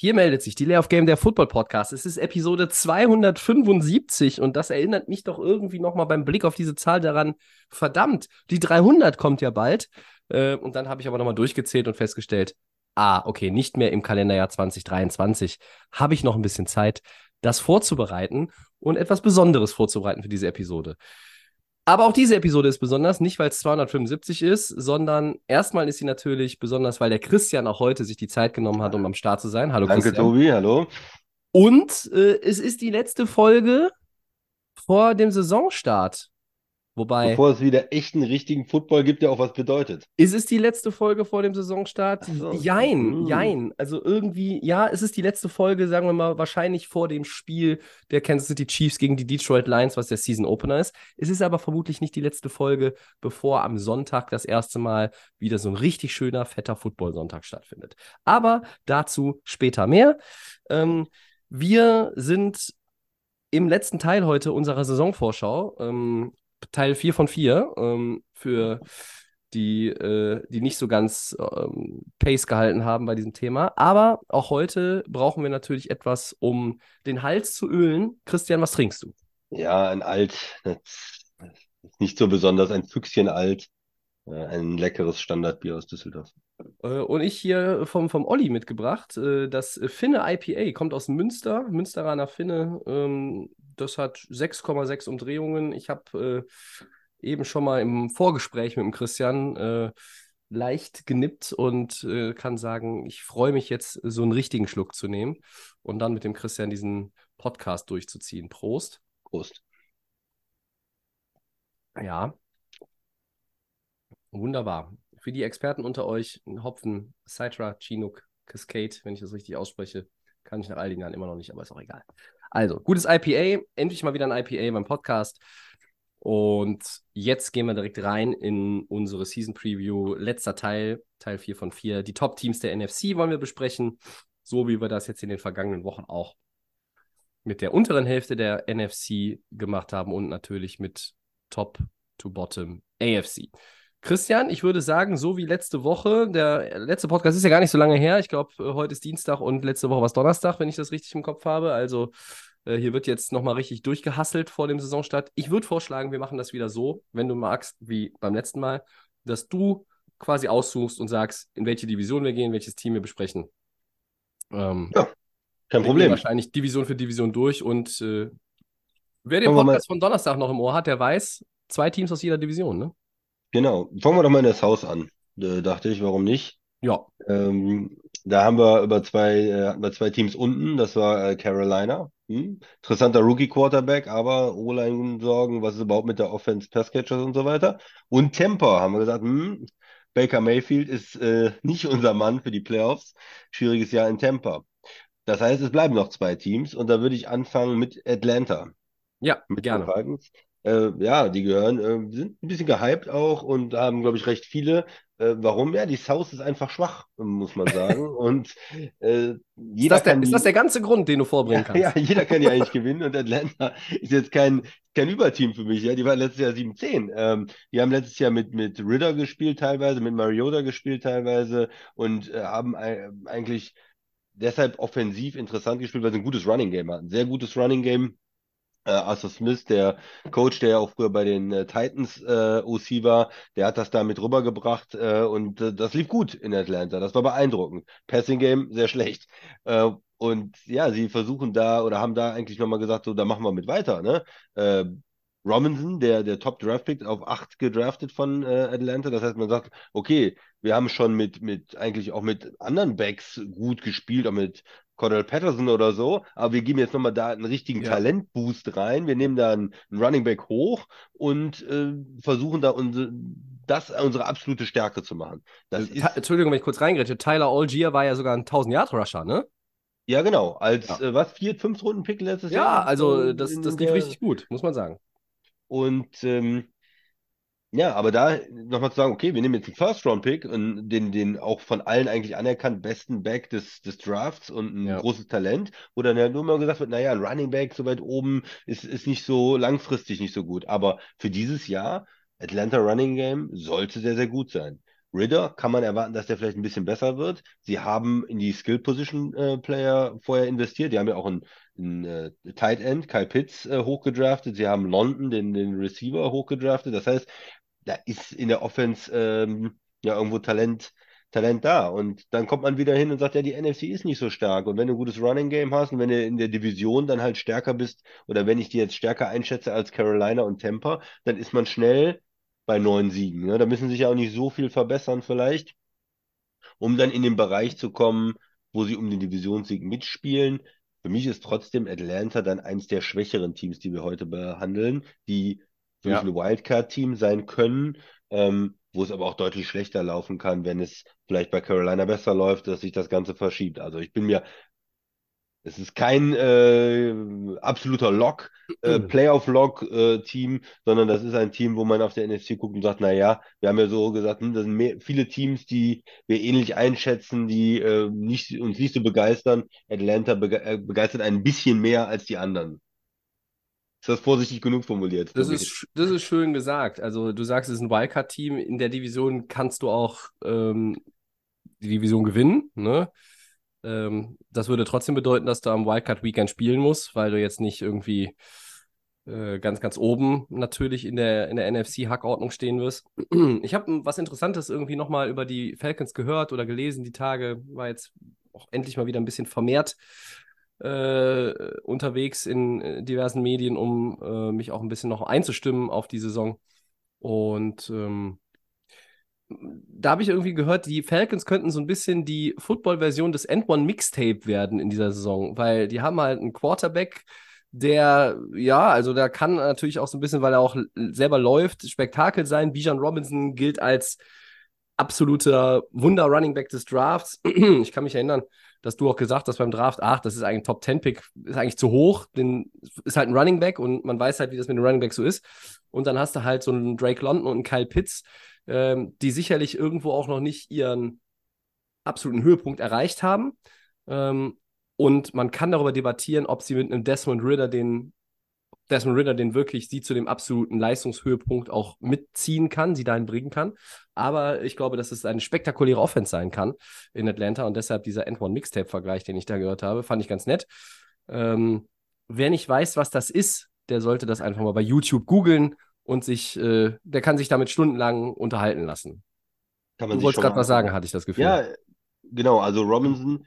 Hier meldet sich die Lay of Game der Football Podcast. Es ist Episode 275 und das erinnert mich doch irgendwie nochmal beim Blick auf diese Zahl daran, verdammt, die 300 kommt ja bald. Äh, und dann habe ich aber nochmal durchgezählt und festgestellt, ah, okay, nicht mehr im Kalenderjahr 2023. Habe ich noch ein bisschen Zeit, das vorzubereiten und etwas Besonderes vorzubereiten für diese Episode. Aber auch diese Episode ist besonders, nicht weil es 275 ist, sondern erstmal ist sie natürlich besonders, weil der Christian auch heute sich die Zeit genommen hat, um am Start zu sein. Hallo Danke, Christian. Tobi, hallo. Und äh, es ist die letzte Folge vor dem Saisonstart. Wobei, Bevor es wieder echten, richtigen Football gibt, der auch was bedeutet. ist es die letzte Folge vor dem Saisonstart? So. Jein, Hm. jein. Also irgendwie, ja, es ist die letzte Folge, sagen wir mal, wahrscheinlich vor dem Spiel der Kansas City Chiefs gegen die Detroit Lions, was der Season Opener ist. Es ist aber vermutlich nicht die letzte Folge, bevor am Sonntag das erste Mal wieder so ein richtig schöner, fetter Football-Sonntag stattfindet. Aber dazu später mehr. Ähm, wir sind im letzten Teil heute unserer Saisonvorschau, ähm, Teil 4 von 4, ähm, für die, äh, die nicht so ganz ähm, Pace gehalten haben bei diesem Thema. Aber auch heute brauchen wir natürlich etwas, um den Hals zu ölen. Christian, was trinkst du? Ja, ein Alt, nicht so besonders, ein Füchschen alt, ein leckeres Standardbier aus Düsseldorf. Äh, und ich hier vom, vom Olli mitgebracht. Äh, das Finne IPA kommt aus Münster, Münsteraner Finne. Ähm, das hat 6,6 Umdrehungen. Ich habe äh, eben schon mal im Vorgespräch mit dem Christian äh, leicht genippt und äh, kann sagen, ich freue mich jetzt, so einen richtigen Schluck zu nehmen und dann mit dem Christian diesen Podcast durchzuziehen. Prost. Prost. Ja. Wunderbar. Für die Experten unter euch, Hopfen, Citra, Chinook, Cascade, wenn ich das richtig ausspreche, kann ich nach all den Jahren immer noch nicht, aber ist auch egal. Also, gutes IPA, endlich mal wieder ein IPA beim Podcast. Und jetzt gehen wir direkt rein in unsere Season Preview. Letzter Teil, Teil 4 von 4. Die Top-Teams der NFC wollen wir besprechen, so wie wir das jetzt in den vergangenen Wochen auch mit der unteren Hälfte der NFC gemacht haben und natürlich mit Top to Bottom AFC. Christian, ich würde sagen, so wie letzte Woche, der letzte Podcast ist ja gar nicht so lange her. Ich glaube, heute ist Dienstag und letzte Woche war es Donnerstag, wenn ich das richtig im Kopf habe. Also äh, hier wird jetzt nochmal richtig durchgehasselt vor dem Saisonstart. Ich würde vorschlagen, wir machen das wieder so, wenn du magst, wie beim letzten Mal, dass du quasi aussuchst und sagst, in welche Division wir gehen, welches Team wir besprechen. Ähm, Ja, Kein Problem. wahrscheinlich Division für Division durch und äh, wer den Podcast von Donnerstag noch im Ohr hat, der weiß, zwei Teams aus jeder Division, ne? Genau. Fangen wir doch mal in das Haus an. Äh, dachte ich, warum nicht? Ja, Ähm, da haben wir über zwei, äh, hatten wir zwei Teams unten. Das war äh, Carolina. Hm? Interessanter Rookie-Quarterback, aber O-Line-Sorgen, was ist überhaupt mit der Offense, Pass-Catchers und so weiter. Und Tampa haben wir gesagt, hm, Baker Mayfield ist äh, nicht unser Mann für die Playoffs. Schwieriges Jahr in Tampa. Das heißt, es bleiben noch zwei Teams und da würde ich anfangen mit Atlanta. ja, Mit den gerne. Falcons. Äh, ja, die gehören, äh, sind ein bisschen gehypt auch und haben, glaube ich, recht viele. Äh, warum? Ja, die South ist einfach schwach, muss man sagen. Und äh, Ist jeder das, der, kann ist die, das der ganze Grund, den du vorbringen kannst? ja, jeder kann die eigentlich gewinnen und Atlanta ist jetzt kein, kein Überteam für mich. Ja, die waren letztes Jahr 7-10. Ähm, die haben letztes Jahr mit, mit Ridder gespielt teilweise, mit Mariota gespielt teilweise und äh, haben eigentlich deshalb offensiv interessant gespielt, weil sie ein gutes Running Game hatten. Sehr gutes Running Game. Äh, Arthur Smith, der Coach, der ja auch früher bei den äh, Titans äh, OC war, der hat das da mit rübergebracht äh, und äh, das lief gut in Atlanta. Das war beeindruckend. Passing Game sehr schlecht. Äh, und ja, sie versuchen da oder haben da eigentlich nochmal gesagt, so, da machen wir mit weiter. Ne? Äh, Robinson, der, der Top-Draft-Pick, auf 8 gedraftet von äh, Atlanta. Das heißt, man sagt, okay, wir haben schon mit, mit eigentlich auch mit anderen Backs gut gespielt, auch mit Cordell Patterson oder so, aber wir geben jetzt nochmal da einen richtigen Ja. Talentboost rein. Wir nehmen da einen, einen Running Back hoch und äh, versuchen da unsere, das unsere absolute Stärke zu machen. Das Ta- ist Entschuldigung, wenn ich kurz reingrätsche. Tyler Algier war ja sogar ein 1000-Yard-Rusher, ne? Ja, genau. Als Ja. äh, was, vier, fünf Runden Pick letztes Ja, Jahr? also äh, das, das lief der- richtig gut, muss man sagen. Und ähm, ja, aber da nochmal zu sagen, okay, wir nehmen jetzt einen First-Round-Pick und den, den auch von allen eigentlich anerkannt besten Back des, des Drafts und ein Ja. großes Talent, wo dann ja nur mal gesagt wird, naja, ein Running Back so weit oben ist, ist nicht so langfristig nicht so gut. Aber für dieses Jahr, Atlanta Running Game sollte sehr, sehr gut sein. Ridder kann man erwarten, dass der vielleicht ein bisschen besser wird. Sie haben in die Skill-Position-Player vorher investiert. Die haben ja auch einen, einen äh, Tight End, Kyle Pitts, äh, hochgedraftet. Sie haben London, den, den Receiver, hochgedraftet. Das heißt, da ist in der Offense ähm, ja irgendwo Talent, Talent da. Und dann kommt man wieder hin und sagt, ja, die NFC ist nicht so stark. Und wenn du ein gutes Running Game hast und wenn du in der Division dann halt stärker bist, oder wenn ich die jetzt stärker einschätze als Carolina und Tampa, dann ist man schnell bei neun Siegen. Ne? Da müssen sich ja auch nicht so viel verbessern vielleicht, um dann in den Bereich zu kommen, wo sie um den Divisionssieg mitspielen. Für mich ist trotzdem Atlanta dann eins der schwächeren Teams, die wir heute behandeln, die für Ja. ein Wildcard-Team sein können, ähm, wo es aber auch deutlich schlechter laufen kann, wenn es vielleicht bei Carolina besser läuft, dass sich das Ganze verschiebt. Also ich bin mir, es ist kein äh, absoluter Lock, äh, Playoff-Lock-Team, sondern das ist ein Team, wo man auf der NFC guckt und sagt, na ja, wir haben ja so gesagt, hm, das sind mehr, viele Teams, die wir ähnlich einschätzen, die äh, nicht, uns nicht so begeistern. Atlanta bege äh, begeistert ein bisschen mehr als die anderen. Ist das vorsichtig genug formuliert? Das ist, das ist schön gesagt. Also du sagst, es ist ein Wildcard-Team. In der Division kannst du auch ähm, die Division gewinnen. Ne? Ähm, das würde trotzdem bedeuten, dass du am Wildcard-Weekend spielen musst, weil du jetzt nicht irgendwie äh, ganz, ganz oben natürlich in der, in der NFC-Hackordnung stehen wirst. Ich habe was Interessantes irgendwie nochmal über die Falcons gehört oder gelesen die Tage. War jetzt auch endlich mal wieder ein bisschen vermehrt äh, unterwegs in äh, diversen Medien, um äh, mich auch ein bisschen noch einzustimmen auf die Saison. Und ähm, da habe ich irgendwie gehört, die Falcons könnten so ein bisschen die Football-Version des End-One Mixtape werden in dieser Saison, weil die haben halt einen Quarterback, der, ja, also der kann natürlich auch so ein bisschen, weil er auch selber läuft, Spektakel sein. Bijan Robinson gilt als absoluter Wunder-Running-Back des Drafts. Ich kann mich erinnern, dass du auch gesagt hast beim Draft, ach, das ist eigentlich ein Top-10-Pick, ist eigentlich zu hoch, den, ist halt ein Running Back und man weiß halt, wie das mit dem Running Back so ist. Und dann hast du halt so einen Drake London und einen Kyle Pitts, ähm, die sicherlich irgendwo auch noch nicht ihren absoluten Höhepunkt erreicht haben. Ähm, und man kann darüber debattieren, ob sie mit einem Desmond Ritter den Desmond Ritter den wirklich sie zu dem absoluten Leistungshöhepunkt auch mitziehen kann, sie dahin bringen kann. Aber ich glaube, dass es eine spektakuläre Offense sein kann in Atlanta und deshalb dieser End-One-Mixtape-Vergleich, den ich da gehört habe, fand ich ganz nett. Ähm, wer nicht weiß, was das ist, der sollte das einfach mal bei YouTube googeln und sich, äh, der kann sich damit stundenlang unterhalten lassen. Kann man Du wolltest gerade was sagen, hatte ich das Gefühl. Ja, genau. Also Robinson,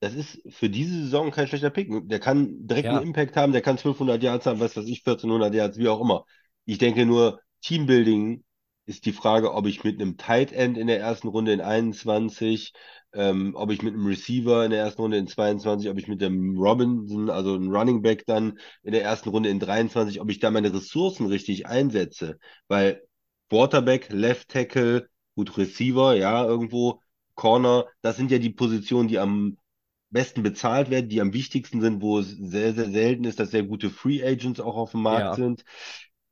das ist für diese Saison kein schlechter Pick. Der kann direkt Ja. einen Impact haben, der kann 1200 Yards haben, was weiß ich, 1400 Yards, wie auch immer. Ich denke nur, Teambuilding ist die Frage, ob ich mit einem Tight End in der ersten Runde in 21, ähm, ob ich mit einem Receiver in der ersten Runde in 22, ob ich mit dem Robinson, also einem Running Back dann in der ersten Runde in 23, ob ich da meine Ressourcen richtig einsetze. Weil Quarterback, Left Tackle, gut Receiver, ja, irgendwo, Corner, das sind ja die Positionen, die am besten bezahlt werden, die am wichtigsten sind, wo es sehr, sehr selten ist, dass sehr gute Free Agents auch auf dem Markt Ja. sind.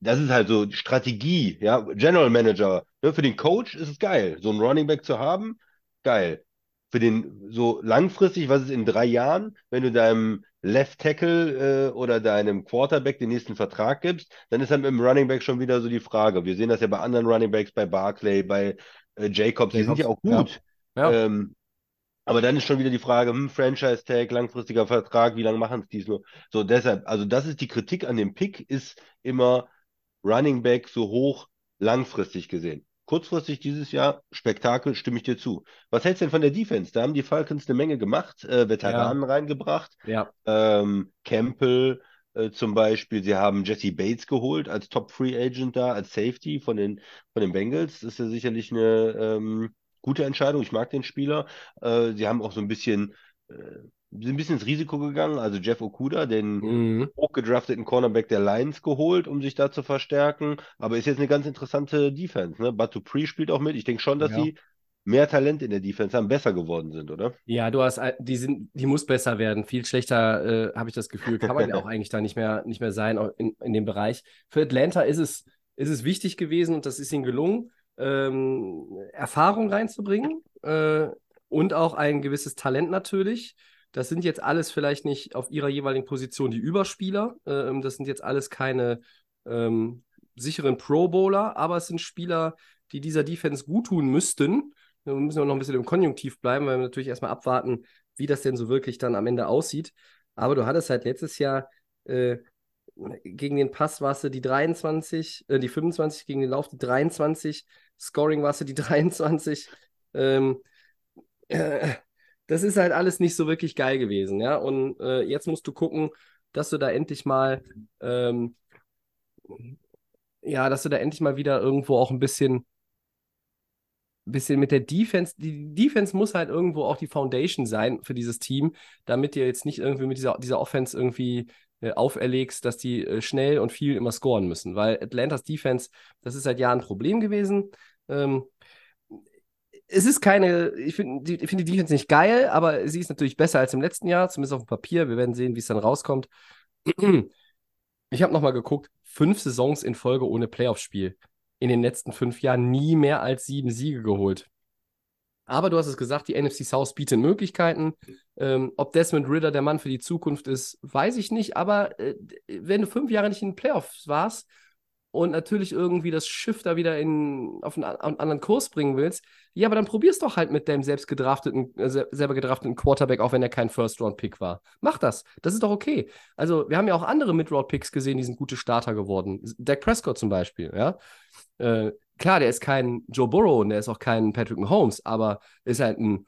Das ist halt so Strategie, ja, General Manager. Ne, für den Coach ist es geil, so einen Running Back zu haben, geil. Für den so langfristig, was ist in drei Jahren, wenn du deinem Left Tackle äh, oder deinem Quarterback den nächsten Vertrag gibst, dann ist dann mit dem Running Back schon wieder so die Frage. Wir sehen das ja bei anderen Running Backs, bei Barclay, bei äh, Jacobs, die sind ja auch gut. Ja. Ähm, aber dann ist schon wieder die Frage, hm, Franchise-Tag, langfristiger Vertrag, wie lange machen es dies nur? So, deshalb, also das ist die Kritik an dem Pick, ist immer Running Back so hoch, langfristig gesehen. Kurzfristig dieses Jahr, Spektakel, stimme ich dir zu. Was hältst du denn von der Defense? Da haben die Falcons eine Menge gemacht, äh, Veteranen reingebracht, Ja. ähm, Campbell äh, zum Beispiel. Sie haben Jesse Bates geholt als Top Free Agent da, als Safety von den, von den Bengals. Das ist ja sicherlich eine ähm, gute Entscheidung. Ich mag den Spieler. Äh, sie haben auch so ein bisschen, äh, sind ein bisschen ins Risiko gegangen. Also Jeff Okuda, den Mhm. hochgedrafteten Cornerback der Lions geholt, um sich da zu verstärken. Aber ist jetzt eine ganz interessante Defense. Ne? Batu Pre spielt auch mit. Ich denke schon, dass Ja. sie mehr Talent in der Defense haben, besser geworden sind, oder? Ja, du hast, die sind, die muss besser werden. Viel schlechter, äh, habe ich das Gefühl, kann man ja auch eigentlich da nicht mehr, nicht mehr sein in, in dem Bereich. Für Atlanta ist es, ist es wichtig gewesen und das ist ihnen gelungen, ähm, Erfahrung reinzubringen äh, und auch ein gewisses Talent natürlich. Das sind jetzt alles vielleicht nicht auf ihrer jeweiligen Position die Überspieler. Ähm, das sind jetzt alles keine ähm, sicheren Pro Bowler, aber es sind Spieler, die dieser Defense gut tun müssten. Wir müssen auch noch ein bisschen im Konjunktiv bleiben, weil wir natürlich erstmal abwarten, wie das denn so wirklich dann am Ende aussieht. Aber du hattest halt letztes Jahr äh, gegen den Pass warst du die 23, äh, die 25, gegen den Lauf die 23, Scoring warst du die 23. Ähm, äh, das ist halt alles nicht so wirklich geil gewesen, ja. Und äh, jetzt musst du gucken, dass du da endlich mal ähm, ja, dass du da endlich mal wieder irgendwo auch ein bisschen, bisschen mit der Defense, die Defense muss halt irgendwo auch die Foundation sein für dieses Team, damit dir jetzt nicht irgendwie mit dieser, dieser Offense irgendwie äh, auferlegst, dass die äh, schnell und viel immer scoren müssen, weil Atlantas Defense, das ist seit Jahren ein Problem gewesen. Ähm, es ist keine, ich finde die, find die Defense nicht geil, aber sie ist natürlich besser als im letzten Jahr, zumindest auf dem Papier. Wir werden sehen, wie es dann rauskommt. Ich habe nochmal geguckt, fünf Saisons in Folge ohne Playoff-Spiel. In den letzten fünf Jahren nie mehr als sieben Siege geholt. Aber du hast es gesagt, die NFC South bietet Möglichkeiten. Ähm, ob Desmond Ritter der Mann für die Zukunft ist, weiß ich nicht. Aber äh, wenn du fünf Jahre nicht in den Playoffs warst und natürlich irgendwie das Schiff da wieder in, auf einen, einen, anderen Kurs bringen willst, ja, aber dann probier's doch halt mit deinem selbst gedrafteten, äh, selber gedrafteten Quarterback, auch wenn er kein First-Round-Pick war. Mach das. Das ist doch okay. Also, wir haben ja auch andere Mid-Round-Picks gesehen, die sind gute Starter geworden. Dak Prescott zum Beispiel, ja. Äh, klar, der ist kein Joe Burrow und der ist auch kein Patrick Mahomes, aber ist halt ein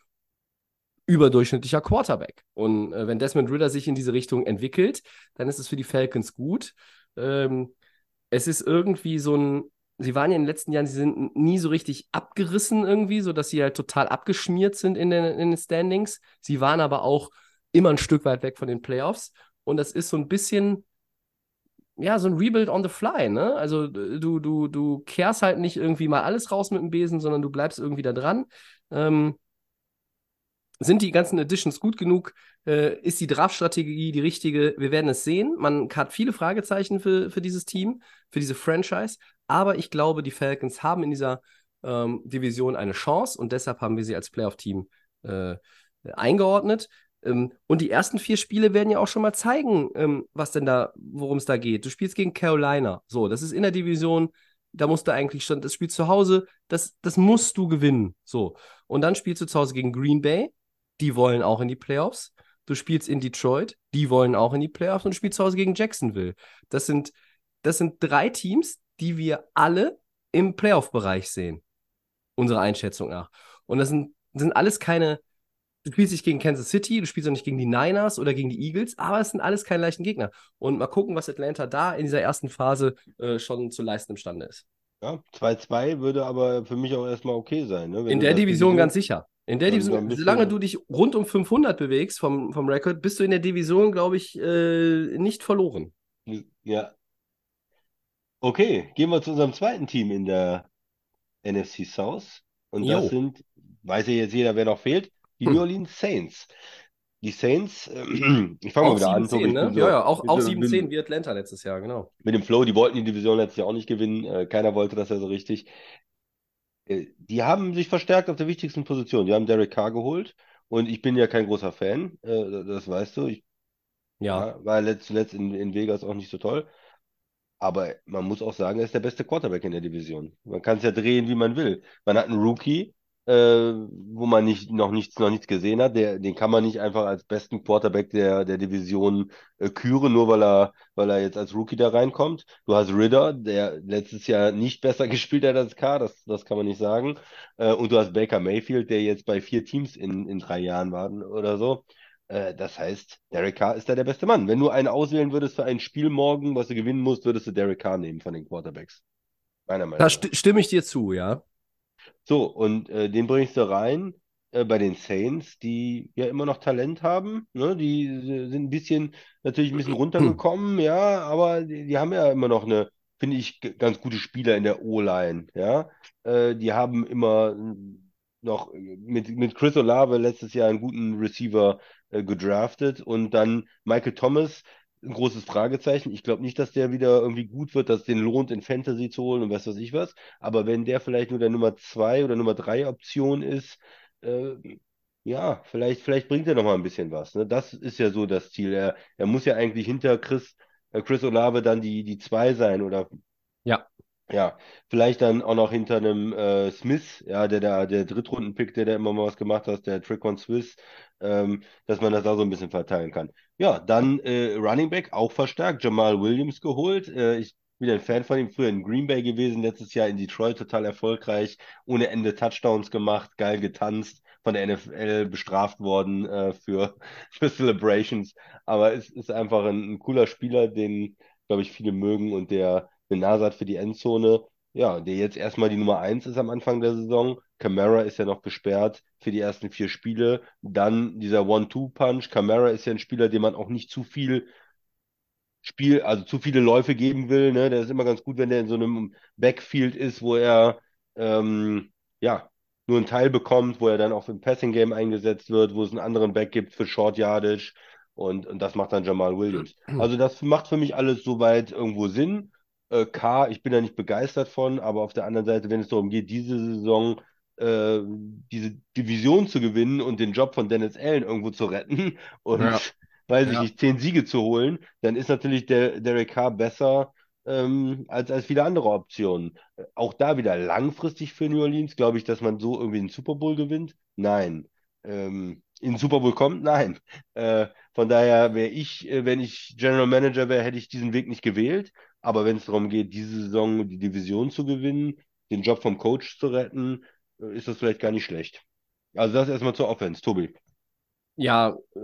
überdurchschnittlicher Quarterback. Und äh, wenn Desmond Ritter sich in diese Richtung entwickelt, dann ist es für die Falcons gut. Ähm, es ist irgendwie so ein, sie waren ja in den letzten Jahren, sie sind nie so richtig abgerissen irgendwie, sodass sie halt total abgeschmiert sind in den, in den Standings. Sie waren aber auch immer ein Stück weit weg von den Playoffs. Und das ist so ein bisschen, ja, so ein Rebuild on the fly, ne? Also du, du, du kehrst halt nicht irgendwie mal alles raus mit dem Besen, sondern du bleibst irgendwie da dran. Ähm, sind die ganzen Editions gut genug? Äh, ist die Draftstrategie die richtige? Wir werden es sehen. Man hat viele Fragezeichen für, für dieses Team, für diese Franchise. Aber ich glaube, die Falcons haben in dieser ähm, Division eine Chance und deshalb haben wir sie als Playoff-Team äh, eingeordnet. Ähm, und die ersten vier Spiele werden ja auch schon mal zeigen, ähm, was denn da, worum es da geht. Du spielst gegen Carolina. So, das ist in der Division da musst du eigentlich schon, das Spiel zu Hause, das, das musst du gewinnen. So. Und dann spielst du zu Hause gegen Green Bay die wollen auch in die Playoffs. Du spielst in Detroit, die wollen auch in die Playoffs und du spielst zu Hause gegen Jacksonville. Das sind, das sind drei Teams, die wir alle im Playoff-Bereich sehen. Unserer Einschätzung nach. Und das sind, das sind alles keine, du spielst nicht gegen Kansas City, du spielst auch nicht gegen die Niners oder gegen die Eagles, aber es sind alles keine leichten Gegner. Und mal gucken, was Atlanta da in dieser ersten Phase äh, schon zu leisten imstande ist. Ja, 2-2 würde aber für mich auch erstmal okay sein. Ne? in der Division ganz sicher. In der Division, solange du dich rund um 500 bewegst vom, vom Rekord, bist du in der Division, glaube ich, äh, nicht verloren. Ja. Okay, gehen wir zu unserem zweiten Team in der NFC South. Und jo. das sind, weiß ja jetzt jeder, wer noch fehlt, die hm. New Orleans Saints. Die Saints, äh, ich fange mal wieder 7, an. 10, ne? so, ja, ja, auch, auch 7-10 wie Atlanta letztes Jahr, genau. Mit dem Flow, die wollten die Division letztes Jahr auch nicht gewinnen. Äh, keiner wollte das ja so richtig. Äh, die haben sich verstärkt auf der wichtigsten Position. Die haben Derek Carr geholt und ich bin ja kein großer Fan, äh, das weißt du. Ich ja. ja war zuletzt in, in Vegas auch nicht so toll. Aber man muss auch sagen, er ist der beste Quarterback in der Division. Man kann es ja drehen, wie man will. Man hat einen Rookie, äh, wo man nicht, noch nichts, noch nichts gesehen hat. Der, den kann man nicht einfach als besten Quarterback der, der Division äh, küren, nur weil er, weil er jetzt als Rookie da reinkommt. Du hast Ridder, der letztes Jahr nicht besser gespielt hat als K, das, das kann man nicht sagen. Äh, und du hast Baker Mayfield, der jetzt bei vier Teams in, in drei Jahren war oder so. Äh, das heißt, Derek Carr ist da der beste Mann. Wenn du einen auswählen würdest für ein Spiel morgen, was du gewinnen musst, würdest du Derek Carr nehmen von den Quarterbacks. Meiner Meinung nach. Da st stimme ich dir zu, ja. So, und äh, den bringst du rein äh, bei den Saints, die ja immer noch Talent haben. Ne? Die sind ein bisschen, natürlich ein bisschen runtergekommen, ja, aber die, die haben ja immer noch eine, finde ich, ganz gute Spieler in der O-Line, ja. Äh, die haben immer noch mit, mit Chris Olave letztes Jahr einen guten Receiver äh, gedraftet und dann Michael Thomas, ein großes Fragezeichen. Ich glaube nicht, dass der wieder irgendwie gut wird, dass es den lohnt, in Fantasy zu holen und was weiß ich was. Aber wenn der vielleicht nur der Nummer zwei oder Nummer drei Option ist, äh, ja, vielleicht, vielleicht bringt er noch mal ein bisschen was. Ne? Das ist ja so das Ziel. Er, er muss ja eigentlich hinter Chris, äh, Chris Olave dann die, die zwei sein oder Ja. Ja, vielleicht dann auch noch hinter einem äh, Smith, ja, der da, der Drittrunden-Pick, der da immer mal was gemacht hat, der Trickon Swiss, ähm, dass man das da so ein bisschen verteilen kann. Ja, dann äh, Running Back auch verstärkt, Jamal Williams geholt. Äh, ich bin ein Fan von ihm, früher in Green Bay gewesen, letztes Jahr in Detroit total erfolgreich, ohne Ende Touchdowns gemacht, geil getanzt, von der NFL bestraft worden äh, für, für Celebrations. Aber es ist einfach ein, ein cooler Spieler, den, glaube ich, viele mögen und der eine Nase hat für die Endzone. Ja, der jetzt erstmal die Nummer 1 ist am Anfang der Saison. Camara ist ja noch gesperrt für die ersten vier Spiele. Dann dieser One-Two-Punch. Camara ist ja ein Spieler, dem man auch nicht zu viel Spiel, also zu viele Läufe geben will. Ne? Der ist immer ganz gut, wenn der in so einem Backfield ist, wo er ähm, ja nur einen Teil bekommt, wo er dann auch im Passing Game eingesetzt wird, wo es einen anderen Back gibt für Short Yardage und, und das macht dann Jamal Williams. Also das macht für mich alles soweit irgendwo Sinn. Äh, K, ich bin da nicht begeistert von, aber auf der anderen Seite, wenn es darum geht, diese Saison äh, diese Division zu gewinnen und den Job von Dennis Allen irgendwo zu retten und Ja. weiß ich Ja. nicht, zehn Siege zu holen, dann ist natürlich der Derek Carr besser ähm, als, als viele andere Optionen. Auch da wieder langfristig für New Orleans, glaube ich, dass man so irgendwie den Super Bowl gewinnt? Nein. Ähm, in den Super Bowl kommt? Nein. Äh, von daher wäre ich, äh, wenn ich General Manager wäre, hätte ich diesen Weg nicht gewählt. Aber wenn es darum geht, diese Saison die Division zu gewinnen, den Job vom Coach zu retten, äh, ist das vielleicht gar nicht schlecht. Also das erstmal zur Offense, Tobi. Ja, äh,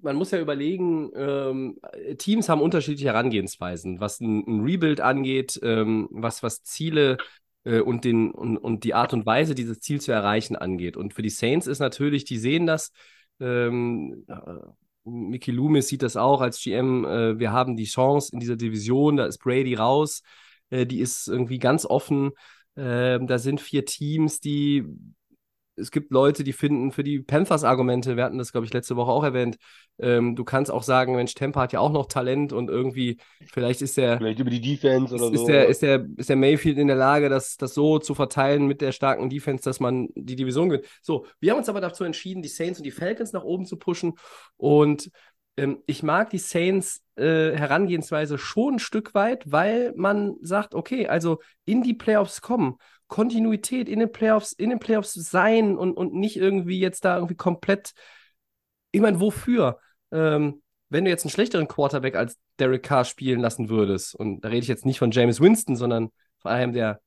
man muss ja überlegen, ähm, Teams haben unterschiedliche Herangehensweisen, was ein, Rebuild angeht, ähm, was, was Ziele äh, und, den, und, und die Art und Weise, dieses Ziel zu erreichen angeht. Und für die Saints ist natürlich, die sehen das, ähm, äh, Mickey Loomis sieht das auch als GM, äh, wir haben die Chance in dieser Division, da ist Brady raus, äh, die ist irgendwie ganz offen, ähm, da sind vier Teams, die es gibt Leute, die finden für die Panthers Argumente, wir hatten das, glaube ich, letzte Woche auch erwähnt. Ähm, du kannst auch sagen, Mensch, Tampa hat ja auch noch Talent und irgendwie, vielleicht ist der, Vielleicht über die Defense oder ist, so. der, ist, der, ist der Mayfield in der Lage, das, das so zu verteilen mit der starken Defense, dass man die Division gewinnt. So, wir haben uns aber dazu entschieden, die Saints und die Falcons nach oben zu pushen. Und ähm, ich mag die Saints äh, Herangehensweise schon ein Stück weit, weil man sagt, okay, also in die Playoffs kommen. Kontinuität in den Playoffs, in den Playoffs sein und, und nicht irgendwie jetzt da irgendwie komplett. Ich meine, wofür? Ähm, wenn du jetzt einen schlechteren Quarterback als Derek Carr spielen lassen würdest, und da rede ich jetzt nicht von James Winston, sondern von einem, der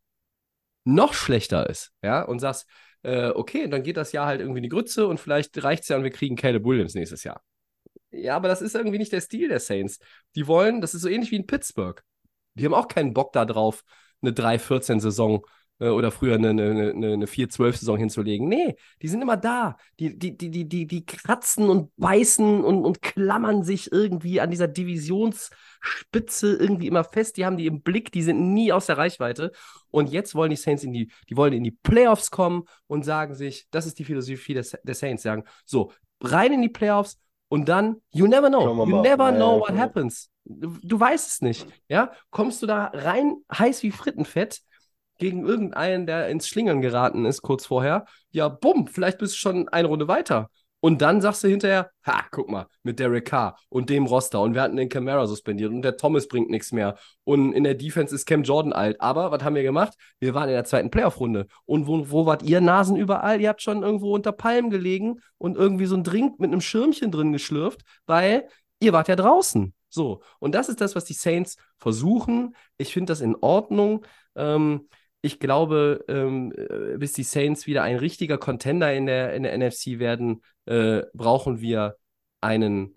noch schlechter ist, ja, und sagst, äh, okay, dann geht das Jahr halt irgendwie in die Grütze und vielleicht reicht es ja und wir kriegen Caleb Williams nächstes Jahr. Ja, aber das ist irgendwie nicht der Stil der Saints. Die wollen, das ist so ähnlich wie in Pittsburgh. Die haben auch keinen Bock da drauf, eine 3-14-Saison äh, oder früher eine, eine, eine, eine 4-12-Saison hinzulegen. Nee, die sind immer da. Die, die, die, die, die, kratzen und beißen und, und klammern sich irgendwie an dieser Divisionsspitze irgendwie immer fest. Die haben die im Blick, die sind nie aus der Reichweite. Und jetzt wollen die Saints in die, die wollen in die Playoffs kommen und sagen sich, das ist die Philosophie der, der Saints, sagen, so, rein in die Playoffs und dann, you never know. You mal. never know what happens. Du, du weißt es nicht. Ja, kommst du da rein, heiß wie Frittenfett, gegen irgendeinen, der ins Schlingern geraten ist kurz vorher, ja, bumm, vielleicht bist du schon eine Runde weiter. Und dann sagst du hinterher, ha, guck mal, mit Derek Carr und dem Roster und wir hatten den Camara suspendiert und der Thomas bringt nichts mehr und in der Defense ist Cam Jordan alt. Aber was haben wir gemacht? Wir waren in der zweiten Playoff-Runde. Und wo, wo wart ihr Nasen überall? Ihr habt schon irgendwo unter Palmen gelegen und irgendwie so ein Drink mit einem Schirmchen drin geschlürft, weil ihr wart ja draußen. So. Und das ist das, was die Saints versuchen. Ich finde das in Ordnung. Ähm, ich glaube, ähm, äh, bis die Saints wieder ein richtiger Contender in der, in der NFC werden, äh, brauchen wir einen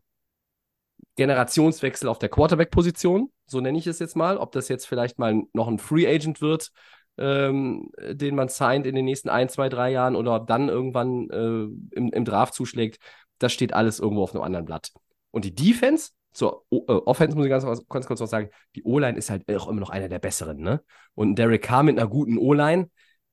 Generationswechsel auf der Quarterback-Position. So nenne ich es jetzt mal. Ob das jetzt vielleicht mal noch ein Free Agent wird, ähm, den man signed in den nächsten ein, zwei, drei Jahren oder ob dann irgendwann äh, im, im Draft zuschlägt, das steht alles irgendwo auf einem anderen Blatt. Und die Defense, zur o äh, Offense muss ich ganz, ganz kurz noch sagen, die O-Line ist halt auch immer noch einer der besseren, ne? Und Derek Carr mit einer guten O-Line,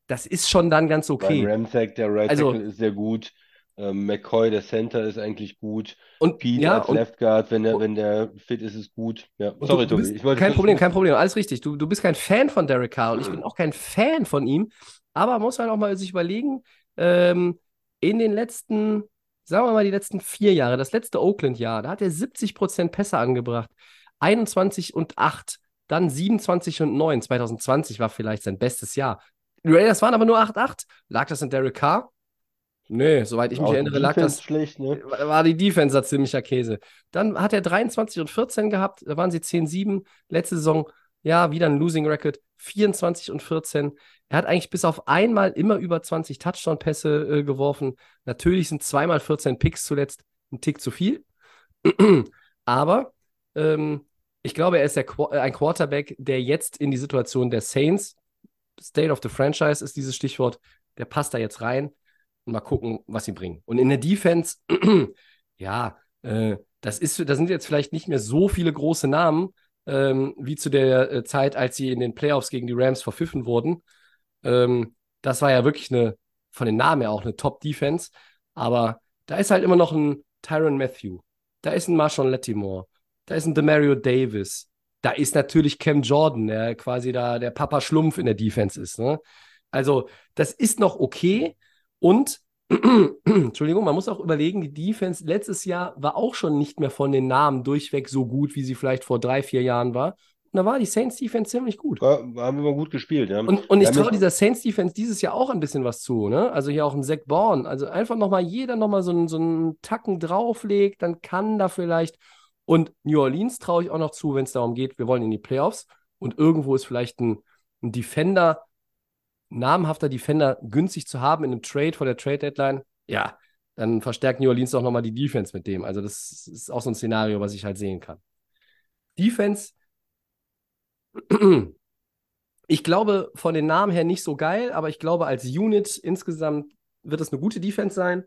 das ist schon dann ganz okay. Ryan Ramsack, der Right Also- Tackle, ist sehr gut. Ähm, McCoy, der Center, ist eigentlich gut. Und Pete ja, als und Left Guard, wenn er, wenn der fit ist, ist gut. Ja, sorry, du, du Tobi. kein Problem, kein Problem, alles richtig. Du, du bist kein Fan von Derek Carr und ich bin auch kein Fan von ihm. Aber man muss halt auch mal sich überlegen, ähm, in den letzten, sagen wir mal, die letzten vier Jahre, das letzte Oakland-Jahr, da hat er 70% Pässe angebracht. 21 und 8, dann 27 und 9. 2020 war vielleicht sein bestes Jahr. Die Raiders waren aber nur 8-8. Lag das an Derek Carr? Nee, soweit ich mich Auch erinnere, lag das schlecht, ne? war die Defense da ziemlicher Käse. Dann hat er 23 und 14 gehabt, da waren sie 10-7. Letzte Saison, ja, wieder ein Losing Record, 24 und 14. Er hat eigentlich bis auf einmal immer über 20 Touchdown-Pässe äh, geworfen. Natürlich sind zweimal 14 Picks zuletzt ein Tick zu viel. Aber ähm, ich glaube, er ist der, Qu- äh, ein Quarterback, der jetzt in die Situation der Saints, State of the Franchise ist dieses Stichwort, der passt da jetzt rein und mal gucken, was sie bringen. Und in der Defense, ja, äh, das ist, da sind jetzt vielleicht nicht mehr so viele große Namen, ähm, wie zu der äh, Zeit, als sie in den Playoffs gegen die Rams verpfiffen wurden. Ähm, das war ja wirklich eine, von den Namen her auch eine Top-Defense. Aber da ist halt immer noch ein Tyron Matthew. Da ist ein Marshawn Lattimore. Da ist ein Demario Davis. Da ist natürlich Cam Jordan, der quasi da der Papa Schlumpf in der Defense ist. Ne? Also, das ist noch okay. Und, Entschuldigung, man muss auch überlegen, die Defense letztes Jahr war auch schon nicht mehr von den Namen durchweg so gut, wie sie vielleicht vor drei, vier Jahren war. Und da war die Saints Defense ziemlich gut. War, haben wir mal gut gespielt, ja. Und, und ich traue dieser Saints Defense dieses Jahr auch ein bisschen was zu, ne? Also hier auch ein Zach Bourne. Also einfach nochmal jeder nochmal so einen, so einen Tacken drauflegt, dann kann da vielleicht. Und New Orleans traue ich auch noch zu, wenn es darum geht, wir wollen in die Playoffs und irgendwo ist vielleicht ein, ein Defender, namhafter Defender günstig zu haben in einem Trade vor der Trade Deadline. Ja, dann verstärkt New Orleans auch nochmal die Defense mit dem. Also das ist auch so ein Szenario, was ich halt sehen kann. Defense ich glaube von den Namen her nicht so geil, aber ich glaube als Unit insgesamt wird es eine gute Defense sein.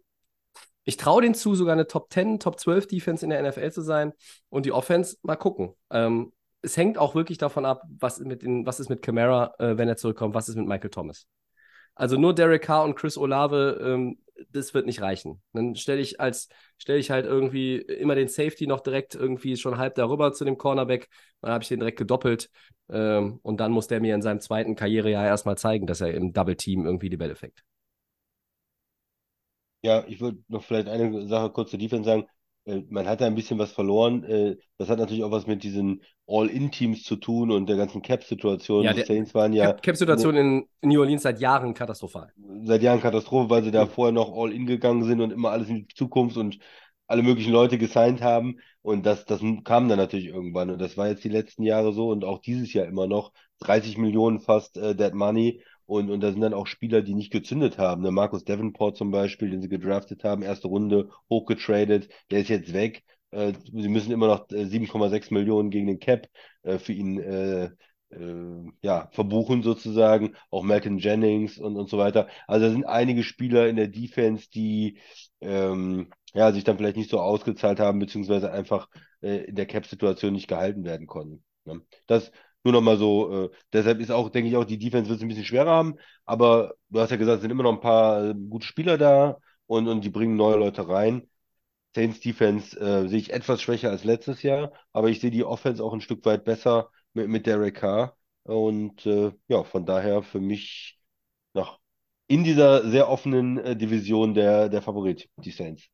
Ich traue denen zu, sogar eine Top 10, Top 12 Defense in der NFL zu sein. Und die Offense, mal gucken. Ähm, es hängt auch wirklich davon ab, was, mit den, was ist mit Camara, äh, wenn er zurückkommt, was ist mit Michael Thomas. Also nur Derek Carr und Chris Olave, ähm, das wird nicht reichen. Dann stelle ich als, stelle ich halt irgendwie immer den Safety noch direkt irgendwie schon halb darüber zu dem Cornerback. Dann habe ich den direkt gedoppelt. Ähm, und dann muss der mir in seinem zweiten Karrierejahr erstmal zeigen, dass er im Double Team irgendwie die Bälle fängt. Ja, ich würde noch vielleicht eine Sache kurz zur Defense sagen. Äh, Man hat da ein bisschen was verloren. Äh, Das hat natürlich auch was mit diesen All-In-Teams zu tun und der ganzen Cap-Situation. Ja, Die Saints waren ja Cap- Cap-Situation in New Orleans seit Jahren katastrophal. seit Jahren Katastrophe, weil sie da vorher noch All-In gegangen sind und immer alles in die Zukunft und alle möglichen Leute gesigned haben. Und das, das kam dann natürlich irgendwann. Und das war jetzt die letzten Jahre so und auch dieses Jahr immer noch. 30 Millionen fast äh, Dead Money. Und, und da sind dann auch Spieler, die nicht gezündet haben. Ne? Marcus Davenport zum Beispiel, den sie gedraftet haben, erste Runde hochgetradet, der ist jetzt weg. Äh, sie müssen immer noch äh, 7,6 Millionen gegen den Cap äh, für ihn äh, äh, ja, verbuchen sozusagen. Auch Malcolm Jennings und, und so weiter. Also da sind einige Spieler in der Defense, die ähm, ja, sich dann vielleicht nicht so ausgezahlt haben, beziehungsweise einfach äh, in der Cap-Situation nicht gehalten werden konnten. Ne? Das nur noch mal so, äh, deshalb ist auch, denke ich auch, die Defense wird es ein bisschen schwerer haben, aber du hast ja gesagt, es sind immer noch ein paar äh, gute Spieler da und, und die bringen neue Leute rein. Saints Defense äh, sehe ich etwas schwächer als letztes Jahr, aber ich sehe die Offense auch ein Stück weit besser mit, mit Derek Carr. Und äh, ja, von daher für mich noch in dieser sehr offenen äh, Division der, der Favorit, die Saints.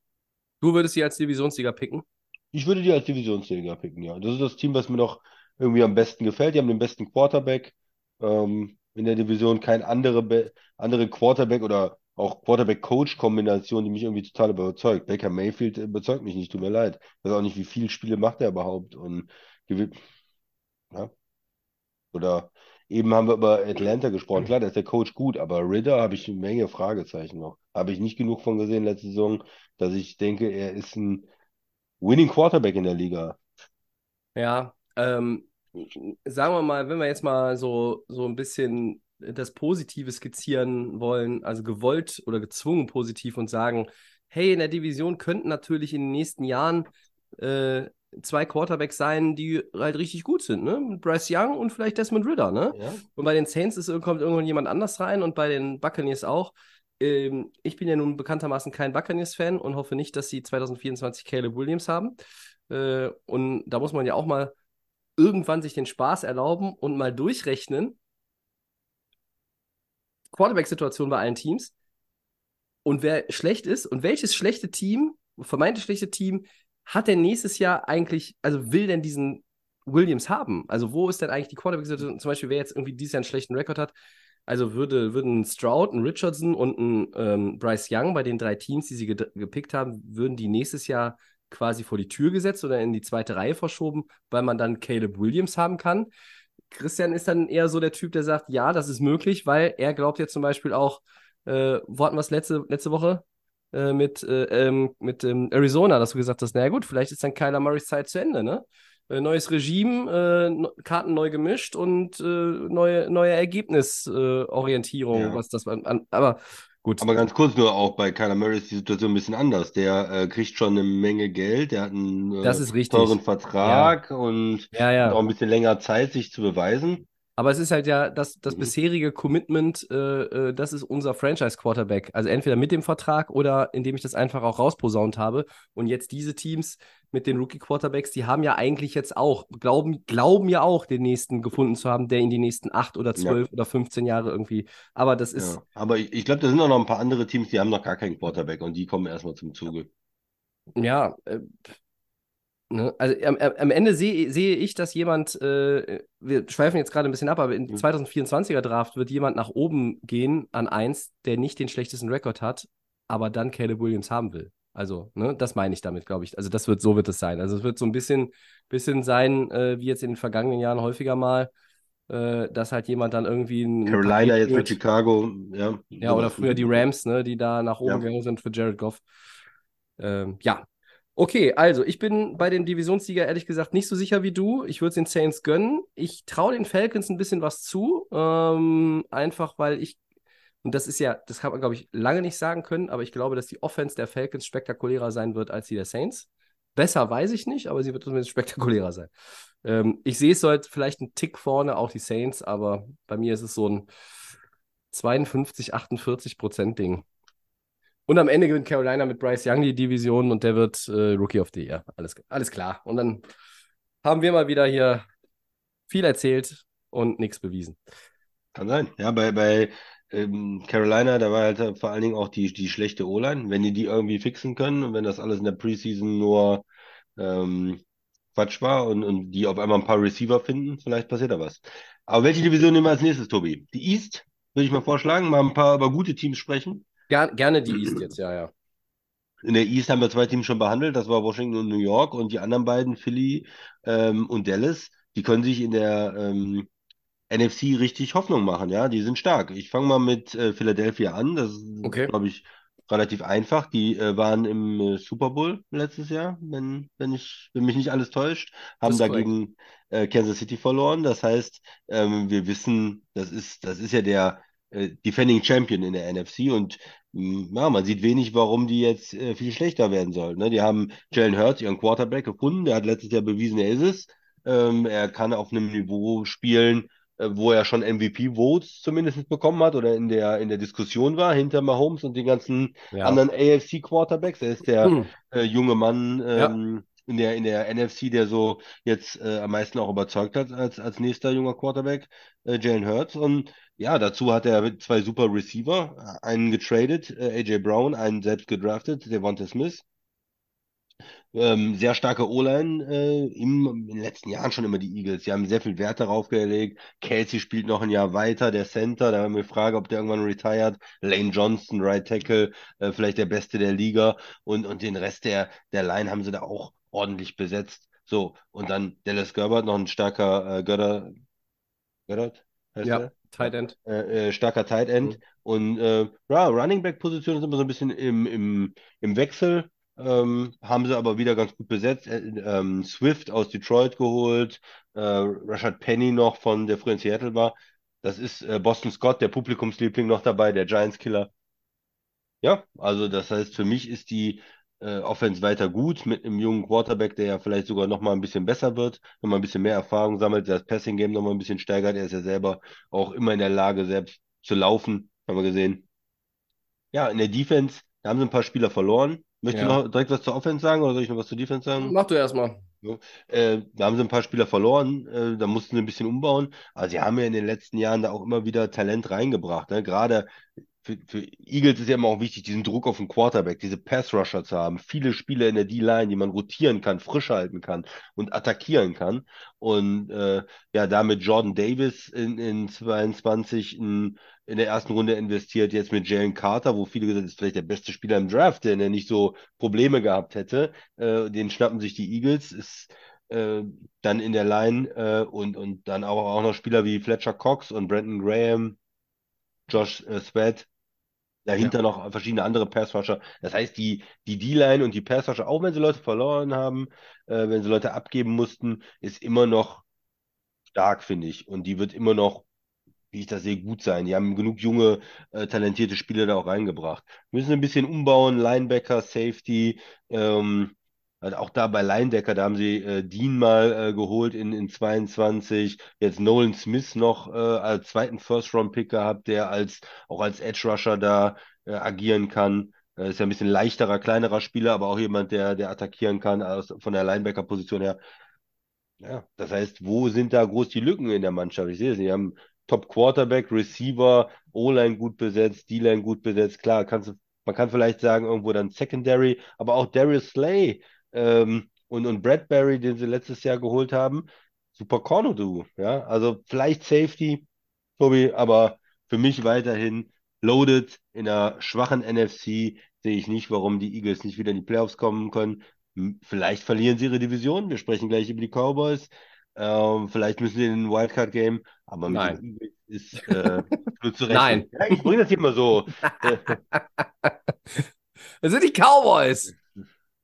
Du würdest sie als Divisionssieger picken? Ich würde die als Divisionssieger picken, ja. Das ist das Team, was mir noch irgendwie am besten gefällt. Die haben den besten Quarterback ähm, in der Division. Kein andere, andere Quarterback oder auch Quarterback-Coach-Kombination, die mich irgendwie total überzeugt. Baker Mayfield überzeugt mich nicht, tut mir leid. Ich weiß auch nicht, wie viele Spiele macht er überhaupt und. Ja. Oder eben haben wir über Atlanta gesprochen. Klar, da ist der Coach gut, aber Ridder habe ich eine Menge Fragezeichen noch. Habe ich nicht genug von gesehen letzte Saison, dass ich denke, er ist ein Winning Quarterback in der Liga. Ja, ähm, sagen wir mal, wenn wir jetzt mal so, so ein bisschen das Positive skizzieren wollen, also gewollt oder gezwungen positiv und sagen, hey, in der Division könnten natürlich in den nächsten Jahren äh, zwei Quarterbacks sein, die halt richtig gut sind, ne? Bryce Young und vielleicht Desmond Ritter, ne? Ja. Und bei den Saints ist, kommt irgendwann jemand anders rein und bei den Buccaneers auch. Ähm, ich bin ja nun bekanntermaßen kein Buccaneers-Fan und hoffe nicht, dass sie 2024 Caleb Williams haben. Äh, und da muss man ja auch mal irgendwann sich den Spaß erlauben und mal durchrechnen. Quarterback-Situation bei allen Teams. Und wer schlecht ist und welches schlechte Team, vermeintlich schlechte Team, hat denn nächstes Jahr eigentlich, also will denn diesen Williams haben? Also wo ist denn eigentlich die Quarterback-Situation? Zum Beispiel, wer jetzt irgendwie dieses Jahr einen schlechten Rekord hat, also würde, würden Stroud, ein Richardson und ein ähm, Bryce Young bei den drei Teams, die sie ge gepickt haben, würden die nächstes Jahr quasi vor die Tür gesetzt oder in die zweite Reihe verschoben, weil man dann Caleb Williams haben kann. Christian ist dann eher so der Typ, der sagt, ja, das ist möglich, weil er glaubt jetzt zum Beispiel auch, äh, wo hatten wir es letzte, letzte Woche? Äh, mit, äh, ähm, mit ähm, Arizona, dass du gesagt hast, naja gut, vielleicht ist dann Kyler Murrays Zeit zu Ende, ne? Äh, neues Regime, äh, Karten neu gemischt und äh, neue, neue Ergebnisorientierung, Ja. was das an, aber gut. Aber ganz kurz nur auch bei Kyler Murray ist die Situation ein bisschen anders. Der äh, kriegt schon eine Menge Geld, der hat einen äh, Das ist richtig. teuren Vertrag und ja, hat ja. auch ein bisschen länger Zeit, sich zu beweisen. Aber es ist halt ja das, das Mhm. bisherige Commitment, äh, äh, das ist unser Franchise-Quarterback. Also entweder mit dem Vertrag oder indem ich das einfach auch rausposaunt habe. Und jetzt diese Teams mit den Rookie-Quarterbacks, die haben ja eigentlich jetzt auch, glauben, glauben ja auch, den nächsten gefunden zu haben, der in die nächsten acht oder zwölf oder 15 Jahre irgendwie. Aber das ist, Ja. Aber ich, ich glaube, da sind auch noch ein paar andere Teams, die haben noch gar keinen Quarterback und die kommen erstmal zum Zuge. Ja, äh, ne? Also am, am Ende sehe sehe ich, dass jemand, äh, wir schweifen jetzt gerade ein bisschen ab, aber im Mhm. 2024er Draft wird jemand nach oben gehen an eins, der nicht den schlechtesten Rekord hat, aber dann Caleb Williams haben will. Also, ne, das meine ich damit, glaube ich. Also, das wird, so wird es sein. Also, es wird so ein bisschen, bisschen sein, äh, wie jetzt in den vergangenen Jahren häufiger mal, äh, dass halt jemand dann irgendwie ein Carolina Paket jetzt mit. Chicago, ja. Ja, oder früher die Rams, ne, die da nach oben Ja. gegangen sind für Jared Goff. Ähm, ja. Okay, also ich bin bei den Divisionssieger ehrlich gesagt nicht so sicher wie du. Ich würde den Saints gönnen. Ich traue den Falcons ein bisschen was zu. Ähm, einfach weil ich, und das ist ja, das hat man, glaube ich, lange nicht sagen können, aber ich glaube, dass die Offense der Falcons spektakulärer sein wird als die der Saints. Besser weiß ich nicht, aber sie wird zumindest spektakulärer sein. Ähm, ich sehe es so halt vielleicht einen Tick vorne, auch die Saints, aber bei mir ist es so ein 52, 48 Prozent Ding. Und am Ende gewinnt Carolina mit Bryce Young die Division und der wird äh, Rookie of the Year. Alles, alles klar. Und dann haben wir mal wieder hier viel erzählt und nichts bewiesen. Kann sein. Ja, bei, bei ähm, Carolina, da war halt vor allen Dingen auch die, die schlechte O-Line. Wenn die die irgendwie fixen können und wenn das alles in der Preseason nur ähm, Quatsch war und, und die auf einmal ein paar Receiver finden, vielleicht passiert da was. Aber welche Division nehmen wir als nächstes, Tobi? Die East, würde ich mal vorschlagen, mal ein paar über gute Teams sprechen. Ger gerne die East jetzt, ja, ja. In der East haben wir zwei Teams schon behandelt, das war Washington und New York und die anderen beiden, Philly ähm, und Dallas, die können sich in der ähm, NFC richtig Hoffnung machen, ja, die sind stark. Ich fange mal mit äh, Philadelphia an, das ist, Okay. glaube ich, relativ einfach. Die äh, waren im äh, Super Bowl letztes Jahr, wenn, wenn ich, wenn mich nicht alles täuscht, haben dagegen äh, Kansas City verloren. Das heißt, ähm, wir wissen, das ist, das ist ja der äh, Defending Champion in der NFC und ja, man sieht wenig, warum die jetzt äh, viel schlechter werden sollen. Ne? Die haben Jalen Hurts, ihren Quarterback, gefunden. Der hat letztes Jahr bewiesen, er ist es. Ähm, er kann auf einem Niveau spielen, äh, wo er schon MVP-Votes zumindest bekommen hat oder in der, in der Diskussion war, hinter Mahomes und den ganzen Ja. anderen AFC-Quarterbacks. Er ist der Hm. äh, junge Mann Ja. ähm, in der, in der NFC, der so jetzt äh, am meisten auch überzeugt hat als, als nächster junger Quarterback, äh, Jalen Hurts. Und ja, dazu hat er mit zwei super Receiver, einen getradet, äh, AJ Brown, einen selbst gedraftet, Devonta Smith. Ähm, sehr starke O-Line äh, im, in den letzten Jahren schon immer die Eagles. Sie haben sehr viel Wert darauf gelegt. Kelsey spielt noch ein Jahr weiter, der Center. Da haben wir Frage, ob der irgendwann retired. Lane Johnson, Right Tackle, äh, vielleicht der Beste der Liga. Und, und den Rest der, der Line haben sie da auch ordentlich besetzt. So, und dann Dallas Gerbert, noch ein starker äh, Götter, Göttert, heißt Ja, der? Tight End. äh, äh, starker Tight End. Mhm. Und äh, ja, Running Back Position ist immer so ein bisschen im, im, im Wechsel. Ähm, haben sie aber wieder ganz gut besetzt. Äh, ähm, Swift aus Detroit geholt, äh, Rashad Penny noch von der früher in Seattle war. Das ist äh, Boston Scott, der Publikumsliebling noch dabei, der Giants Killer. Ja, also das heißt, für mich ist die äh, Offense weiter gut mit einem jungen Quarterback, der ja vielleicht sogar noch mal ein bisschen besser wird, noch mal ein bisschen mehr Erfahrung sammelt, das Passing Game noch mal ein bisschen steigert. Er ist ja selber auch immer in der Lage, selbst zu laufen, haben wir gesehen. Ja, in der Defense, da haben sie ein paar Spieler verloren. Möchtest Ja. du noch direkt was zur Offense sagen oder soll ich noch was zur Defense sagen? Mach du erstmal. Äh, da haben sie ein paar Spieler verloren, äh, da mussten sie ein bisschen umbauen. Aber sie haben ja in den letzten Jahren da auch immer wieder Talent reingebracht. Ne? Gerade für, für Eagles ist ja immer auch wichtig, diesen Druck auf den Quarterback, diese Pass-Rusher zu haben. Viele Spieler in der D-Line, die man rotieren kann, frisch halten kann und attackieren kann. Und äh, ja, damit Jordan Davis in, in 22 in, in der ersten Runde investiert, jetzt mit Jalen Carter, wo viele gesagt haben, ist vielleicht der beste Spieler im Draft, der nicht so Probleme gehabt hätte. Äh, den schnappen sich die Eagles, ist äh, dann in der Line äh, und, und dann auch, auch noch Spieler wie Fletcher Cox und Brandon Graham, Josh äh, Sweat, dahinter noch verschiedene andere Passrusher. Das heißt, die die D-Line und die Passrusher, auch wenn sie Leute verloren haben, äh, wenn sie Leute abgeben mussten, ist immer noch stark, finde ich. Und die wird immer noch, wie ich das sehe, gut sein. Die haben genug junge, äh, talentierte Spieler da auch reingebracht. Müssen ein bisschen umbauen, Linebacker, Safety, ähm, also auch da bei Linebacker, da haben sie äh, Dean mal äh, geholt in, in 22, jetzt Nolan Smith noch äh, als zweiten First-Round-Pick gehabt, der als auch als Edge-Rusher da äh, agieren kann. Äh, ist ja ein bisschen leichterer, kleinerer Spieler, aber auch jemand, der, der attackieren kann aus, von der Linebacker-Position her. Ja, das heißt, wo sind da groß die Lücken in der Mannschaft? Ich sehe es. Die haben Top Quarterback, Receiver, O-Line gut besetzt, D-Line gut besetzt. Klar, kannst du, man kann vielleicht sagen, irgendwo dann Secondary, aber auch Darius Slay ähm, und, und Bradbury, den sie letztes Jahr geholt haben, super Corner-Duo. Ja, also vielleicht Safety, Tobi, aber für mich weiterhin loaded in einer schwachen NFC sehe ich nicht, warum die Eagles nicht wieder in die Playoffs kommen können. Vielleicht verlieren sie ihre Division. Wir sprechen gleich über die Cowboys. Ähm, vielleicht müssen sie in ein Wildcard-Game, aber mit Nein. den Eagles ist äh, nur zu rechnen. Nein. Ja, ich bringe das hier mal so. Das sind die Cowboys.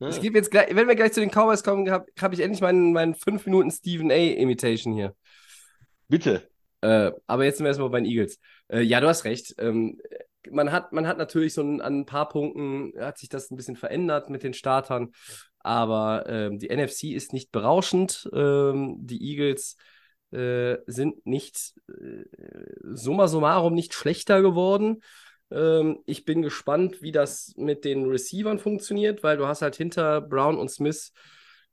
Ja. Ich gebe jetzt gleich, wenn wir gleich zu den Cowboys kommen, habe hab ich endlich meinen, meinen 5 Minuten Stephen A. Imitation hier. Bitte. Äh, aber jetzt sind wir erstmal bei den Eagles. Äh, ja, du hast recht. Ähm, man, hat, man hat natürlich so ein, an ein paar Punkten hat sich das ein bisschen verändert mit den Startern. Aber ähm, die NFC ist nicht berauschend. Ähm, die Eagles äh, sind nicht äh, summa summarum nicht schlechter geworden. Ähm, ich bin gespannt, wie das mit den Receivern funktioniert, weil du hast halt hinter Brown und Smith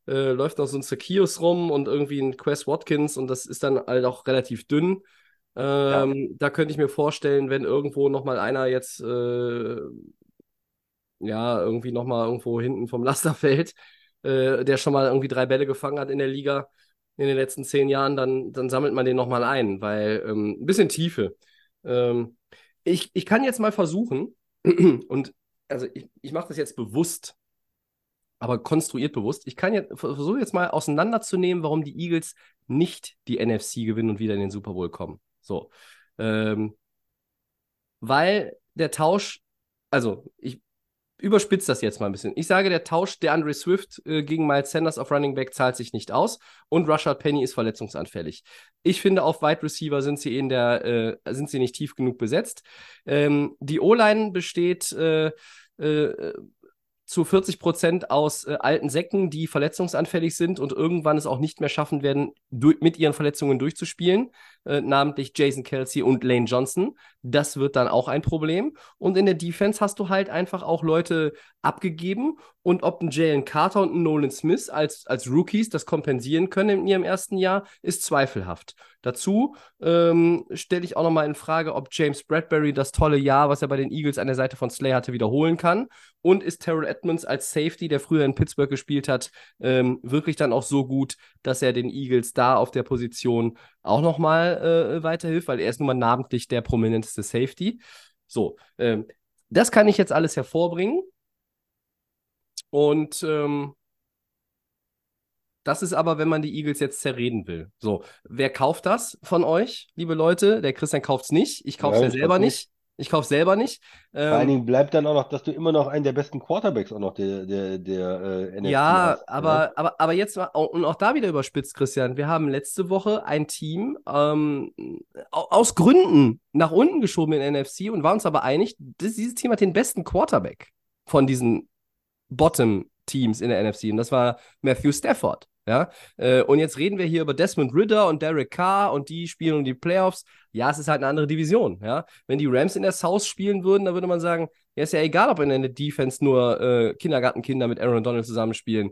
äh, läuft noch so ein Zacchaeus rum und irgendwie ein Quest Watkins und das ist dann halt auch relativ dünn. Ähm, Da könnte ich mir vorstellen, wenn irgendwo nochmal einer jetzt äh, ja irgendwie nochmal irgendwo hinten vom Laster fällt, äh, der schon mal irgendwie drei Bälle gefangen hat in der Liga in den letzten zehn Jahren, dann, dann sammelt man den nochmal ein, weil ähm, ein bisschen Tiefe. Ähm, ich, ich kann jetzt mal versuchen, und also ich, ich mache das jetzt bewusst, aber konstruiert bewusst. Ich kann jetzt versuche jetzt mal auseinanderzunehmen, warum die Eagles nicht die NFC gewinnen und wieder in den Super Bowl kommen. So. Ähm, weil der Tausch, also ich überspitze das jetzt mal ein bisschen. Ich sage, der Tausch der Andre Swift äh, gegen Miles Sanders auf Running Back zahlt sich nicht aus und Rashad Penny ist verletzungsanfällig. Ich finde, auf Wide Receiver sind sie in der, äh, sind sie nicht tief genug besetzt. Ähm, die O-Line besteht äh, äh, zu 40 Prozent aus äh, alten Säcken, die verletzungsanfällig sind und irgendwann es auch nicht mehr schaffen werden, mit ihren Verletzungen durchzuspielen, äh, namentlich Jason Kelsey und Lane Johnson. Das wird dann auch ein Problem. Und in der Defense hast du halt einfach auch Leute abgegeben und ob ein Jalen Carter und ein Nolan Smith als, als Rookies das kompensieren können in ihrem ersten Jahr, ist zweifelhaft. Dazu ähm, stelle ich auch nochmal in Frage, ob James Bradbury das tolle Jahr, was er bei den Eagles an der Seite von Slay hatte, wiederholen kann. Und ist Terrell Edmonds als Safety, der früher in Pittsburgh gespielt hat, ähm, wirklich dann auch so gut, dass er den Eagles da auf der Position auch nochmal äh, weiterhilft, weil er ist nun mal namentlich der prominenteste Safety. So, ähm, das kann ich jetzt alles hervorbringen. Und ähm, das ist aber, wenn man die Eagles jetzt zerreden will. So, wer kauft das von euch, liebe Leute? Der Christian kauft es nicht. Ich kaufe es Ja, ja selber nicht. Ich kaufe selber nicht. Vor allen Ähm, Dingen bleibt dann auch noch, dass du immer noch einen der besten Quarterbacks auch noch der, der, der äh, NFC Ja, hast. aber, aber, aber jetzt und auch da wieder überspitzt, Christian. Wir haben letzte Woche ein Team ähm, au- aus Gründen nach unten geschoben in NFC und waren uns aber einig, dass dieses Team hat den besten Quarterback von diesen Bottom-Teams in der NFC und das war Matthew Stafford. Ja, äh, und jetzt reden wir hier über Desmond Ritter und Derek Carr und die spielen um die Playoffs. Ja, es ist halt eine andere Division. Ja, wenn die Rams in der South spielen würden, dann würde man sagen, ja, ist ja egal, ob in der Defense nur äh, Kindergartenkinder mit Aaron Donald zusammenspielen.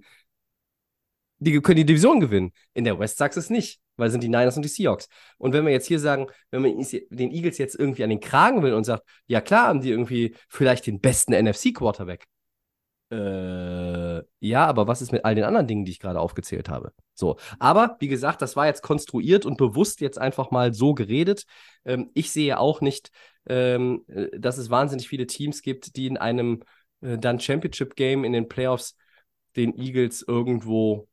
Die können die Division gewinnen. In der West sagst du es nicht, weil sind die Niners und die Seahawks. Und wenn wir jetzt hier sagen, wenn man den Eagles jetzt irgendwie an den Kragen will und sagt, ja klar, haben die irgendwie vielleicht den besten NFC-Quarterback. Äh, ja, aber was ist mit all den anderen Dingen, die ich gerade aufgezählt habe? So, aber wie gesagt, das war jetzt konstruiert und bewusst jetzt einfach mal so geredet. Ähm, ich sehe auch nicht, ähm, äh, dass es wahnsinnig viele Teams gibt, die in einem äh, dann Championship-Game in den Playoffs den Eagles irgendwo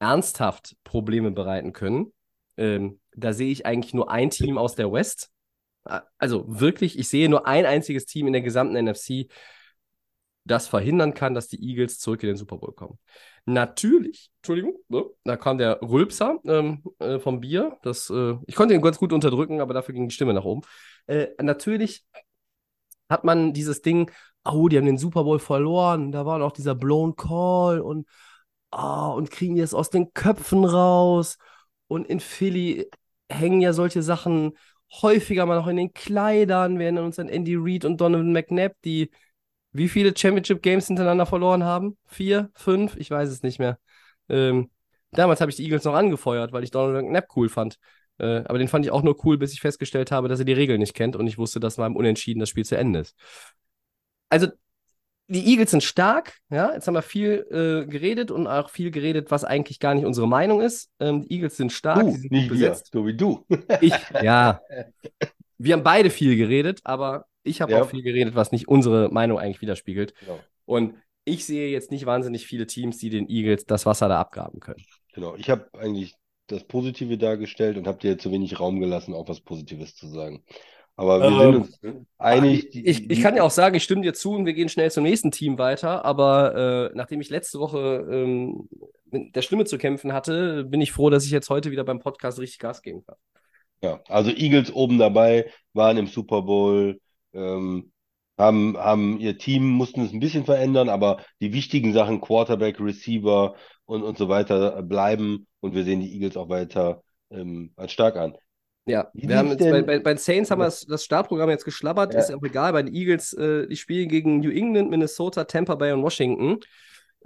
ernsthaft Probleme bereiten können. Ähm, da sehe ich eigentlich nur ein Team aus der West. Also wirklich, ich sehe nur ein einziges Team in der gesamten NFC, das verhindern kann, dass die Eagles zurück in den Super Bowl kommen. Natürlich, Entschuldigung, ne, da kam der Rülpser ähm, äh, vom Bier. Das, äh, ich konnte ihn ganz gut unterdrücken, aber dafür ging die Stimme nach oben. Äh, natürlich hat man dieses Ding, oh, die haben den Super Bowl verloren, da war noch dieser Blown Call und, oh, und kriegen die es aus den Köpfen raus. Und in Philly hängen ja solche Sachen häufiger mal noch in den Kleidern. Wir erinnern uns an Andy Reid und Donovan McNabb, die wie viele Championship Games hintereinander verloren haben? Vier, fünf? Ich weiß es nicht mehr. Ähm, damals habe ich die Eagles noch angefeuert, weil ich Donald McNabb cool fand. Äh, aber den fand ich auch nur cool, bis ich festgestellt habe, dass er die Regeln nicht kennt und ich wusste, dass beim Unentschieden das Spiel zu Ende ist. Also, die Eagles sind stark, ja. Jetzt haben wir viel äh, geredet und auch viel geredet, was eigentlich gar nicht unsere Meinung ist. Ähm, die Eagles sind stark, Du, sie sind nicht gut wir, besetzt. so wie du. Ich, ja. Wir haben beide viel geredet, aber ich habe Ja. auch viel geredet, was nicht unsere Meinung eigentlich widerspiegelt. Genau. Und ich sehe jetzt nicht wahnsinnig viele Teams, die den Eagles das Wasser da abgraben können. Genau, ich habe eigentlich das Positive dargestellt und habe dir zu wenig Raum gelassen, auch was Positives zu sagen. Aber wir sind Ähm, uns einig. die- Ich, ich kann ja auch sagen, ich stimme dir zu und wir gehen schnell zum nächsten Team weiter. Aber äh, nachdem ich letzte Woche ähm, mit der Stimme zu kämpfen hatte, bin ich froh, dass ich jetzt heute wieder beim Podcast richtig Gas geben kann. Ja, also Eagles oben dabei, waren im Super Bowl, ähm, haben, haben ihr Team, mussten es ein bisschen verändern, aber die wichtigen Sachen, Quarterback, Receiver und, und so weiter, äh, bleiben und wir sehen die Eagles auch weiter ähm, als stark an. Ja, Wie wir haben jetzt bei, bei, bei den Saints haben wir das, das Startprogramm jetzt geschlabbert, Ja. ist auch egal. Bei den Eagles, äh, die spielen gegen New England, Minnesota, Tampa Bay und Washington.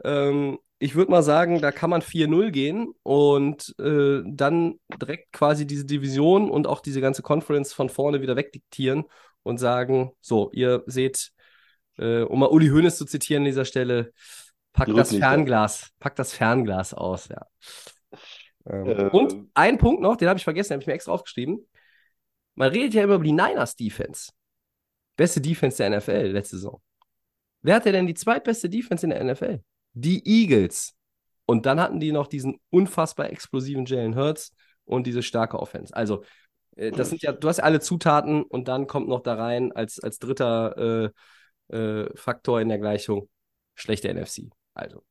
Ähm, ich würde mal sagen, da kann man 4-0 gehen und äh, dann direkt quasi diese Division und auch diese ganze Conference von vorne wieder wegdiktieren und sagen: So, ihr seht, äh, um mal Uli Hoeneß zu zitieren an dieser Stelle, packt das. Fernglas, packt das Fernglas aus, ja. Ähm, Äh, und ein Punkt noch, den habe ich vergessen, den habe ich mir extra aufgeschrieben. Man redet ja immer über die Niners Defense. Beste Defense der NFL letzte Saison. Wer hatte denn die zweitbeste Defense in der NFL? Die Eagles. Und dann hatten die noch diesen unfassbar explosiven Jalen Hurts und diese starke Offense. Also, äh, das sind ja, du hast ja alle Zutaten und dann kommt noch da rein als, als dritter äh, äh, Faktor in der Gleichung schlechte NFC. Also,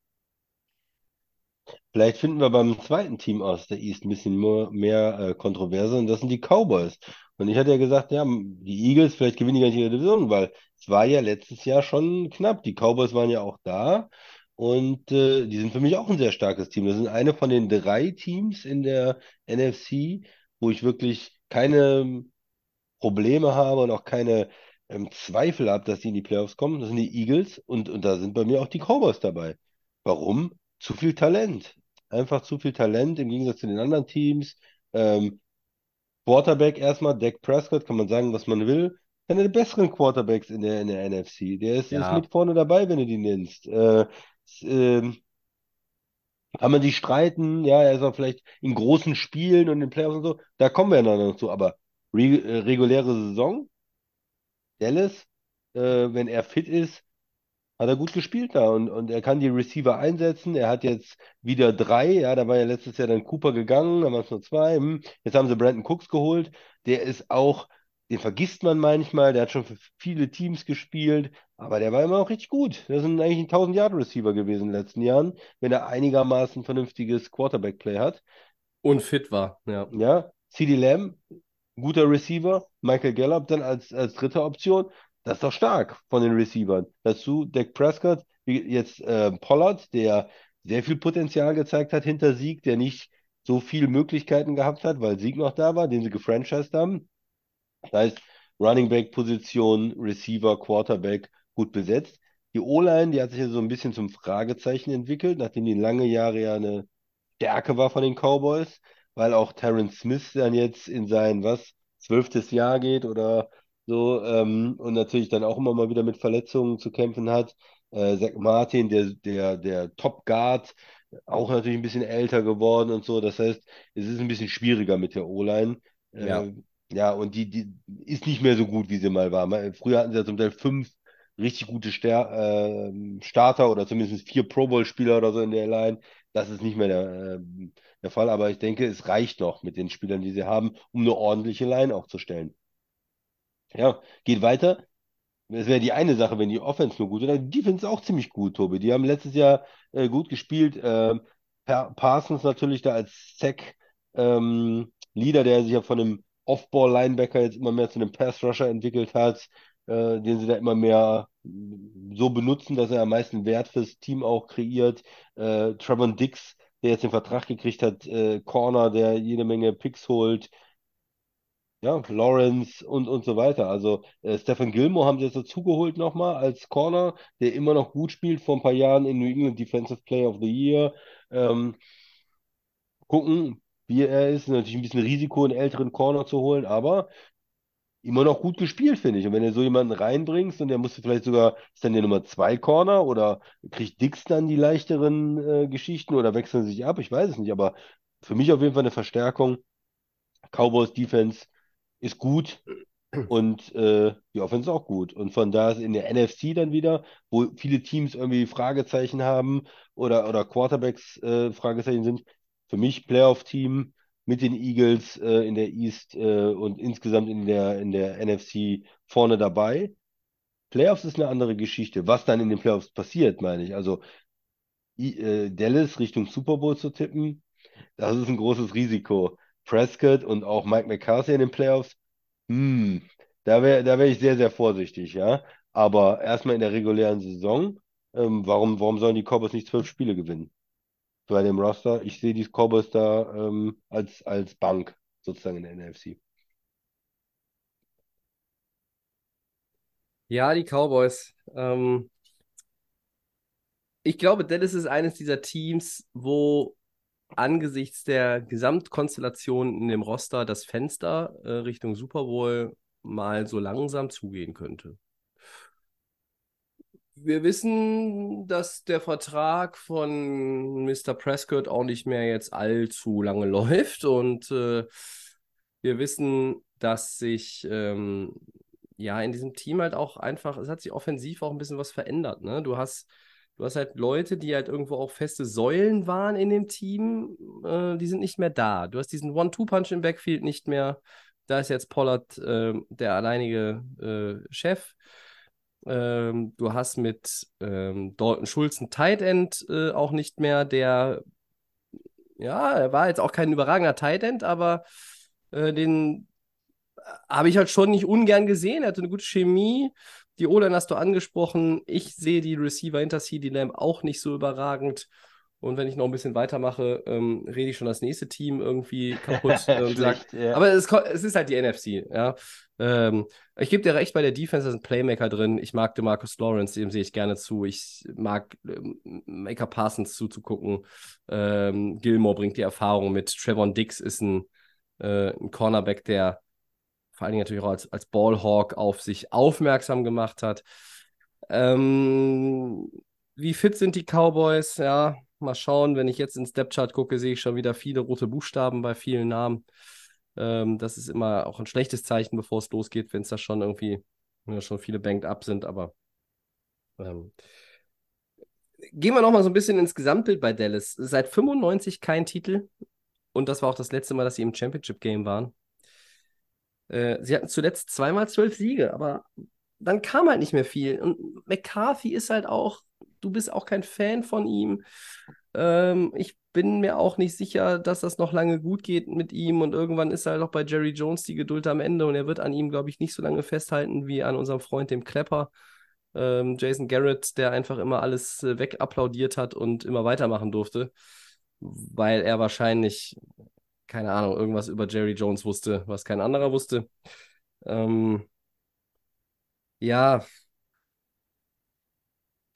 Vielleicht finden wir beim zweiten Team aus der East ein bisschen mehr, mehr äh, Kontroverse und das sind die Cowboys. Und ich hatte ja gesagt, ja, die Eagles, vielleicht gewinnen die gar nicht ihre Division, weil es war ja letztes Jahr schon knapp. Die Cowboys waren ja auch da und äh, die sind für mich auch ein sehr starkes Team. Das sind eine von den drei Teams in der NFC, wo ich wirklich keine Probleme habe und auch keine ähm, Zweifel habe, dass die in die Playoffs kommen. Das sind die Eagles und, und da sind bei mir auch die Cowboys dabei. Warum? Zu viel Talent. Einfach zu viel Talent im Gegensatz zu den anderen Teams. Ähm, Quarterback erstmal, Dak Prescott, kann man sagen, was man will. Einer der besseren Quarterbacks in der, in der NFC. Der ist, Ja. ist mit vorne dabei, wenn du die nennst. Äh, ähm, kann man sich streiten, ja, er ist auch vielleicht in großen Spielen und in Playoffs und so, da kommen wir ja noch zu, aber re äh, reguläre Saison, Dallas, äh, wenn er fit ist, hat er gut gespielt da und, und er kann die Receiver einsetzen. Er hat jetzt wieder drei, ja, da war ja letztes Jahr dann Cooper gegangen, dann waren es nur zwei. Hm. Jetzt haben sie Brandon Cooks geholt. Der ist auch, den vergisst man manchmal, der hat schon für viele Teams gespielt, aber der war immer auch richtig gut. Das sind eigentlich ein 1000-Yard-Receiver gewesen in den letzten Jahren, wenn er einigermaßen vernünftiges Quarterback-Play hat. unfit war, ja. Ja, CeeDee Lamb, guter Receiver. Michael Gallup dann als, als dritte Option. Das ist doch stark von den Receivern. Dazu Dak Prescott, jetzt äh, Pollard, der sehr viel Potenzial gezeigt hat hinter Sieg, der nicht so viele Möglichkeiten gehabt hat, weil Sieg noch da war, den sie gefranchised haben. Das heißt, Running Back Position, Receiver, Quarterback gut besetzt. Die O-Line, die hat sich ja so ein bisschen zum Fragezeichen entwickelt, nachdem die lange Jahre ja eine Stärke war von den Cowboys, weil auch Terrence Smith dann jetzt in sein, was, zwölftes Jahr geht oder so ähm, und natürlich dann auch immer mal wieder mit Verletzungen zu kämpfen hat. Äh, Zach Martin, der, der, der Top Guard, auch natürlich ein bisschen älter geworden und so. Das heißt, es ist ein bisschen schwieriger mit der O-Line. Äh, Ja. und die, die ist nicht mehr so gut, wie sie mal war. Früher hatten sie ja zum Teil fünf richtig gute Ster ähm, Starter oder zumindest vier Pro Bowl-Spieler oder so in der Line. Das ist nicht mehr der, ähm, der Fall, aber ich denke, es reicht noch mit den Spielern, die sie haben, um eine ordentliche Line aufzustellen. Ja, geht weiter. Das wäre die eine Sache, wenn die Offense nur gut ist. Die Defense ist auch ziemlich gut, Tobi. Die haben letztes Jahr äh, gut gespielt. Pa- Parsons natürlich da als Sack ähm, Leader, der sich ja von einem Off-Ball-Linebacker jetzt immer mehr zu einem Pass-Rusher entwickelt hat, äh, den sie da immer mehr so benutzen, dass er am meisten Wert fürs Team auch kreiert. Äh, Trevon Diggs, der jetzt den Vertrag gekriegt hat, äh, Corner, der jede Menge Picks holt. Ja, Lawrence und, und so weiter. Also äh, Stephen Gilmore haben sie jetzt dazugeholt nochmal als Corner, der immer noch gut spielt, vor ein paar Jahren in New England Defensive Player of the Year. Ähm, gucken, wie er ist. Natürlich ein bisschen Risiko, einen älteren Corner zu holen, aber immer noch gut gespielt, finde ich. Und wenn du so jemanden reinbringst und der musste vielleicht sogar, ist dann der Nummer zwei Corner oder kriegt Dix dann die leichteren äh, Geschichten oder wechseln sich ab? Ich weiß es nicht, aber für mich auf jeden Fall eine Verstärkung. Cowboys Defense ist gut und äh, die Offense auch gut. Und von da ist in der NFC dann wieder, wo viele Teams irgendwie Fragezeichen haben oder, oder Quarterbacks äh, Fragezeichen sind, für mich Playoff-Team mit den Eagles äh, in der East äh, und insgesamt in der, in der NFC vorne dabei. Playoffs ist eine andere Geschichte. Was dann in den Playoffs passiert, meine ich. Also äh, Dallas Richtung Super Bowl zu tippen, das ist ein großes Risiko. Prescott und auch Mike McCarthy in den Playoffs, hm, da wäre da wär ich sehr, sehr vorsichtig, ja. Aber erstmal in der regulären Saison, ähm, warum, warum sollen die Cowboys nicht zwölf Spiele gewinnen? Bei dem Roster, ich sehe die Cowboys da ähm, als, als Bank sozusagen in der NFC. Ja, die Cowboys. Ähm, ich glaube, Dallas ist eines dieser Teams, wo angesichts der Gesamtkonstellation in dem Roster das Fenster äh, Richtung Super Bowl mal so langsam zugehen könnte. Wir wissen, dass der Vertrag von Mr. Prescott auch nicht mehr jetzt allzu lange läuft und äh, wir wissen, dass sich ähm, ja in diesem Team halt auch einfach, es hat sich offensiv auch ein bisschen was verändert. Ne? Du hast, du hast halt Leute, die halt irgendwo auch feste Säulen waren in dem Team, äh, die sind nicht mehr da. Du hast diesen One-Two-Punch im Backfield nicht mehr. Da ist jetzt Pollard äh, der alleinige äh, Chef. Ähm, du hast mit ähm, Dalton Schulz einen Tight End äh, auch nicht mehr, der, ja, er war jetzt auch kein überragender Tight End, aber äh, den habe ich halt schon nicht ungern gesehen. Er hatte eine gute Chemie. Die O-Line hast du angesprochen. Ich sehe die Receiver hinter CD Lamb auch nicht so überragend. Und wenn ich noch ein bisschen weitermache, ähm, rede ich schon das nächste Team irgendwie kaputt Schlecht, ja. aber es, es ist halt die NFC, ja. Ähm, ich gebe dir recht, bei der Defense da sind Playmaker drin. Ich mag DeMarcus Lawrence, dem sehe ich gerne zu. Ich mag ähm, Maker Parsons zuzugucken. Ähm, Gilmore bringt die Erfahrung mit. Trevon Diggs ist ein, äh, ein Cornerback, der vor allen Dingen natürlich auch als, als Ballhawk auf sich aufmerksam gemacht hat. Ähm, wie fit sind die Cowboys? Ja, mal schauen. Wenn ich jetzt ins Depth-Chart gucke, sehe ich schon wieder viele rote Buchstaben bei vielen Namen. Ähm, das ist immer auch ein schlechtes Zeichen, bevor es losgeht, wenn es da schon irgendwie ja, schon viele banked up sind. Aber ähm, gehen wir nochmal so ein bisschen ins Gesamtbild bei Dallas. Seit 95 kein Titel. Und das war auch das letzte Mal, dass sie im Championship-Game waren. Äh, sie hatten zuletzt zweimal zwölf Siege, aber dann kam halt nicht mehr viel. Und McCarthy ist halt auch, du bist auch kein Fan von ihm. Ähm, ich bin mir auch nicht sicher, dass das noch lange gut geht mit ihm. Und irgendwann ist halt auch bei Jerry Jones die Geduld am Ende und er wird an ihm, glaube ich, nicht so lange festhalten wie an unserem Freund, dem Klepper. Ähm, Jason Garrett, der einfach immer alles äh, wegapplaudiert hat und immer weitermachen durfte, weil er wahrscheinlich, keine Ahnung, irgendwas über Jerry Jones wusste, was kein anderer wusste. Ähm, ja,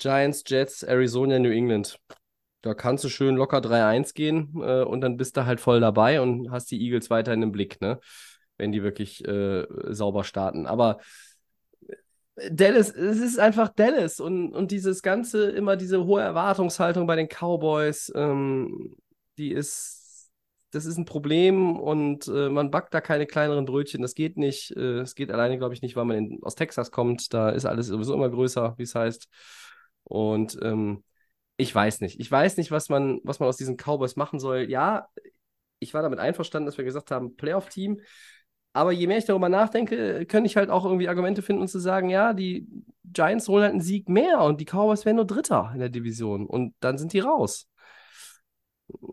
Giants, Jets, Arizona, New England. Da kannst du schön locker 3-1 gehen äh, und dann bist du halt voll dabei und hast die Eagles weiterhin im Blick, ne? Wenn die wirklich äh, sauber starten. Aber äh, Dallas, es ist einfach Dallas und, und dieses Ganze, immer diese hohe Erwartungshaltung bei den Cowboys, ähm, die ist, das ist ein Problem und äh, man backt da keine kleineren Brötchen. Das geht nicht. Äh, es geht alleine, glaube ich, nicht, weil man in, aus Texas kommt. Da ist alles sowieso immer größer, wie es heißt. Und ähm, ich weiß nicht. Ich weiß nicht, was man, was man aus diesen Cowboys machen soll. Ja, ich war damit einverstanden, dass wir gesagt haben, Playoff-Team. Aber je mehr ich darüber nachdenke, könnte ich halt auch irgendwie Argumente finden und zu sagen, ja, die Giants holen halt einen Sieg mehr und die Cowboys wären nur Dritter in der Division und dann sind die raus.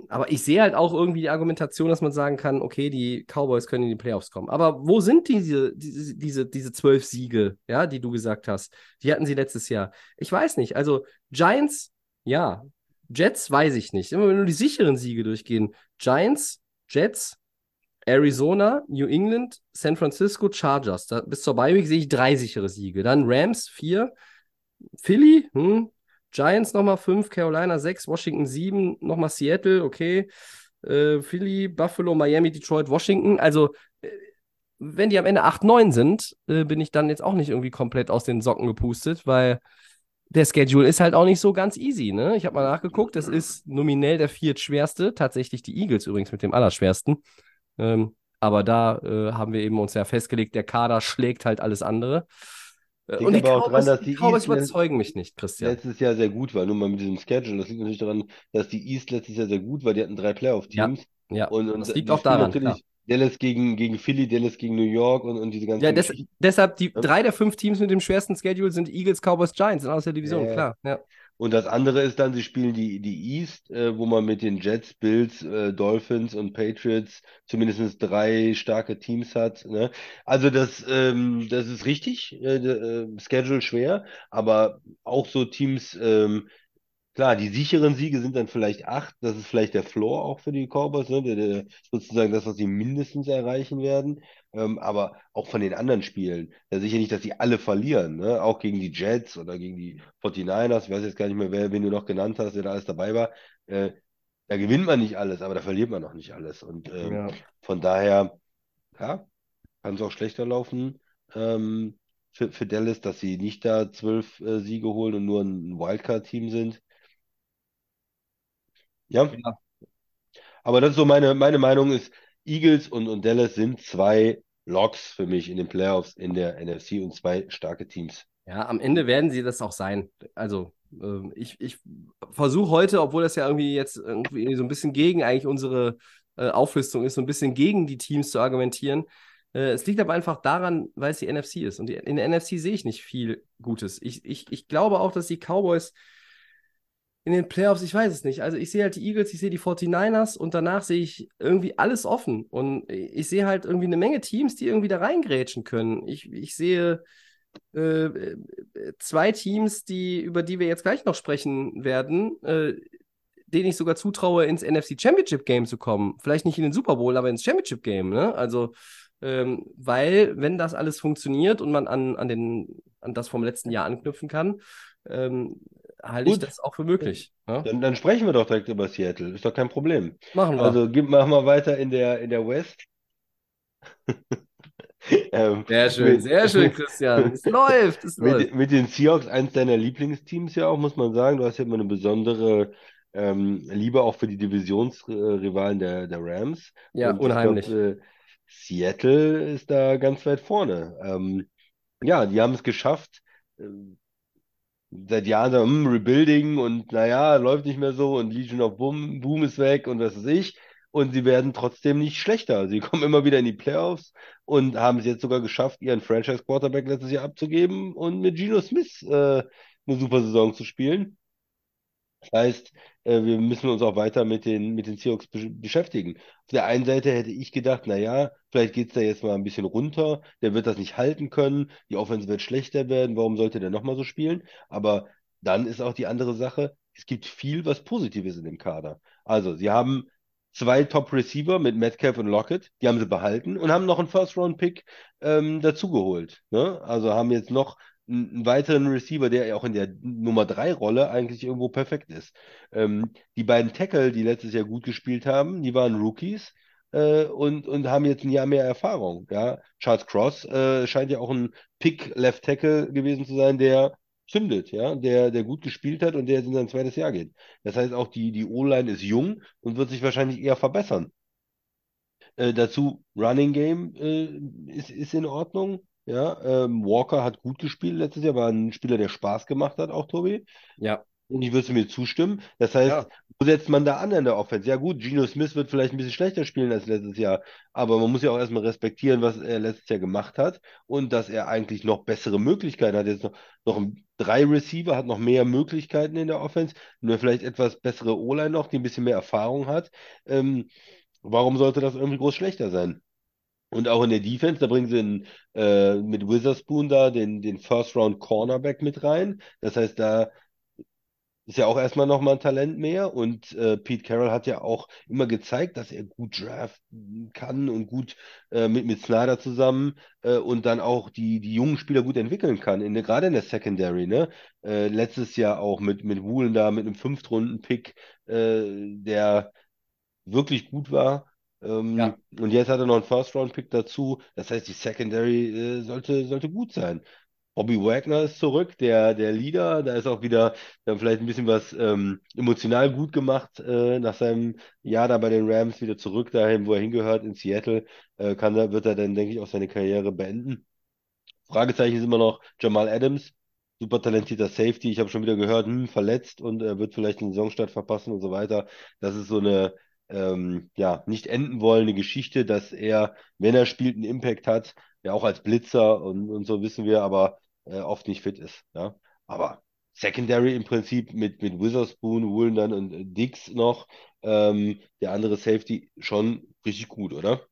Aber ich sehe halt auch irgendwie die Argumentation, dass man sagen kann, okay, die Cowboys können in die Playoffs kommen. Aber wo sind diese, diese, diese, zwölf Siege, ja, die du gesagt hast? Die hatten sie letztes Jahr. Ich weiß nicht. Also Giants ja. Jets weiß ich nicht. Immer wenn nur die sicheren Siege durchgehen. Giants, Jets, Arizona, New England, San Francisco, Chargers. Da, bis zur Bye sehe ich drei sichere Siege. Dann Rams, vier. Philly, hm. Giants nochmal fünf, Carolina sechs, Washington sieben, nochmal Seattle, okay. Äh, Philly, Buffalo, Miami, Detroit, Washington. Also, äh, wenn die am Ende 8-9 sind, äh, bin ich dann jetzt auch nicht irgendwie komplett aus den Socken gepustet, weil der Schedule ist halt auch nicht so ganz easy. Ne? Ich habe mal nachgeguckt, das ist nominell der viertschwerste, tatsächlich die Eagles übrigens mit dem allerschwersten. Ähm, aber da äh, haben wir eben uns ja festgelegt, der Kader schlägt halt alles andere. Äh, und die Cowboys, dran, die, die Cowboys überzeugen mich nicht, Christian. Letztes Jahr sehr gut war, nur mal mit diesem Schedule. Das liegt natürlich daran, dass die East letztes Jahr sehr gut war. Die hatten drei Playoff-Teams. Ja, ja. Und, und das liegt auch daran. Natürlich, klar. Dallas gegen, gegen Philly, Dallas gegen New York und, und diese ganzen. Ja, des, deshalb die ja. drei der fünf Teams mit dem schwersten Schedule sind Eagles, Cowboys, Giants aus der Division, ja. klar. Ja. Und das andere ist dann, sie spielen die, die East, äh, wo man mit den Jets, Bills, äh, Dolphins und Patriots zumindest drei starke Teams hat. Ne? Also das, ähm, das ist richtig, äh, äh Schedule schwer, aber auch so Teams, ähm, Klar, die sicheren Siege sind dann vielleicht acht. Das ist vielleicht der Floor auch für die Cowboys, ne? Der, der, sozusagen das, was sie mindestens erreichen werden. Ähm, aber auch von den anderen Spielen. Ja, sicher nicht, dass sie alle verlieren. Ne? Auch gegen die Jets oder gegen die 49ers. Ich weiß jetzt gar nicht mehr, wer, wen du noch genannt hast, der da alles dabei war. Äh, da gewinnt man nicht alles, aber da verliert man auch nicht alles. Und ähm, ja. von daher, ja, kann es auch schlechter laufen. Ähm, für, für Dallas, dass sie nicht da zwölf äh, Siege holen und nur ein Wildcard-Team sind. Ja. ja. Aber das ist so meine, meine Meinung ist, Eagles und, und Dallas sind zwei Locks für mich in den Playoffs in der NFC und zwei starke Teams. Ja, am Ende werden sie das auch sein. Also äh, ich, ich versuche heute, obwohl das ja irgendwie jetzt irgendwie so ein bisschen gegen eigentlich unsere äh, Auflistung ist, so ein bisschen gegen die Teams zu argumentieren. Äh, es liegt aber einfach daran, weil es die NFC ist. Und die, in der NFC sehe ich nicht viel Gutes. Ich, ich, ich glaube auch, dass die Cowboys in den Playoffs, ich weiß es nicht. Also ich sehe halt die Eagles, ich sehe die 49ers und danach sehe ich irgendwie alles offen. Und ich sehe halt irgendwie eine Menge Teams, die irgendwie da reingrätschen können. Ich, ich sehe äh, zwei Teams, die, über die wir jetzt gleich noch sprechen werden, äh, denen ich sogar zutraue, ins NFC Championship Game zu kommen. Vielleicht nicht in den Super Bowl, aber ins Championship Game. Ne? Also, ähm, weil, wenn das alles funktioniert und man an, an, den, an das vom letzten Jahr anknüpfen kann, ähm, halte ich das auch für möglich. Ja? Dann, dann, sprechen wir doch direkt über Seattle. Ist doch kein Problem. Machen wir. Also gib, machen wir weiter in der, in der West. ähm, sehr schön, sehr schön, Christian. Es läuft, es mit, läuft. Mit den Seahawks, eins deiner Lieblingsteams ja auch, muss man sagen. Du hast ja immer eine besondere ähm, Liebe auch für die Divisionsrivalen der, der Rams. Ja, Und unheimlich. Glaub, äh, Seattle ist da ganz weit vorne. Ähm, ja, die haben es geschafft, ähm, seit Jahren sagen, hm, Rebuilding und naja, läuft nicht mehr so und Legion of Boom, Boom ist weg und was weiß ich. Und sie werden trotzdem nicht schlechter. Sie kommen immer wieder in die Playoffs und haben es jetzt sogar geschafft, ihren Franchise-Quarterback letztes Jahr abzugeben und mit Geno Smith äh, eine super Saison zu spielen. Das heißt, äh, wir müssen uns auch weiter mit den, mit den Seahawks be beschäftigen. Auf der einen Seite hätte ich gedacht, naja, vielleicht geht es da jetzt mal ein bisschen runter, der wird das nicht halten können, die Offense wird schlechter werden, warum sollte der nochmal so spielen? Aber dann ist auch die andere Sache, es gibt viel, was Positives in dem Kader. Also, sie haben zwei Top-Receiver mit Metcalf und Lockett, die haben sie behalten und haben noch einen First-Round-Pick ähm, dazugeholt. Ne? Also haben jetzt noch einen weiteren Receiver, der ja auch in der Nummer 3 Rolle eigentlich irgendwo perfekt ist. Ähm, die beiden Tackle, die letztes Jahr gut gespielt haben, die waren Rookies äh, und, und haben jetzt ein Jahr mehr Erfahrung. Ja? Charles Cross äh, scheint ja auch ein Pick Left Tackle gewesen zu sein, der zündet, ja, der, der gut gespielt hat und der jetzt in sein zweites Jahr geht. Das heißt, auch die, die O-Line ist jung und wird sich wahrscheinlich eher verbessern. Äh, dazu Running Game äh, ist, ist in Ordnung. Ja, ähm, Walker hat gut gespielt letztes Jahr, war ein Spieler, der Spaß gemacht hat, auch Tobi. Ja. Und ich würde mir zustimmen. Das heißt, Ja. wo setzt man da an in der Offense? Ja, gut, Geno Smith wird vielleicht ein bisschen schlechter spielen als letztes Jahr, aber man muss ja auch erstmal respektieren, was er letztes Jahr gemacht hat und dass er eigentlich noch bessere Möglichkeiten hat. Jetzt noch, noch ein- drei Receiver, hat noch mehr Möglichkeiten in der Offense, nur vielleicht etwas bessere O-Line noch, die ein bisschen mehr Erfahrung hat. Ähm, warum sollte das irgendwie groß schlechter sein? Und auch in der Defense, da bringen sie in, äh, mit Witherspoon da den, den First-Round Cornerback mit rein. Das heißt, da ist ja auch erstmal nochmal ein Talent mehr. Und äh, Pete Carroll hat ja auch immer gezeigt, dass er gut draften kann und gut äh, mit, mit Snyder zusammen äh, und dann auch die, die jungen Spieler gut entwickeln kann, in gerade in der Secondary. Ne? Äh, letztes Jahr auch mit, mit Woolen da, mit einem Fünftrunden-Pick, äh, der wirklich gut war. Ähm, Ja. Und jetzt hat er noch einen First-Round-Pick dazu. Das heißt, die Secondary äh, sollte, sollte gut sein. Bobby Wagner ist zurück, der, der Leader. Da ist auch wieder vielleicht ein bisschen was ähm, emotional gut gemacht äh, nach seinem Jahr da bei den Rams wieder zurück dahin, wo er hingehört, in Seattle. Äh, kann, wird er dann, denke ich, auch seine Karriere beenden. Fragezeichen ist immer noch Jamal Adams, super talentierter Safety. Ich habe schon wieder gehört, hm, verletzt und er wird vielleicht den Saisonstart verpassen und so weiter. Das ist so eine ähm, ja, nicht enden wollende Geschichte, dass er, wenn er spielt, einen Impact hat, ja auch als Blitzer und, und so wissen wir, aber äh, oft nicht fit ist. Ja? Aber Secondary im Prinzip mit, mit Witherspoon, Woolen dann und äh, Diggs noch, ähm, der andere Safety schon richtig gut, oder?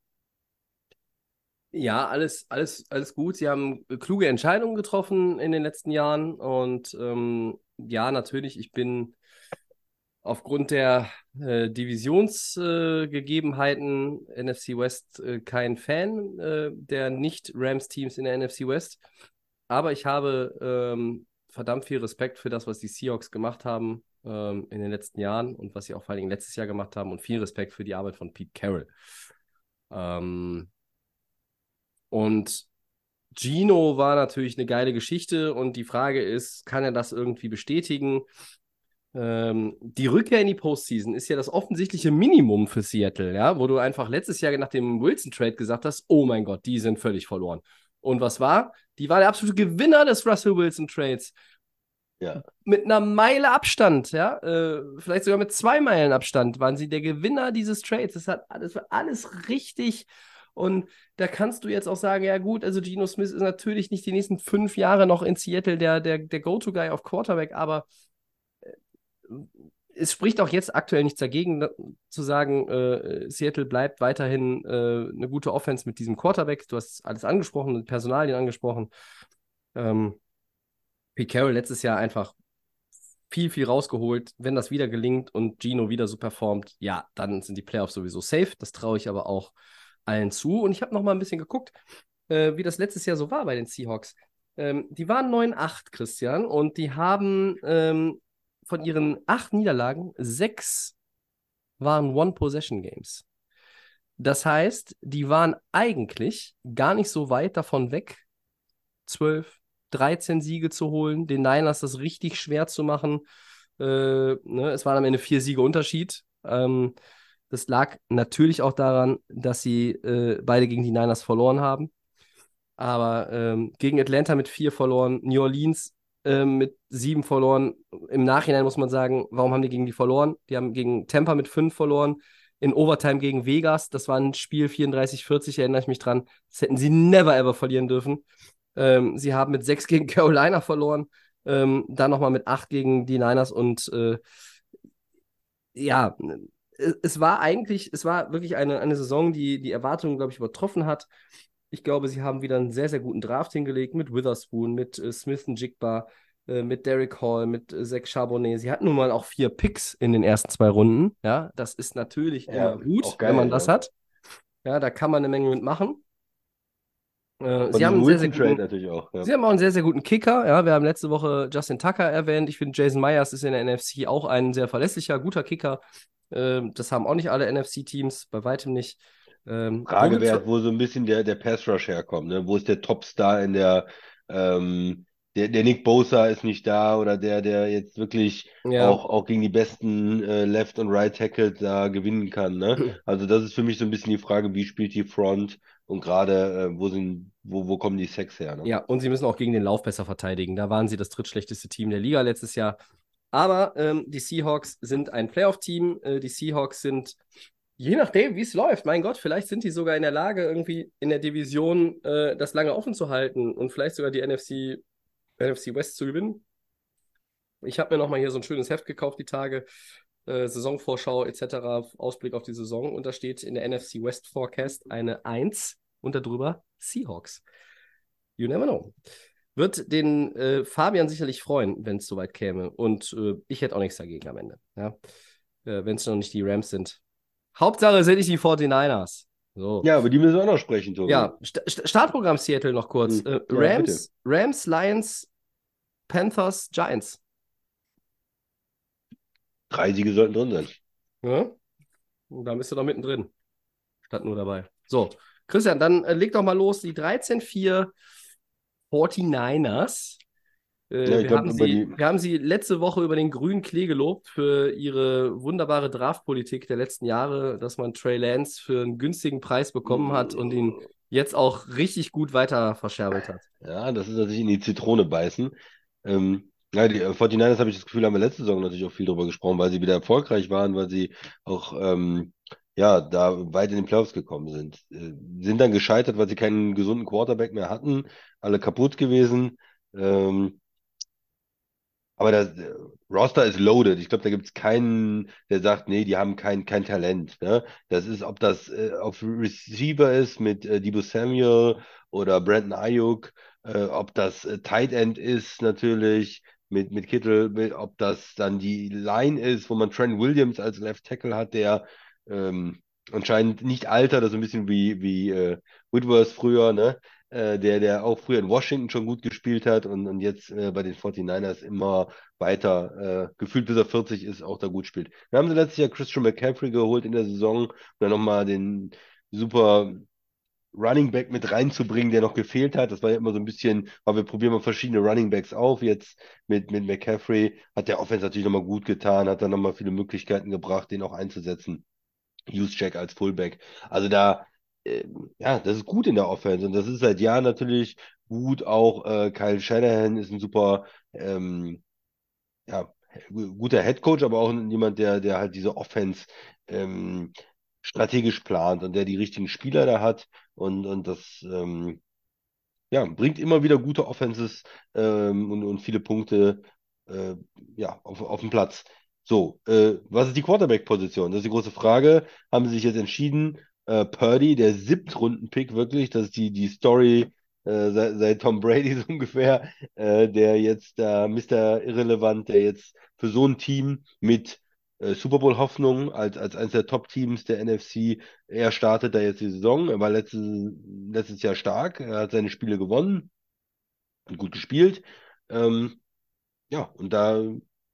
Ja, alles, alles, alles gut. Sie haben kluge Entscheidungen getroffen in den letzten Jahren. Und ähm, ja, natürlich, ich bin aufgrund der äh, Divisionsgegebenheiten äh, NFC West äh, kein Fan äh, der Nicht-Rams-Teams in der NFC West. Aber ich habe ähm, verdammt viel Respekt für das, was die Seahawks gemacht haben ähm, in den letzten Jahren und was sie auch vor allen Dingen letztes Jahr gemacht haben und viel Respekt für die Arbeit von Pete Carroll. Ähm, und Gino war natürlich eine geile Geschichte und die Frage ist, kann er das irgendwie bestätigen? Ähm, die Rückkehr in die Postseason ist ja das offensichtliche Minimum für Seattle, ja, wo du einfach letztes Jahr nach dem Wilson-Trade gesagt hast, oh mein Gott, die sind völlig verloren. Und was war? Die war der absolute Gewinner des Russell Wilson-Trades. Ja. Mit einer Meile Abstand, ja, äh, vielleicht sogar mit zwei Meilen Abstand waren sie der Gewinner dieses Trades. Das hat alles, war alles richtig. Und da kannst du jetzt auch sagen, ja gut, also Geno Smith ist natürlich nicht die nächsten fünf Jahre noch in Seattle der, der, der Go-To-Guy auf Quarterback, aber es spricht auch jetzt aktuell nichts dagegen, da, zu sagen, äh, Seattle bleibt weiterhin äh, eine gute Offense mit diesem Quarterback. Du hast alles angesprochen, Personalien angesprochen. Ähm, Pete Carroll letztes Jahr einfach viel, viel rausgeholt. Wenn das wieder gelingt und Gino wieder so performt, ja, dann sind die Playoffs sowieso safe. Das traue ich aber auch allen zu. Und ich habe noch mal ein bisschen geguckt, äh, wie das letztes Jahr so war bei den Seahawks. Ähm, die waren 9-8, Christian, und die haben ähm, von ihren acht Niederlagen sechs waren One-Possession-Games. Das heißt, die waren eigentlich gar nicht so weit davon weg, 12, 13 Siege zu holen, den Niners das richtig schwer zu machen. Äh, ne? Es waren am Ende vier Siege Unterschied. Ähm, das lag natürlich auch daran, dass sie äh, beide gegen die Niners verloren haben. Aber ähm, gegen Atlanta mit vier verloren, New Orleans äh, mit sieben verloren. Im Nachhinein muss man sagen, warum haben die gegen die verloren? Die haben gegen Tampa mit fünf verloren. In Overtime gegen Vegas, das war ein Spiel 34-40, erinnere ich mich dran. Das hätten sie never ever verlieren dürfen. Ähm, sie haben mit sechs gegen Carolina verloren. Ähm, dann nochmal mit acht gegen die Niners und äh, ja, es war eigentlich, es war wirklich eine, eine Saison, die die Erwartungen, glaube ich, übertroffen hat. Ich glaube, sie haben wieder einen sehr, sehr guten Draft hingelegt mit Witherspoon, mit äh, Smith und Jigba, äh, mit Derek Hall, mit äh, Zach Charbonnet. Sie hatten nun mal auch vier Picks in den ersten zwei Runden. Ja, das ist natürlich Ja, immer gut, geil, wenn man das ja. hat. Ja, da kann man eine Menge mitmachen. Äh, sie haben sehr, sehr guten, auch. Ja. Sie haben auch einen sehr, sehr guten Kicker. Ja, wir haben letzte Woche Justin Tucker erwähnt. Ich finde, Jason Myers ist in der NFC auch ein sehr verlässlicher, guter Kicker. Ähm, das haben auch nicht alle NFC-Teams, bei weitem nicht. Ähm, Frage wo wäre, wo so ein bisschen der, der Pass-Rush herkommt. Ne? Wo ist der Topstar in der, ähm, der, der Nick Bosa ist nicht da oder der, der jetzt wirklich ja, auch, auch gegen die besten äh, Left- und Right-Tackle da gewinnen kann. Ne? Also das ist für mich so ein bisschen die Frage, wie spielt die Front und gerade äh, wo sind, wo, wo kommen die Sacks her? Ne? ja, und sie müssen auch gegen den Lauf besser verteidigen. Da waren sie das drittschlechteste Team der Liga letztes Jahr. Aber ähm, die Seahawks sind ein Playoff-Team. Äh, die Seahawks sind, je nachdem, wie es läuft, mein Gott, vielleicht sind die sogar in der Lage, irgendwie in der Division äh, das lange offen zu halten und vielleicht sogar die NFC, NFC West zu gewinnen. Ich habe mir nochmal hier so ein schönes Heft gekauft, die Tage. Äh, Saisonvorschau etc., Ausblick auf die Saison. Und da steht in der NFC West Forecast eine 1 und darüber Seahawks. You never know. Wird den äh, Fabian sicherlich freuen, wenn es soweit käme. Und äh, ich hätte auch nichts dagegen am Ende. Ja? Äh, wenn es noch nicht die Rams sind. Hauptsache sind nicht die 49ers. So. Ja, aber die müssen wir auch noch sprechen, Tobi. Ja, St St Startprogramm Seattle noch kurz. Hm. Äh, Ja, Rams, Rams, Lions, Panthers, Giants. Drei Siege sollten drin sein. Ja? Und da bist du doch mittendrin. Statt nur dabei. So, Christian, dann äh, leg doch mal los. Die 13-4 49ers. Äh, Ja, wir, glaub, haben sie, wir haben sie letzte Woche über den grünen Klee gelobt für ihre wunderbare Draftpolitik der letzten Jahre, dass man Trey Lance für einen günstigen Preis bekommen hat und ihn jetzt auch richtig gut weiter verscherbelt hat. Ja, das ist natürlich in die Zitrone beißen. Ähm, ja, die äh, 49ers habe ich das Gefühl, haben wir letzte Saison natürlich auch viel drüber gesprochen, weil sie wieder erfolgreich waren, weil sie auch ähm, ja, da weit in den Playoffs gekommen sind. Äh, sind dann gescheitert, weil sie keinen gesunden Quarterback mehr hatten, alle kaputt gewesen. Ähm, aber das äh, Roster ist loaded. Ich glaube, da gibt es keinen, der sagt, nee, die haben kein, kein Talent. Ne? Das ist, ob das äh, auf Receiver ist mit äh, Deebo Samuel oder Brandon Ayuk, äh, ob das äh, Tight End ist natürlich mit, mit Kittel, mit, ob das dann die Line ist, wo man Trent Williams als Left Tackle hat, der ähm, anscheinend nicht altert, also ein bisschen wie, wie äh, Whitworth früher, ne? Äh, der, der auch früher in Washington schon gut gespielt hat und, und jetzt äh, bei den 49ers immer weiter, äh, gefühlt bis er 40 ist, auch da gut spielt. Wir haben sie letztes Jahr Christian McCaffrey geholt in der Saison und dann nochmal den super Running Back mit reinzubringen, der noch gefehlt hat. Das war ja immer so ein bisschen, aber wir probieren mal verschiedene Running Backs auf. Jetzt mit, mit McCaffrey hat der Offense natürlich nochmal gut getan, hat dann nochmal viele Möglichkeiten gebracht, den auch einzusetzen. Juszczyk als Fullback. Also da, ja, das ist gut in der Offense und das ist seit Jahren natürlich gut. Auch äh, Kyle Shanahan ist ein super, ähm, ja, gu- guter Headcoach, aber auch jemand, der, der halt diese Offense ähm, strategisch plant und der die richtigen Spieler da hat und, und das ähm, ja, bringt immer wieder gute Offenses ähm, und, und viele Punkte äh, ja, auf, auf den Platz. So, äh, was ist die Quarterback-Position? Das ist die große Frage. Haben sie sich jetzt entschieden? Äh, Purdy, der Siebtrunden-Pick wirklich, das ist die, die Story äh, seit, seit Tom Brady so ungefähr, äh, der jetzt da Mr. Irrelevant, der jetzt für so ein Team mit äh, Super Bowl-Hoffnung als, als eines der Top-Teams der NFC, er startet da jetzt die Saison. Er war letztes, letztes Jahr stark, er hat seine Spiele gewonnen und gut gespielt. Ähm, ja, und da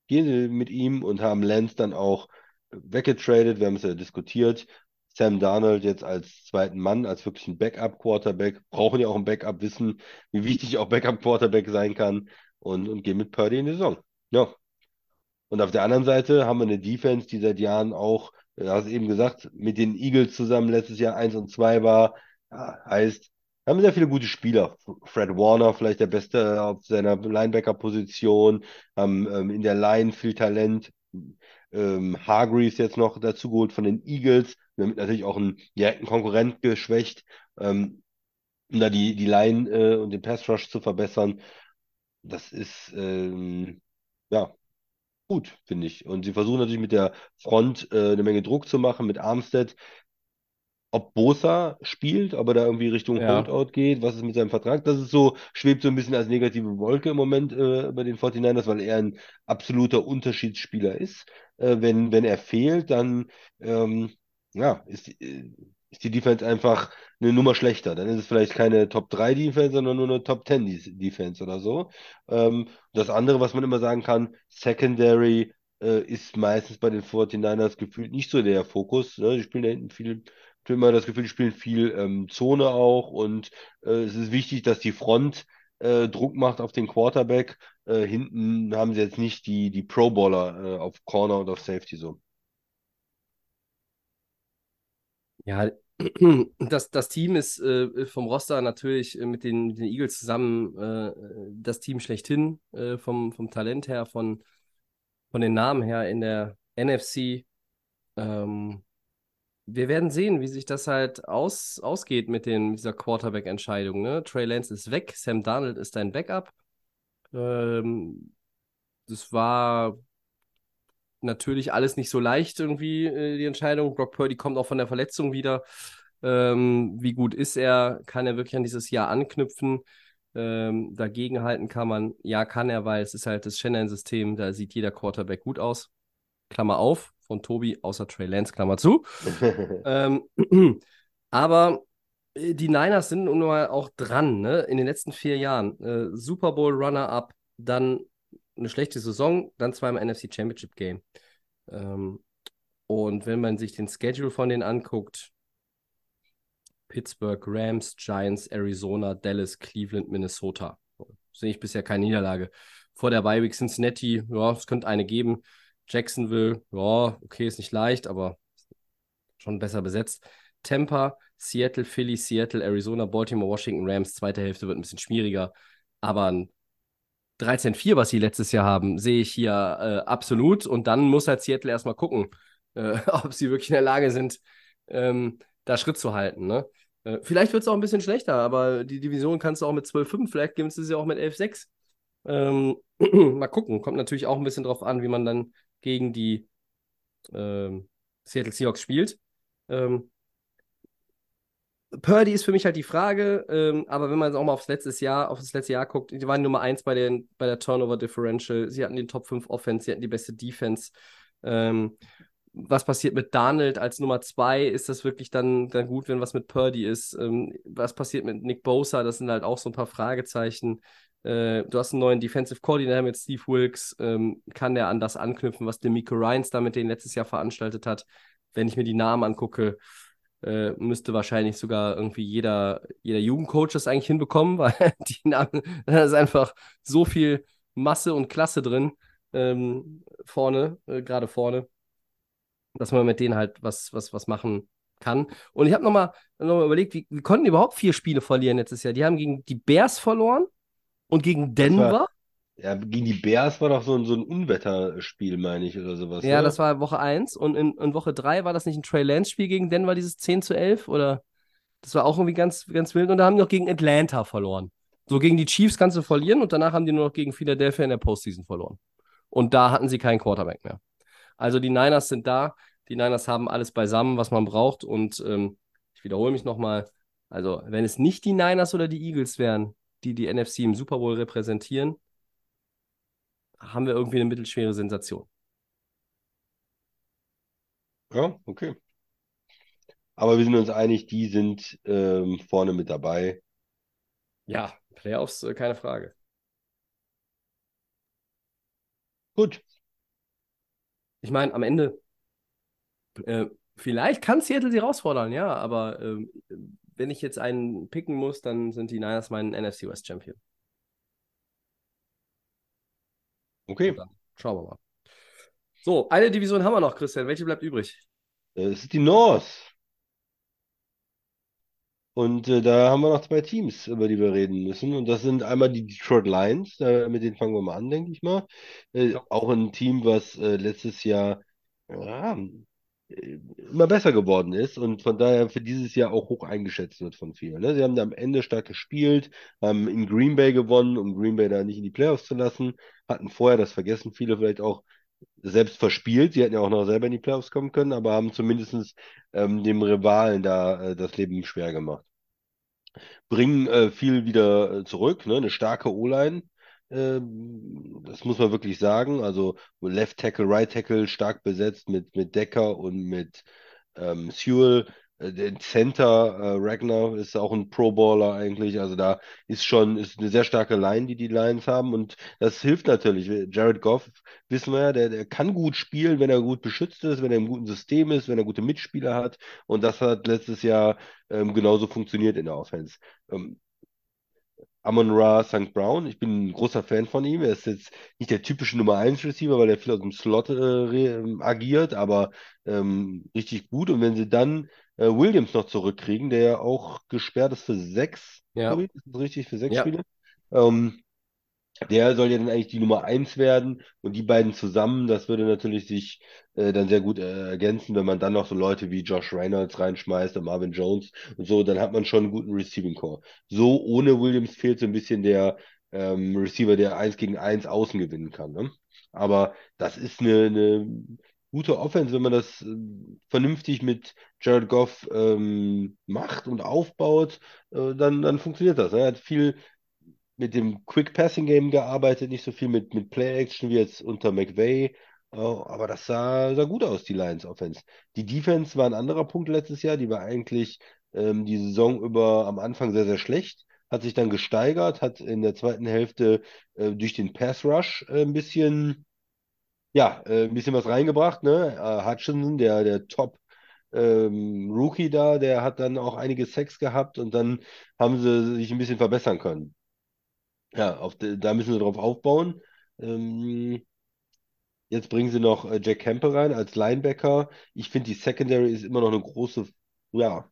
gehen sie mit ihm und haben Lance dann auch weggetradet. Wir haben es ja diskutiert. Sam Darnold jetzt als zweiten Mann, als wirklich ein Backup-Quarterback, brauchen ja auch ein Backup, wissen, wie wichtig auch Backup-Quarterback sein kann und, und gehen mit Purdy in die Saison. Ja. Und auf der anderen Seite haben wir eine Defense, die seit Jahren auch, du hast eben gesagt, mit den Eagles zusammen letztes Jahr 1 und 2 war. Ja, heißt, haben sehr viele gute Spieler. Fred Warner, vielleicht der Beste auf seiner Linebacker-Position, haben ähm, in der Line viel Talent. Ähm, Hargreaves jetzt noch dazu geholt von den Eagles, damit natürlich auch einen direkten Konkurrent geschwächt, ähm, um da die, die Line äh, und den Pass Rush zu verbessern. Das ist, ähm, ja, gut, finde ich. Und sie versuchen natürlich mit der Front äh, eine Menge Druck zu machen, mit Armstead. Ob Bosa spielt, ob er da irgendwie Richtung Ja. Holdout geht, was ist mit seinem Vertrag? Das ist so, schwebt so ein bisschen als negative Wolke im Moment äh, bei den 49ers, weil er ein absoluter Unterschiedsspieler ist. Äh, wenn, wenn er fehlt, dann ähm, ja, ist, äh, ist die Defense einfach eine Nummer schlechter. Dann ist es vielleicht keine Top 3 Defense, sondern nur eine Top 10 De- Defense oder so. Ähm, das andere, was man immer sagen kann, Secondary äh, ist meistens bei den 49ers gefühlt nicht so der Fokus. Ne? Die spielen da hinten viel, ich immer das Gefühl, die spielen viel ähm, Zone auch und äh, es ist wichtig, dass die Front äh, Druck macht auf den Quarterback. Äh, hinten haben sie jetzt nicht die, die Pro-Bowler äh, auf Corner und auf Safety so. Ja, das, das Team ist äh, vom Roster natürlich äh, mit den, mit den Eagles zusammen äh, das Team schlechthin, äh, vom, vom Talent her, von, von den Namen her in der NFC. Ähm, wir werden sehen, wie sich das halt aus, ausgeht mit, den, dieser Quarterback-Entscheidung. Ne? Trey Lance ist weg, Sam Darnold ist dein Backup. Ähm, das war natürlich alles nicht so leicht irgendwie, äh, die Entscheidung. Brock Purdy kommt auch von der Verletzung wieder. Ähm, wie gut ist er? Kann er wirklich an dieses Jahr anknüpfen? Ähm, dagegenhalten kann man, ja, kann er, weil es ist halt das Shanahan-System, da sieht jeder Quarterback gut aus. Klammer auf, von Tobi, außer Trey Lance, Klammer zu. Ähm, aber äh, die Niners sind nun mal auch dran, ne? In den letzten vier Jahren. Äh, Super Bowl Runner-up, dann eine schlechte Saison, dann zweimal NFC Championship Game. Ähm, und wenn man sich den Schedule von denen anguckt, Pittsburgh, Rams, Giants, Arizona, Dallas, Cleveland, Minnesota. Sehe ich bisher keine Niederlage. Vor der Bye Week Cincinnati, ja, es könnte eine geben. Jacksonville, ja, okay, ist nicht leicht, aber schon besser besetzt. Tampa, Seattle, Philly, Seattle, Arizona, Baltimore, Washington, Rams. Zweite Hälfte wird ein bisschen schwieriger. Aber ein 13-4, was sie letztes Jahr haben, sehe ich hier äh, absolut. Und dann muss halt Seattle erstmal gucken, äh, ob sie wirklich in der Lage sind, ähm, da Schritt zu halten. Ne? Äh, vielleicht wird es auch ein bisschen schlechter, aber die Division kannst du auch mit 12-5, vielleicht gewinnst du sie auch mit 11-6. Ähm, mal gucken. Kommt natürlich auch ein bisschen drauf an, wie man dann gegen die ähm, Seattle Seahawks spielt. Ähm, Purdy ist für mich halt die Frage, ähm, aber wenn man jetzt auch mal aufs letzte Jahr, auf das letzte Jahr guckt, die waren Nummer 1 bei, bei der Turnover Differential, sie hatten den Top 5 Offense, sie hatten die beste Defense. Ähm, was passiert mit Darnold als Nummer 2? Ist das wirklich dann, dann gut, wenn was mit Purdy ist? Ähm, was passiert mit Nick Bosa? Das sind halt auch so ein paar Fragezeichen. Äh, du hast einen neuen Defensive Coordinator mit Steve Wilkes. Ähm, kann der an das anknüpfen, was Demico Ryans da mit denen letztes Jahr veranstaltet hat? Wenn ich mir die Namen angucke, äh, müsste wahrscheinlich sogar irgendwie jeder, jeder Jugendcoach das eigentlich hinbekommen, weil die Namen, da ist einfach so viel Masse und Klasse drin, ähm, vorne, äh, gerade vorne, dass man mit denen halt was, was, was machen kann. Und ich habe nochmal noch mal überlegt, wie, wie konnten die überhaupt vier Spiele verlieren letztes Jahr? Die haben gegen die Bears verloren und gegen Denver. Ja, gegen die Bears war doch so ein, so ein Unwetterspiel, meine ich, oder sowas. Ja, ne? das war Woche 1 und in, in Woche 3 war das nicht ein Trey Lance-Spiel gegen Denver, dieses 10 zu 11 oder das war auch irgendwie ganz, ganz wild und da haben die noch gegen Atlanta verloren. So gegen die Chiefs kannst du verlieren und danach haben die nur noch gegen Philadelphia in der Postseason verloren. Und da hatten sie keinen Quarterback mehr. Also die Niners sind da, die Niners haben alles beisammen, was man braucht und ähm, ich wiederhole mich nochmal, also wenn es nicht die Niners oder die Eagles wären, die die NFC im Super Bowl repräsentieren, haben wir irgendwie eine mittelschwere Sensation. Ja, okay. Aber wir sind uns einig, die sind ähm, vorne mit dabei. Ja, Playoffs, äh, keine Frage. Gut. Ich meine, am Ende, äh, vielleicht kann Seattle sie herausfordern, ja, aber ähm, wenn ich jetzt einen picken muss, dann sind die Niners mein NFC West Champion. Okay. Dann schauen wir mal. So, eine Division haben wir noch, Christian. Welche bleibt übrig? Äh, Es ist die North. Und äh, da haben wir noch zwei Teams, über die wir reden müssen. Und das sind einmal die Detroit Lions. Äh, mit denen fangen wir mal an, denke ich mal. Äh, auch ein Team, was äh, letztes Jahr ja, immer besser geworden ist und von daher für dieses Jahr auch hoch eingeschätzt wird von vielen. Ne? Sie haben da am Ende stark gespielt, haben in Green Bay gewonnen, um Green Bay da nicht in die Playoffs zu lassen, hatten vorher, das vergessen viele vielleicht auch, selbst verspielt. Sie hätten ja auch noch selber in die Playoffs kommen können, aber haben zumindest ähm, dem Rivalen da äh, das Leben schwer gemacht. Bringen äh, viel wieder äh, zurück, ne? Eine starke O-Line. Ähm, das muss man wirklich sagen. Also Left Tackle, Right Tackle stark besetzt mit, mit Decker und mit ähm, Sewell. Äh, der Center äh, Ragnar ist auch ein Pro-Baller eigentlich. Also da ist schon ist eine sehr starke Line, die die Lions haben. Und das hilft natürlich. Jared Goff, wissen wir ja, der, der kann gut spielen, wenn er gut beschützt ist, wenn er im guten System ist, wenn er gute Mitspieler hat. Und das hat letztes Jahr ähm, genauso funktioniert in der Offense. Ähm, Amon Ra St. Brown. Ich bin ein großer Fan von ihm. Er ist jetzt nicht der typische Nummer 1 Receiver, weil er viel aus dem Slot äh, agiert, aber ähm, richtig gut. Und wenn sie dann äh, Williams noch zurückkriegen, der ja auch gesperrt ist für sechs, Ja. ich, ist richtig, für sechs Ja. Spiele. Ähm, der soll ja dann eigentlich die Nummer eins werden und die beiden zusammen, das würde natürlich sich äh, dann sehr gut äh, ergänzen, wenn man dann noch so Leute wie Josh Reynolds reinschmeißt und Marvin Jones und so, dann hat man schon einen guten Receiving Core. So ohne Williams fehlt so ein bisschen der ähm, Receiver, der eins gegen eins außen gewinnen kann. Ne? Aber das ist eine, eine gute Offense, wenn man das äh, vernünftig mit Jared Goff ähm, macht und aufbaut, äh, dann, dann funktioniert das. Ne? Er hat viel mit dem Quick Passing Game gearbeitet, nicht so viel mit, mit Play Action wie jetzt unter McVay. Äh, aber das sah, sah gut aus, die Lions Offense. Die Defense war ein anderer Punkt letztes Jahr. Die war eigentlich ähm, die Saison über am Anfang sehr, sehr schlecht. Hat sich dann gesteigert, hat in der zweiten Hälfte äh, durch den Pass Rush äh, ein bisschen, ja, äh, ein bisschen was reingebracht. Ne? Äh, Hutchinson, der, der Top ähm, Rookie da, der hat dann auch einige Sacks gehabt und dann haben sie sich ein bisschen verbessern können. Ja, auf da müssen sie drauf aufbauen. Ähm, jetzt bringen sie noch äh, Jack Campbell rein als Linebacker. Ich finde, die Secondary ist immer noch eine große, ja,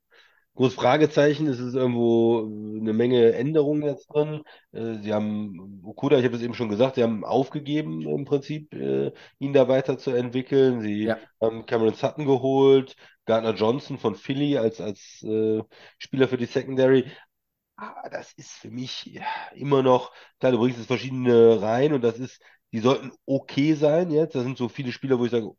großes Fragezeichen. Es ist irgendwo eine Menge Änderungen jetzt drin. Äh, sie haben Okuda, ich habe es eben schon gesagt, sie haben aufgegeben im Prinzip, äh, ihn da weiterzuentwickeln. Sie Ja. haben Cameron Sutton geholt, Gardner Johnson von Philly als, als äh, Spieler für die Secondary. Ah, das ist für mich immer noch, klar, du bringst jetzt verschiedene rein und das ist, die sollten okay sein jetzt. Da sind so viele Spieler, wo ich sage,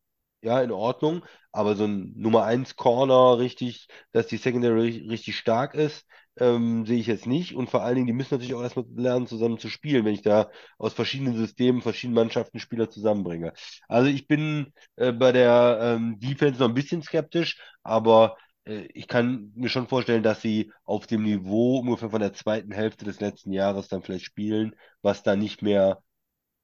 ja, in Ordnung, aber so ein Nummer 1 Corner richtig, dass die Secondary ri- richtig stark ist, ähm, sehe ich jetzt nicht. Und vor allen Dingen, die müssen natürlich auch erstmal lernen, zusammen zu spielen, wenn ich da aus verschiedenen Systemen, verschiedenen Mannschaften Spieler zusammenbringe. Also ich bin äh, bei der ähm, Defense noch ein bisschen skeptisch, aber ich kann mir schon vorstellen, dass sie auf dem Niveau ungefähr von der zweiten Hälfte des letzten Jahres dann vielleicht spielen, was da nicht mehr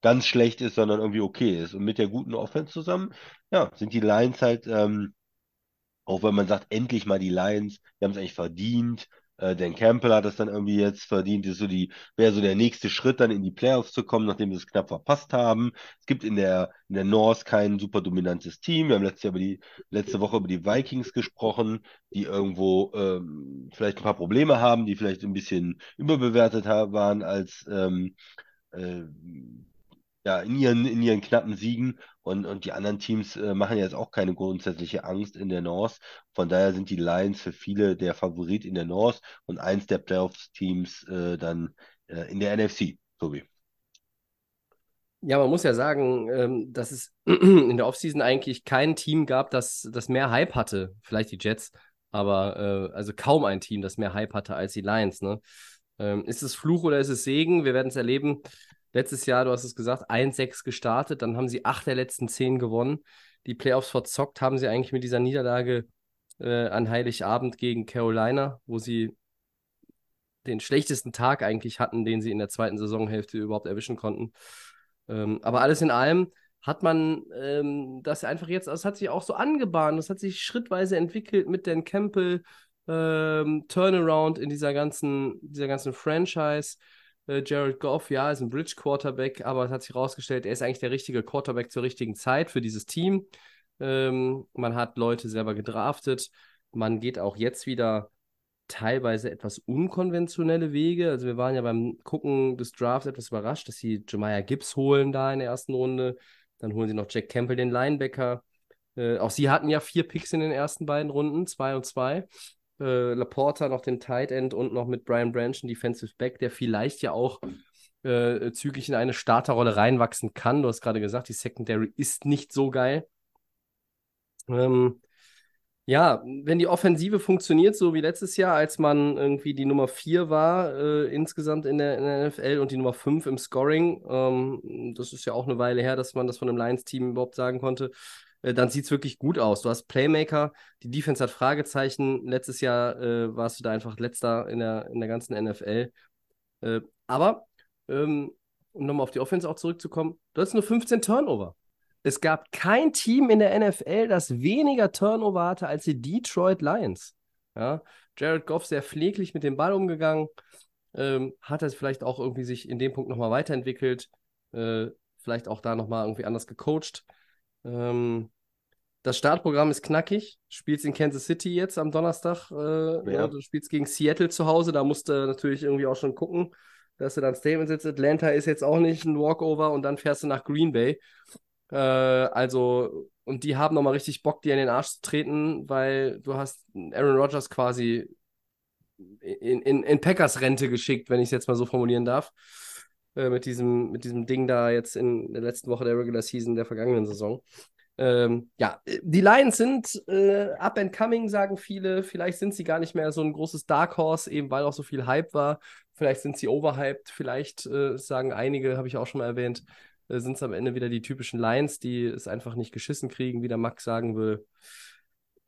ganz schlecht ist, sondern irgendwie okay ist. Und mit der guten Offense zusammen, ja, sind die Lions halt, ähm, auch wenn man sagt, endlich mal die Lions, die haben es eigentlich verdient. Äh, Dan Campbell hat es dann irgendwie jetzt verdient. Das ist so die, wäre so der nächste Schritt, dann in die Playoffs zu kommen, nachdem sie es knapp verpasst haben. Es gibt in der, in der North kein super dominantes Team. Wir haben letztes über die, letzte Woche über die Vikings gesprochen, die irgendwo ähm, vielleicht ein paar Probleme haben, die vielleicht ein bisschen überbewertet waren als ähm, äh, ja, in ihren, in ihren knappen Siegen und, und die anderen Teams äh, machen jetzt auch keine grundsätzliche Angst in der North. Von daher sind die Lions für viele der Favorit in der North und eins der Playoffs-Teams äh, dann äh, in der NFC, Tobi. Ja, man muss ja sagen, ähm, dass es in der Offseason eigentlich kein Team gab, das, das mehr Hype hatte. Vielleicht die Jets, aber äh, also kaum ein Team, das mehr Hype hatte als die Lions. Ne? Ähm, ist es Fluch oder ist es Segen? Wir werden es erleben. Letztes Jahr, du hast es gesagt, 1-6 gestartet, dann haben sie acht der letzten zehn gewonnen. Die Playoffs verzockt haben sie eigentlich mit dieser Niederlage äh, an Heiligabend gegen Carolina, wo sie den schlechtesten Tag eigentlich hatten, den sie in der zweiten Saisonhälfte überhaupt erwischen konnten. Ähm, aber alles in allem hat man ähm, das einfach jetzt, das hat sich auch so angebahnt, das hat sich schrittweise entwickelt mit Dan Campbell, ähm, Turnaround in dieser ganzen, dieser ganzen Franchise. Äh, Jared Goff, ja, ist ein Bridge Quarterback, aber es hat sich herausgestellt, er ist eigentlich der richtige Quarterback zur richtigen Zeit für dieses Team. Ähm, man hat Leute selber gedraftet. Man geht auch jetzt wieder teilweise etwas unkonventionelle Wege. Also wir waren ja beim Gucken des Drafts etwas überrascht, dass sie Jemiah Gibbs holen da in der ersten Runde. Dann holen sie noch Jack Campbell, den Linebacker. Äh, auch sie hatten ja vier Picks in den ersten beiden Runden, zwei und zwei. Äh, Laporta noch den Tight End und noch mit Brian Branch, ein Defensive Back, der vielleicht ja auch äh, zügig in eine Starterrolle reinwachsen kann. Du hast gerade gesagt, die Secondary ist nicht so geil. Ähm, ja, wenn die Offensive funktioniert, so wie letztes Jahr, als man irgendwie die Nummer 4 war äh, insgesamt in der, in der, NFL und die Nummer 5 im Scoring, ähm, das ist ja auch eine Weile her, dass man das von einem Lions-Team überhaupt sagen konnte, dann sieht es wirklich gut aus. Du hast Playmaker, die Defense hat Fragezeichen. Letztes Jahr äh, warst du da einfach letzter in der, in der ganzen NFL. Äh, aber, ähm, um nochmal auf die Offense auch zurückzukommen, du hast nur 15 Turnover. Es gab kein Team in der NFL, das weniger Turnover hatte als die Detroit Lions. Ja, Jared Goff sehr pfleglich mit dem Ball umgegangen, ähm, hat es vielleicht auch irgendwie sich in dem Punkt nochmal weiterentwickelt, äh, vielleicht auch da nochmal irgendwie anders gecoacht. Ähm, das Startprogramm ist knackig. Spielst in Kansas City jetzt am Donnerstag. Äh, ja. Du spielst gegen Seattle zu Hause. Da musst du natürlich irgendwie auch schon gucken, dass du dann Statement sitzt. Atlanta ist jetzt auch nicht ein Walkover und dann fährst du nach Green Bay. Äh, also, und die haben nochmal richtig Bock, dir in den Arsch zu treten, weil du hast Aaron Rodgers quasi in, in, in Packers Rente geschickt, wenn ich es jetzt mal so formulieren darf. Äh, mit, diesem, mit diesem Ding da jetzt in der letzten Woche der Regular Season der vergangenen Saison. Ähm, ja, die Lions sind äh, up and coming, sagen viele. Vielleicht sind sie gar nicht mehr so ein großes Dark Horse, eben weil auch so viel Hype war. Vielleicht sind sie overhyped. Vielleicht äh, sagen einige, habe ich auch schon mal erwähnt, äh, sind es am Ende wieder die typischen Lions, die es einfach nicht geschissen kriegen, wie der Max sagen will.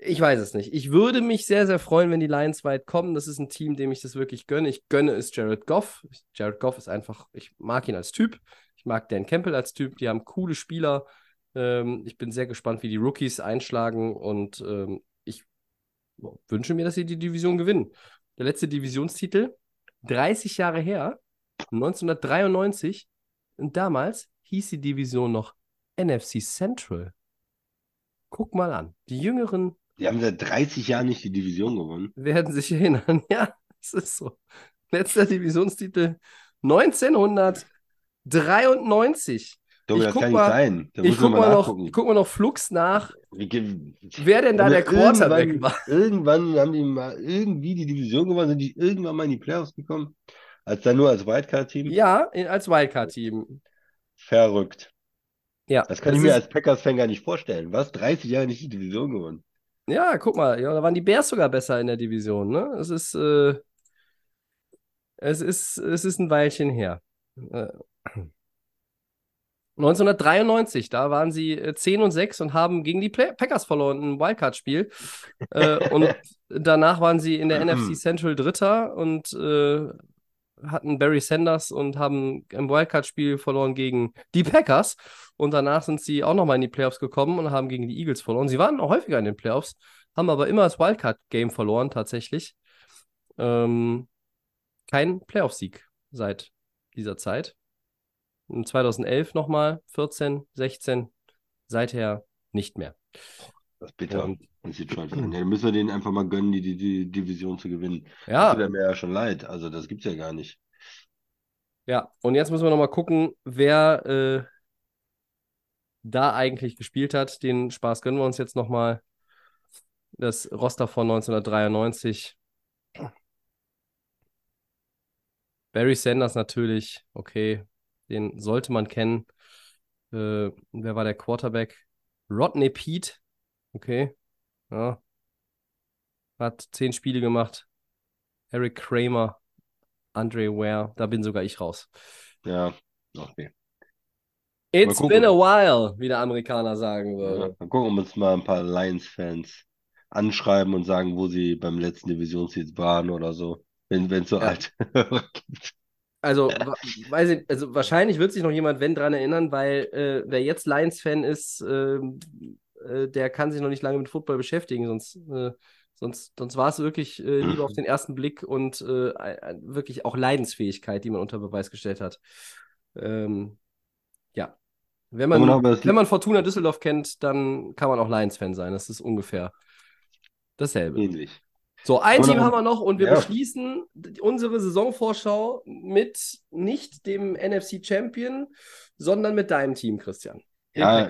Ich weiß es nicht. Ich würde mich sehr, sehr freuen, wenn die Lions weit kommen. Das ist ein Team, dem ich das wirklich gönne. Ich gönne es Jared Goff. Jared Goff ist einfach, ich mag ihn als Typ. Ich mag Dan Campbell als Typ. Die haben coole Spieler. Ähm, ich bin sehr gespannt, wie die Rookies einschlagen und ähm, ich wünsche mir, dass sie die Division gewinnen. Der letzte Divisionstitel, 30 Jahre her, 1993. Und damals hieß die Division noch NFC Central. Guck mal an. Die Jüngeren. Die haben seit 30 Jahren nicht die Division gewonnen. Werden sich erinnern. Ja, es ist so. Letzter Divisionstitel 1993. Tobi, das kann mal, nicht sein. Da ich guck mal, noch, ich guck mal noch Flux nach, wer denn da der Quarterback war. Irgendwann haben die mal irgendwie die Division gewonnen, sind die irgendwann mal in die Playoffs gekommen? Als dann nur als Wildcard-Team? Ja, als Wildcard-Team. Verrückt. Ja. Das kann das ich mir als Packers-Fan gar nicht vorstellen. Was? 30 Jahre nicht die Division gewonnen? Ja, guck mal, ja, da waren die Bears sogar besser in der Division, ne? Es ist, äh, es ist, es ist ein Weilchen her. Äh, 1993, da waren sie 10 äh, und 6 und haben gegen die Play Packers verloren, ein Wildcard-Spiel. äh, und danach waren sie in der NFC Central Dritter und äh, hatten Barry Sanders und haben im Wildcard-Spiel verloren gegen die Packers. Und danach sind sie auch nochmal in die Playoffs gekommen und haben gegen die Eagles verloren. Sie waren auch häufiger in den Playoffs, haben aber immer das Wildcard-Game verloren, tatsächlich. Ähm, kein Playoff-Sieg seit dieser Zeit. 2011 nochmal, 14, 16, seither nicht mehr. Das ist bitter. Und, das sieht schon an. Ja, müssen wir denen einfach mal gönnen, die, die, die Division zu gewinnen. Ja. Das tut mir ja schon leid. Also, das gibt es ja gar nicht. Ja, und jetzt müssen wir nochmal gucken, wer äh, da eigentlich gespielt hat. Den Spaß gönnen wir uns jetzt nochmal. Das Roster von 1993. Barry Sanders natürlich, okay, den sollte man kennen. Äh, wer war der Quarterback? Rodney Pete. Okay. Ja. Hat zehn Spiele gemacht. Eric Kramer, Andre Ware, da bin sogar ich raus. Ja, okay. It's been a while, wie der Amerikaner sagen würde. Ja, mal gucken, ob uns mal ein paar Lions-Fans anschreiben und sagen, wo sie beim letzten Divisionssieg waren oder so, wenn es so ja. alte gibt. Also, weiß ich, also wahrscheinlich wird sich noch jemand, wenn, dran erinnern, weil äh, wer jetzt Lions-Fan ist, äh, äh, der kann sich noch nicht lange mit Football beschäftigen, sonst, äh, sonst, sonst war es wirklich äh, lieber auf den ersten Blick und äh, wirklich auch Leidensfähigkeit, die man unter Beweis gestellt hat. Ähm, ja. Wenn man, wenn man Fortuna Düsseldorf kennt, dann kann man auch Lions-Fan sein. Das ist ungefähr dasselbe. Ähnlich. So, ein Team haben wir noch und wir ja. beschließen unsere Saisonvorschau mit nicht dem NFC Champion, sondern mit deinem Team, Christian. Ja,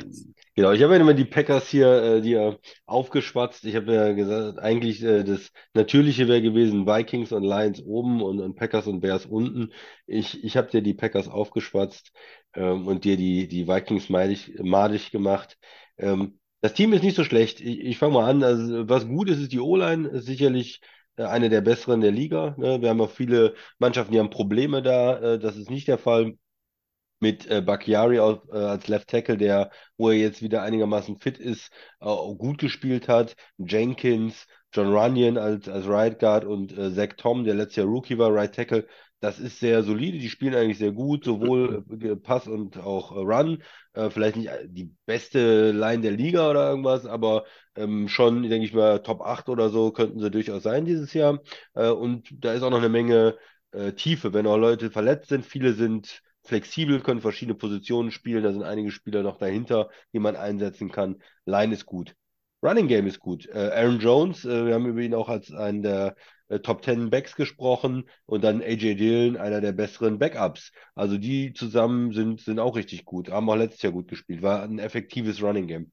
genau. Ich habe ja immer die Packers hier, äh, die äh, aufgeschwatzt. Ich habe ja gesagt, eigentlich äh, das Natürliche wäre gewesen, Vikings und Lions oben und, und Packers und Bears unten. Ich, ich habe dir die Packers aufgeschwatzt ähm, und dir die, die Vikings madig, madig gemacht. Ähm, das Team ist nicht so schlecht. Ich, ich fange mal an. Also, was gut ist, ist die O-Line. Ist sicherlich äh, eine der besseren der Liga. Ne? Wir haben auch viele Mannschaften, die haben Probleme da. Äh, das ist nicht der Fall mit äh, Bakhtiari auf, äh, als Left Tackle, der, wo er jetzt wieder einigermaßen fit ist, äh, gut gespielt hat. Jenkins, John Runyon als, als Right Guard und äh, Zach Tom, der letztes Jahr Rookie war, Right Tackle. Das ist sehr solide, die spielen eigentlich sehr gut, sowohl äh, Pass und auch äh, Run. Äh, vielleicht nicht die beste Line der Liga oder irgendwas, aber ähm, schon, denke ich mal, Top 8 oder so könnten sie durchaus sein dieses Jahr. Und da ist auch noch eine Menge Tiefe, wenn auch Leute verletzt sind. Viele sind flexibel, können verschiedene Positionen spielen. Da sind einige Spieler noch dahinter, die man einsetzen kann. Line ist gut. Running Game ist gut. Äh, Aaron Jones, äh, wir haben über ihn auch als einen der äh, Top 10 Backs gesprochen und dann AJ Dillon, einer der besseren Backups. Also die zusammen sind, sind auch richtig gut. Haben auch letztes Jahr gut gespielt. War ein effektives Running Game.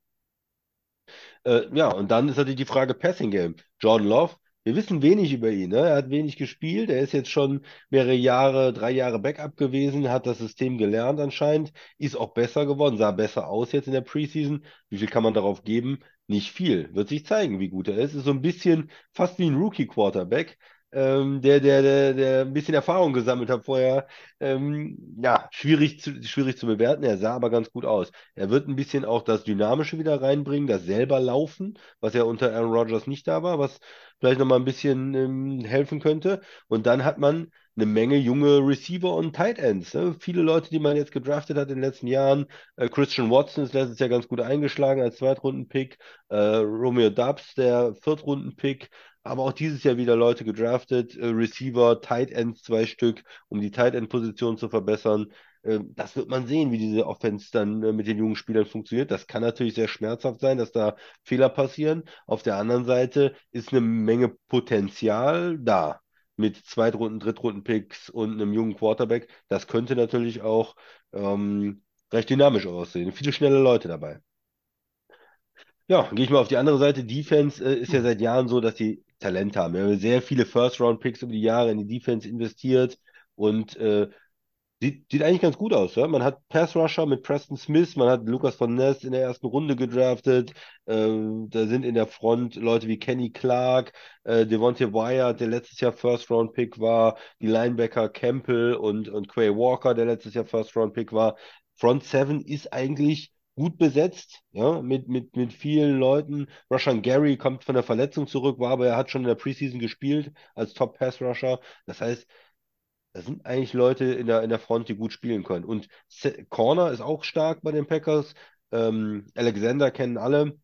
Äh, ja, und dann ist natürlich die Frage Passing Game. Jordan Love, wir wissen wenig über ihn. Ne? Er hat wenig gespielt. Er ist jetzt schon mehrere Jahre, drei Jahre Backup gewesen, hat das System gelernt anscheinend, ist auch besser geworden, sah besser aus jetzt in der Preseason. Wie viel kann man darauf geben? Nicht viel. Wird sich zeigen, wie gut er ist. Ist so ein bisschen fast wie ein Rookie-Quarterback ähm, der, der, der, der ein bisschen Erfahrung gesammelt hat vorher. Ähm, ja, schwierig zu, schwierig zu bewerten. Er sah aber ganz gut aus. Er wird ein bisschen auch das Dynamische wieder reinbringen, das selber laufen, was ja unter Aaron Rodgers nicht da war, was vielleicht nochmal ein bisschen ähm, helfen könnte. Und dann hat man eine Menge junge Receiver und Tight Ends. Ne? Viele Leute, die man jetzt gedraftet hat in den letzten Jahren. Äh, Christian Watson ist letztes Jahr ganz gut eingeschlagen als Zweitrunden-Pick. Äh, Romeo Dubs, der Viertrunden-Pick aber auch dieses Jahr wieder Leute gedraftet, äh, Receiver, Tight Ends zwei Stück, um die Tight End Position zu verbessern. Äh, das wird man sehen, wie diese Offense dann äh, mit den jungen Spielern funktioniert. Das kann natürlich sehr schmerzhaft sein, dass da Fehler passieren. Auf der anderen Seite ist eine Menge Potenzial da mit Zweitrunden, Drittrunden-Picks und einem jungen Quarterback. Das könnte natürlich auch ähm, recht dynamisch aussehen. Viele schnelle Leute dabei. Ja, gehe ich mal auf die andere Seite. Defense äh, ist ja seit Jahren so, dass die Talent haben. Wir haben sehr viele First-Round-Picks über die Jahre in die Defense investiert und äh, sieht, sieht eigentlich ganz gut aus. Ja? Man hat Pass-Rusher mit Preston Smith, man hat Lucas von Ness in der ersten Runde gedraftet. Äh, da sind in der Front Leute wie Kenny Clark, äh, Devontae Wyatt, der letztes Jahr First-Round-Pick war, die Linebacker Campbell und, und Quay Walker, der letztes Jahr First-Round-Pick war. Front Seven ist eigentlich gut besetzt, ja, mit, mit, mit vielen Leuten. Rushan Gary kommt von der Verletzung zurück, war aber er hat schon in der Preseason gespielt als Top Pass Rusher. Das heißt, da sind eigentlich Leute in der, in der Front, die gut spielen können. Und Corner ist auch stark bei den Packers. Ähm, Alexander kennen alle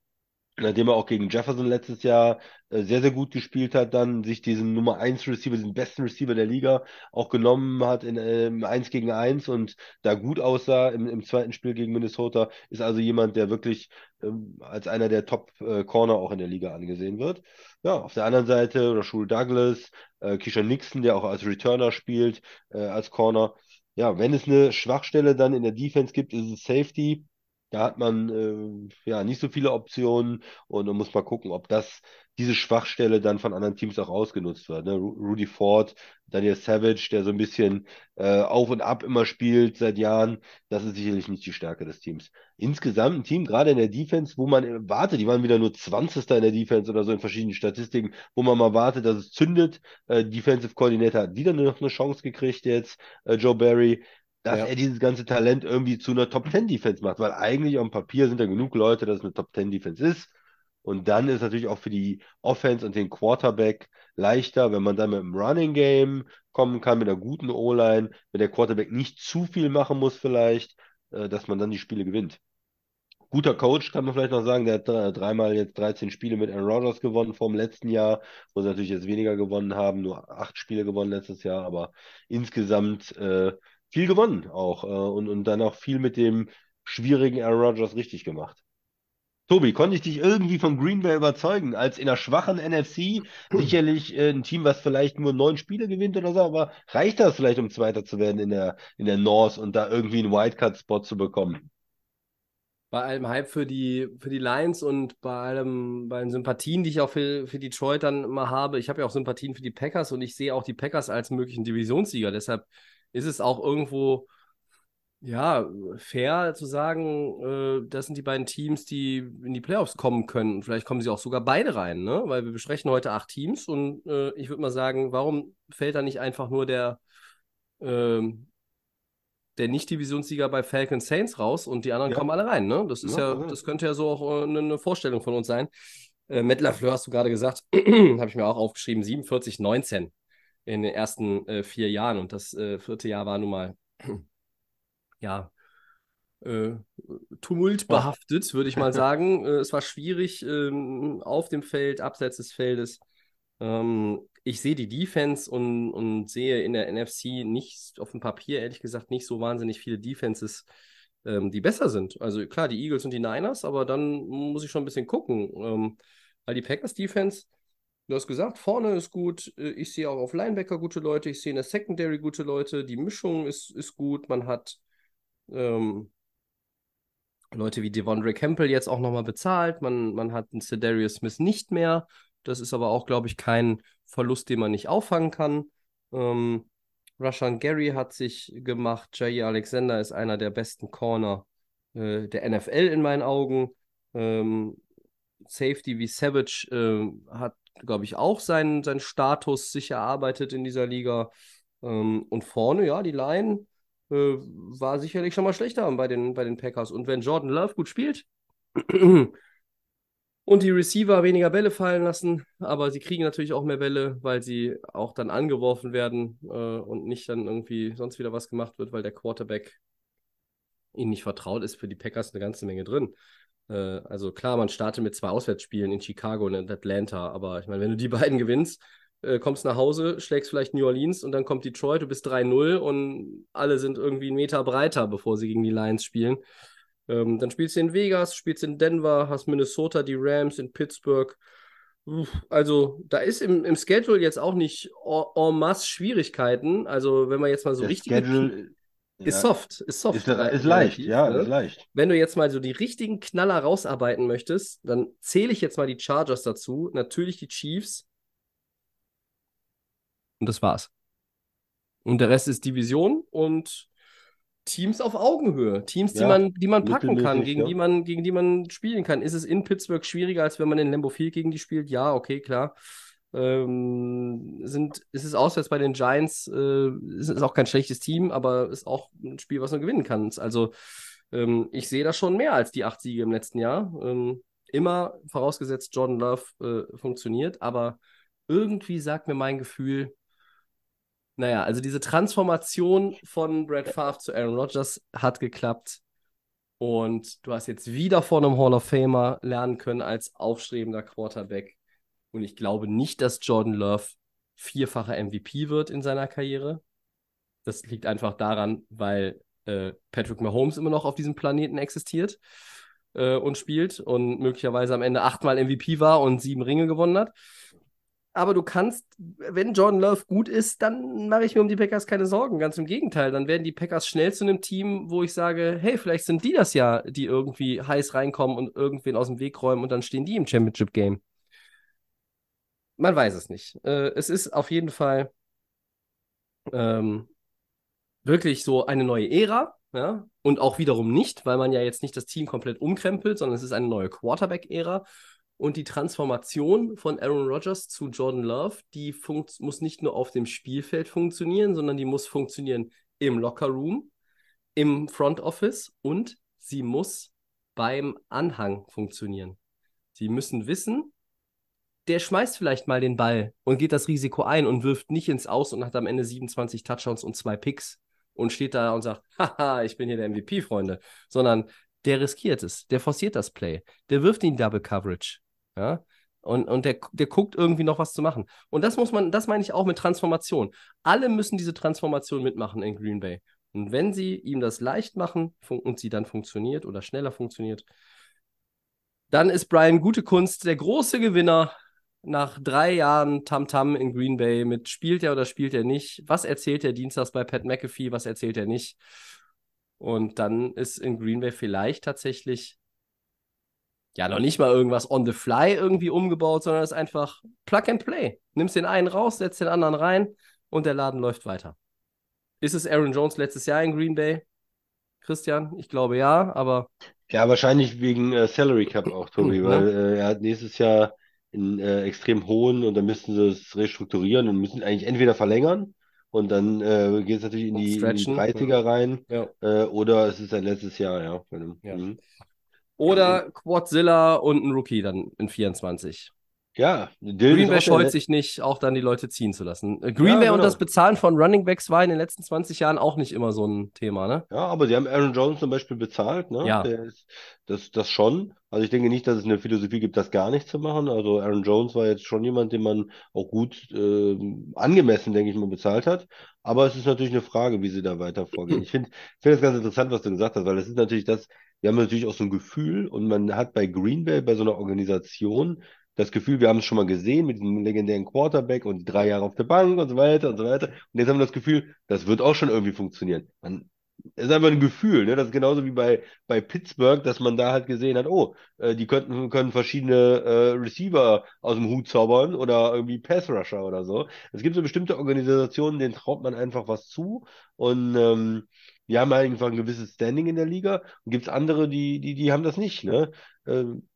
nachdem er auch gegen Jefferson letztes Jahr äh, sehr, sehr gut gespielt hat, dann sich diesen Nummer 1 Receiver, den besten Receiver der Liga, auch genommen hat in ähm, 1 gegen 1 und da gut aussah im, im zweiten Spiel gegen Minnesota, ist also jemand, der wirklich ähm, als einer der Top-Corner äh, auch in der Liga angesehen wird. Ja, auf der anderen Seite Rashul Douglas, äh, Keisha Nixon, der auch als Returner spielt, äh, als Corner. Ja, wenn es eine Schwachstelle dann in der Defense gibt, ist es Safety. Da hat man äh, ja nicht so viele Optionen und man muss mal gucken, ob das diese Schwachstelle dann von anderen Teams auch ausgenutzt wird. Ne? Rudy Ford, Daniel Savage, der so ein bisschen äh, auf und ab immer spielt seit Jahren, das ist sicherlich nicht die Stärke des Teams. Insgesamt ein Team, gerade in der Defense, wo man wartet, die waren wieder nur 20. in der Defense oder so in verschiedenen Statistiken, wo man mal wartet, dass es zündet. Äh, Defensive Coordinator hat wieder noch eine Chance gekriegt jetzt, äh, Joe Barry dass ja. er dieses ganze Talent irgendwie zu einer Top 10 Defense macht, weil eigentlich auf dem Papier sind da genug Leute, dass es eine Top 10 Defense ist. Und dann ist natürlich auch für die Offense und den Quarterback leichter, wenn man dann mit einem Running Game kommen kann, mit einer guten O-Line, wenn der Quarterback nicht zu viel machen muss vielleicht, äh, dass man dann die Spiele gewinnt. Guter Coach, kann man vielleicht noch sagen, der hat dreimal jetzt 13 Spiele mit Aaron Rodgers gewonnen vom letzten Jahr, wo sie natürlich jetzt weniger gewonnen haben, nur acht Spiele gewonnen letztes Jahr, aber insgesamt äh, viel gewonnen auch äh, und, und dann auch viel mit dem schwierigen Aaron Rodgers richtig gemacht. Tobi, konnte ich dich irgendwie von Green Bay überzeugen? Als in einer schwachen NFC sicherlich äh, ein Team, was vielleicht nur neun Spiele gewinnt oder so, aber reicht das vielleicht, um Zweiter zu werden in der, in der North und da irgendwie einen Wildcard-Spot zu bekommen? bei allem Hype für die, für die Lions und bei allem, bei den Sympathien, die ich auch für, für Detroit dann immer habe, ich habe ja auch Sympathien für die Packers und ich sehe auch die Packers als möglichen Divisionssieger. Deshalb ist es auch irgendwo ja, fair zu sagen, äh, das sind die beiden Teams, die in die Playoffs kommen können. Vielleicht kommen sie auch sogar beide rein, ne? Weil wir besprechen heute acht Teams und äh, ich würde mal sagen, warum fällt da nicht einfach nur der, ähm, der Nicht-Divisionssieger bei Falcon Saints raus und die anderen ja. kommen alle rein, ne? Das ist ja, ja das könnte ja so auch äh, eine Vorstellung von uns sein. Äh, Matt LaFleur hast du gerade gesagt, habe ich mir auch aufgeschrieben, 47, 19 in den ersten äh, vier Jahren und das äh, vierte Jahr war nun mal ja, äh, tumultbehaftet, würde ich mal sagen. Äh, es war schwierig ähm, auf dem Feld, abseits des Feldes. Ähm, ich sehe die Defense und, und sehe in der NFC nicht, auf dem Papier ehrlich gesagt, nicht so wahnsinnig viele Defenses, ähm, die besser sind. Also klar, die Eagles und die Niners, aber dann muss ich schon ein bisschen gucken. Ähm, weil die Packers Defense, du hast gesagt, vorne ist gut. Äh, ich sehe auch auf Linebacker gute Leute. Ich sehe in der Secondary gute Leute. Die Mischung ist, ist gut. Man hat ähm, Leute wie Devondre Campbell jetzt auch nochmal bezahlt. Man, man hat einen Cedarius Smith nicht mehr. Das ist aber auch, glaube ich, kein Verlust, den man nicht auffangen kann. Ähm, Rashan Gary hat sich gemacht. Jair Alexander ist einer der besten Corner äh, der NFL in meinen Augen. Ähm, Safety wie Savage äh, hat, glaube ich, auch seinen, seinen Status sich erarbeitet in dieser Liga. Ähm, und vorne, ja, die Line äh, war sicherlich schon mal schlechter bei den, bei den Packers. Und wenn Jordan Love gut spielt und die Receiver weniger Bälle fallen lassen, aber sie kriegen natürlich auch mehr Bälle, weil sie auch dann angeworfen werden äh, und nicht dann irgendwie sonst wieder was gemacht wird, weil der Quarterback ihnen nicht vertraut ist, für die Packers eine ganze Menge drin. Äh, also klar, man startet mit zwei Auswärtsspielen in Chicago und in Atlanta, aber ich meine, wenn du die beiden gewinnst, äh, kommst nach Hause, schlägst vielleicht New Orleans und dann kommt Detroit, du bist 3-0 und alle sind irgendwie einen Meter breiter, bevor sie gegen die Lions spielen. Ähm, dann spielst du in Vegas, spielst in Denver, hast Minnesota, die Rams in Pittsburgh. Also, da ist im, im Schedule jetzt auch nicht en masse Schwierigkeiten. Also, wenn man jetzt mal so Der richtig. Schedule ist ja, soft, ist soft. ist, ist leicht, relativ, ja, ne? ist leicht. Wenn du jetzt mal so die richtigen Knaller rausarbeiten möchtest, dann zähle ich jetzt mal die Chargers dazu. Natürlich die Chiefs, und das war's. Und der Rest ist Division und Teams auf Augenhöhe. Teams, die Ja, man, die man packen kann, gegen ja. die man, gegen die man spielen kann. Ist es in Pittsburgh schwieriger, als wenn man in Lambeau Field gegen die spielt? Ja, okay, klar. Ähm, sind, ist es auswärts bei den Giants, äh, ist es auch kein schlechtes Team, aber ist auch ein Spiel, was man gewinnen kann. Also ähm, ich sehe da schon mehr als die acht Siege im letzten Jahr. Ähm, immer vorausgesetzt, Jordan Love äh, funktioniert, aber irgendwie sagt mir mein Gefühl, naja, also diese Transformation von Brad Favre zu Aaron Rodgers hat geklappt. Und du hast jetzt wieder von einem Hall of Famer lernen können als aufstrebender Quarterback. Und ich glaube nicht, dass Jordan Love vierfacher MVP wird in seiner Karriere. Das liegt einfach daran, weil äh, Patrick Mahomes immer noch auf diesem Planeten existiert äh, und spielt und möglicherweise am Ende achtmal MVP war und sieben Ringe gewonnen hat. Aber du kannst, wenn Jordan Love gut ist, dann mache ich mir um die Packers keine Sorgen. Ganz im Gegenteil. Dann werden die Packers schnell zu einem Team, wo ich sage, hey, vielleicht sind die das ja, die irgendwie heiß reinkommen und irgendwen aus dem Weg räumen und dann stehen die im Championship-Game. Man weiß es nicht. Äh, es ist auf jeden Fall ähm, wirklich so eine neue Ära. Ja? Und auch wiederum nicht, weil man ja jetzt nicht das Team komplett umkrempelt, sondern es ist eine neue Quarterback-Ära. Und die Transformation von Aaron Rodgers zu Jordan Love, die muss nicht nur auf dem Spielfeld funktionieren, sondern die muss funktionieren im Lockerroom, im Front Office und sie muss beim Anhang funktionieren. Sie müssen wissen, der schmeißt vielleicht mal den Ball und geht das Risiko ein und wirft nicht ins Aus und hat am Ende 27 Touchdowns und zwei Picks und steht da und sagt, haha, ich bin hier der MVP, Freunde, sondern der riskiert es, der forciert das Play, der wirft ihn Double Coverage, ja, und, und der, der guckt irgendwie noch was zu machen. Und das muss man, das meine ich auch mit Transformation. Alle müssen diese Transformation mitmachen in Green Bay. Und wenn sie ihm das leicht machen und sie dann funktioniert oder schneller funktioniert, dann ist Brian Gute Kunst der große Gewinner nach drei Jahren Tamtam in Green Bay mit spielt er oder spielt er nicht? Was erzählt er dienstags bei Pat McAfee? Was erzählt er nicht? Und dann ist in Green Bay vielleicht tatsächlich Ja, noch nicht mal irgendwas on the fly irgendwie umgebaut, sondern es ist einfach Plug and Play. Nimmst den einen raus, setzt den anderen rein und der Laden läuft weiter. Ist es Aaron Jones letztes Jahr in Green Bay? Christian? Ich glaube ja, aber Ja, wahrscheinlich wegen äh, Salary Cap auch, Tobi, Hm, weil äh, er hat nächstes Jahr einen äh, extrem hohen und dann müssten sie es restrukturieren und müssen eigentlich entweder verlängern und dann äh, geht es natürlich in die, in die Stretchen, 30er rein ja. äh, oder es ist sein letztes Jahr, ja. Ja. Mhm. Oder Quadzilla und ein Rookie dann in 24. Ja, Dillon Green Bay scheut sich nicht, auch dann die Leute ziehen zu lassen. Äh, Green Ja, Bay und genau. das Bezahlen von Running Backs war in den letzten 20 Jahren auch nicht immer so ein Thema, ne? Ja, aber sie haben Aaron Jones zum Beispiel bezahlt, ne? Ja. Ist, das, das schon. Also ich denke nicht, dass es eine Philosophie gibt, das gar nicht zu machen. Also Aaron Jones war jetzt schon jemand, den man auch gut äh, angemessen, denke ich mal, bezahlt hat. Aber es ist natürlich eine Frage, wie sie da weiter vorgehen. Ich finde, ich finde das ganz interessant, was du gesagt hast, weil das ist natürlich das, wir haben natürlich auch so ein Gefühl und man hat bei Green Bay, bei so einer Organisation, das Gefühl, wir haben es schon mal gesehen mit diesem legendären Quarterback und drei Jahre auf der Bank und so weiter und so weiter. Und jetzt haben wir das Gefühl, das wird auch schon irgendwie funktionieren. Man, ist einfach ein Gefühl, ne? Das ist genauso wie bei, bei Pittsburgh, dass man da halt gesehen hat, oh, äh, die könnten, können verschiedene äh, Receiver aus dem Hut zaubern oder irgendwie Pass-Rusher oder so. Es gibt so bestimmte Organisationen, denen traut man einfach was zu und ähm, die haben halt einfach ein gewisses Standing in der Liga. Und gibt es andere, die, die, die haben das nicht, ne? Ähm,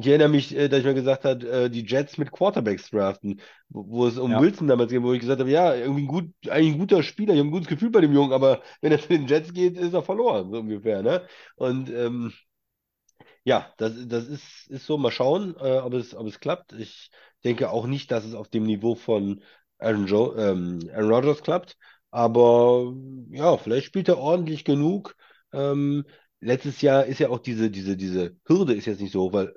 ich erinnere mich, äh, dass ich mir gesagt habe, äh, die Jets mit Quarterbacks draften, wo, wo es um Ja. Wilson damals ging, wo ich gesagt habe, ja, irgendwie ein gut, eigentlich ein guter Spieler, ich habe ein gutes Gefühl bei dem Jungen, aber wenn er zu den Jets geht, ist er verloren, so ungefähr, ne? Und ähm, ja, das, das ist, ist so, mal schauen, äh, ob es, ob es klappt. Ich denke auch nicht, dass es auf dem Niveau von Aaron, jo ähm, Aaron Rodgers klappt, aber ja, vielleicht spielt er ordentlich genug. Ähm, letztes Jahr ist ja auch diese, diese, diese Hürde ist jetzt nicht so hoch, weil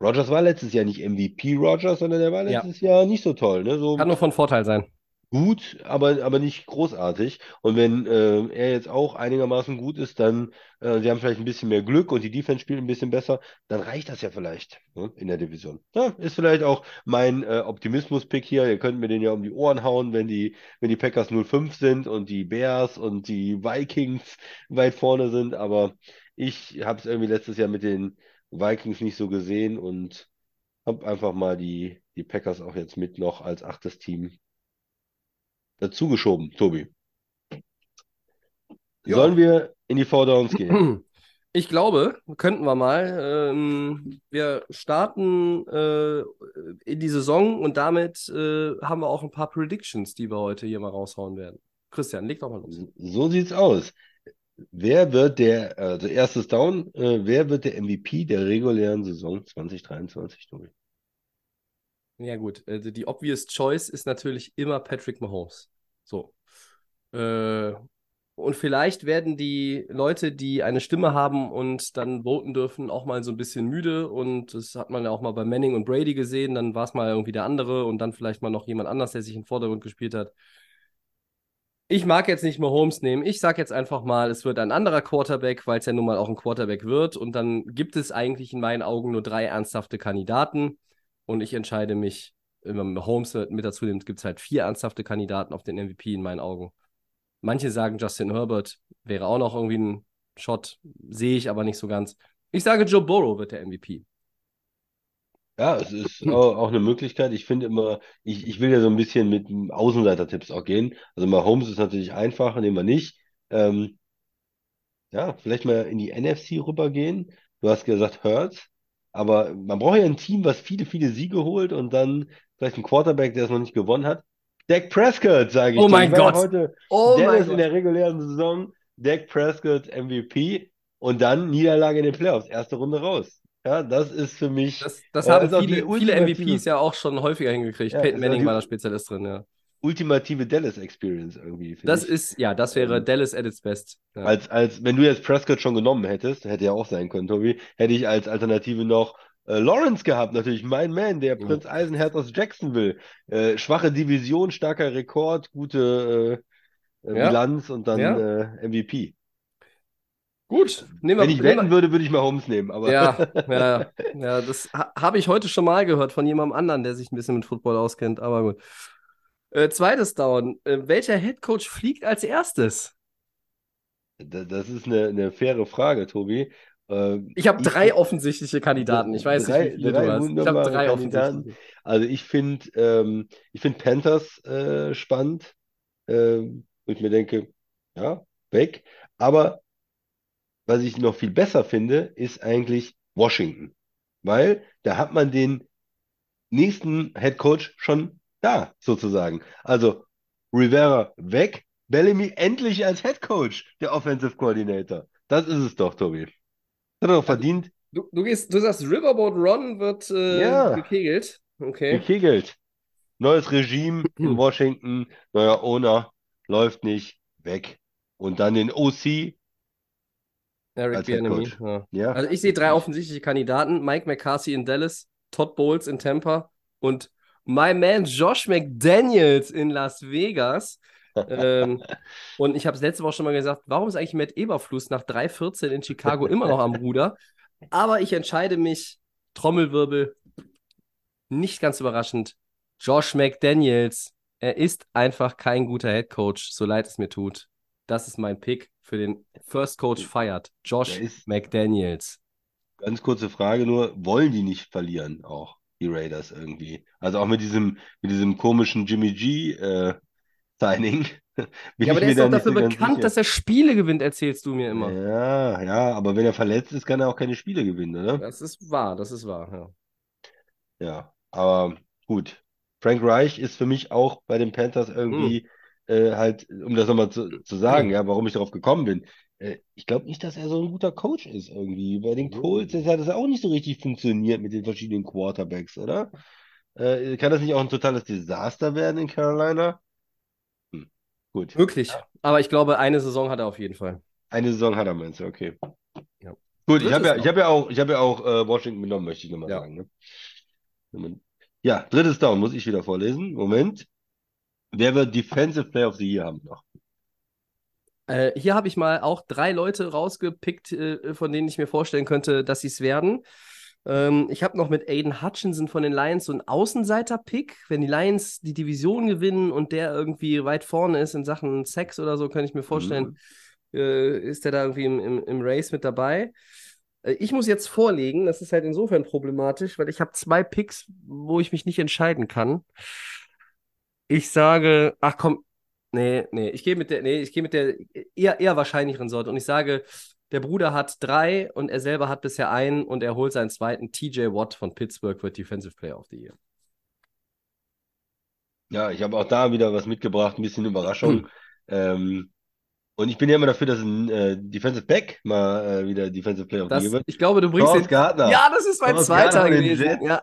Rodgers war letztes Jahr nicht MVP Rodgers, sondern er war Ja. letztes Jahr nicht so toll, ne? So Kann nur von Vorteil sein. gut, aber, aber nicht großartig. Und wenn äh, er jetzt auch einigermaßen gut ist, dann, äh, sie haben vielleicht ein bisschen mehr Glück und die Defense spielt ein bisschen besser, dann reicht das ja vielleicht ne, in der Division. Ja, ist vielleicht auch mein äh, Optimismus-Pick hier. Ihr könnt mir den ja um die Ohren hauen, wenn die, wenn die Packers 0-5 sind und die Bears und die Vikings weit vorne sind. Aber ich habe es irgendwie letztes Jahr mit den Vikings nicht so gesehen und habe einfach mal die, die Packers auch jetzt mit noch als achtes Team dazu geschoben, Tobi. Ja. Sollen wir in die Four Downs gehen? Ich glaube, könnten wir mal. Ähm, wir starten äh, in die Saison und damit äh, haben wir auch ein paar Predictions, die wir heute hier mal raushauen werden. Christian, leg doch mal los. So sieht's aus. Wer wird der, also erstes Down, äh, wer wird der MVP der regulären Saison 2023, Tobi? Ja, gut. äh, Die obvious choice ist natürlich immer Patrick Mahomes. So. Äh, und vielleicht werden die Leute, die eine Stimme haben und dann voten dürfen, auch mal so ein bisschen müde. Und das hat man ja auch mal bei Manning und Brady gesehen. Dann war es mal irgendwie der andere und dann vielleicht mal noch jemand anders, der sich den Vordergrund gespielt hat. Ich mag jetzt nicht Mahomes nehmen. Ich sage jetzt einfach mal, es wird ein anderer Quarterback, weil es ja nun mal auch ein Quarterback wird. Und dann gibt es eigentlich in meinen Augen nur drei ernsthafte Kandidaten. Und ich entscheide mich, wenn man Mahomes mit dazu nimmt, gibt es halt vier ernsthafte Kandidaten auf den MVP in meinen Augen. Manche sagen, Justin Herbert wäre auch noch irgendwie ein Shot, sehe ich aber nicht so ganz. Ich sage, Joe Burrow wird der MVP. Ja, es ist auch, eine Möglichkeit. Ich finde immer, ich, ich will ja so ein bisschen mit Außenseiter-Tipps auch gehen. Also Mahomes ist natürlich einfach, nehmen wir nicht. Ähm, ja, vielleicht mal in die NFC rübergehen. Du hast gesagt Hurts, aber man braucht ja ein Team, was viele, viele Siege holt und dann vielleicht ein Quarterback, der es noch nicht gewonnen hat. Dak Prescott, sage ich Oh mein Gott. heute Oh Dallas in der regulären Saison, Dak Prescott MVP und dann Niederlage in den Playoffs, erste Runde raus. Ja, das ist für mich Das, das äh, haben viele, viele MVPs ja auch schon häufiger hingekriegt. Ja, Peyton Manning war da Spezialist drin, ja. ultimative Dallas Experience irgendwie, Das ich. ist, ja, das wäre Ähm, Dallas at its best. Ja. Als, als, wenn du jetzt Prescott schon genommen hättest, hätte ja auch sein können, Tobi, hätte ich als Alternative noch äh, Lawrence gehabt, natürlich mein Man, der Ja. Prinz Eisenherz aus Jacksonville. Äh, schwache Division, starker Rekord, gute äh, äh, Ja. Bilanz und dann Ja. äh, MVP. Gut, nehmen wir Wenn ich wir- wetten würde, würde ich mal Holmes nehmen, aber Ja, ja, ja, das ha habe ich heute schon mal gehört von jemandem anderen, der sich ein bisschen mit Football auskennt, aber gut. Äh, zweites Down. Äh, welcher Headcoach fliegt als erstes? Da- Das ist eine, eine faire Frage, Tobi. Äh, Ich habe drei offensichtliche Kandidaten. Ich weiß drei, nicht, wie viele du hast. Ich habe drei Kandidaten. offensichtliche. Also ich finde ähm, ich finde Panthers äh, spannend, ähm, wo ich mir denke, ja, weg. Aber was ich noch viel besser finde, ist eigentlich Washington. Weil da hat man den nächsten Head Coach schon da, sozusagen. Also Rivera weg, Bellamy endlich als Head Coach, der Offensive Coordinator. Das ist es doch, Tobi. Hat er doch verdient, Du, du, gehst, du sagst, Riverboat Ron wird äh, Ja. gekegelt. Okay. gekegelt. Neues Regime in Washington, neuer Owner, läuft nicht, weg. Und dann den OC, Eric Bieniemy. Coach. Ja. ja. Also ich sehe drei offensichtliche Kandidaten. Mike McCarthy in Dallas, Todd Bowles in Tampa und my man Josh McDaniels in Las Vegas. ähm, und ich habe es letzte Woche schon mal gesagt, warum ist eigentlich Matt Eberfluss nach 3-14 in Chicago immer noch am Ruder? Aber ich entscheide mich, Trommelwirbel, nicht ganz überraschend, Josh McDaniels. Er ist einfach kein guter Head Coach, so leid es mir tut. Das ist mein Pick für den First Coach fired. Josh McDaniels. Ganz kurze Frage nur, wollen die nicht verlieren auch, die Raiders irgendwie? Also auch mit diesem, mit diesem komischen Jimmy G äh, Signing. Bin Ja, aber ich der ist doch dafür so bekannt, dass er Spiele gewinnt, erzählst du mir immer. Ja, ja, aber wenn er verletzt ist, kann er auch keine Spiele gewinnen, oder? Das ist wahr, das ist wahr. Ja. Ja, aber gut. Frank Reich ist für mich auch bei den Panthers irgendwie Hm. Äh, halt, um das nochmal zu, zu sagen, ja, warum ich darauf gekommen bin. Äh, ich glaube nicht, dass er so ein guter Coach ist irgendwie. Bei den. Colts hat es auch nicht so richtig funktioniert mit den verschiedenen Quarterbacks, oder? Äh, kann das nicht auch ein totales Desaster werden in Carolina? Hm. Gut. Möglich. Aber ich glaube, eine Saison hat er auf jeden Fall. Eine Saison hat er, meinst du, okay. Ja. Gut, ich habe ja, ich habe ja auch, ich habe ja auch äh, Washington genommen, möchte ich nochmal Ja. sagen. Ne? Ja, drittes Down muss ich wieder vorlesen. Moment. Wer wird Defensive Player of the Year haben noch? Äh, hier habe ich mal auch drei Leute rausgepickt, äh, von denen ich mir vorstellen könnte, dass sie es werden. Ähm, ich habe noch mit Aiden Hutchinson von den Lions so einen Außenseiter-Pick. Wenn die Lions die Division gewinnen und der irgendwie weit vorne ist in Sachen Sex oder so, kann ich mir vorstellen, äh, ist der da irgendwie im, im, im Race mit dabei. Äh, Ich muss jetzt vorlegen, das ist halt insofern problematisch, weil ich habe zwei Picks, wo ich mich nicht entscheiden kann. Ich sage, ach komm, nee, nee, ich gehe mit der, nee, ich gehe mit der eher, eher wahrscheinlicheren Sorte und ich sage, der Bruder hat drei und er selber hat bisher einen und er holt seinen zweiten. TJ Watt von Pittsburgh wird Defensive Player of the Year. Ja, ich habe auch da wieder was mitgebracht, ein bisschen Hm. Überraschung. Ähm, und ich bin ja immer dafür, dass ein äh, Defensive Back mal äh, wieder Defensive Player of the Year wird. ich glaube, du bringst Sauce den. Gardner. Ja, das ist mein Sauce zweiter gewesen. Ja.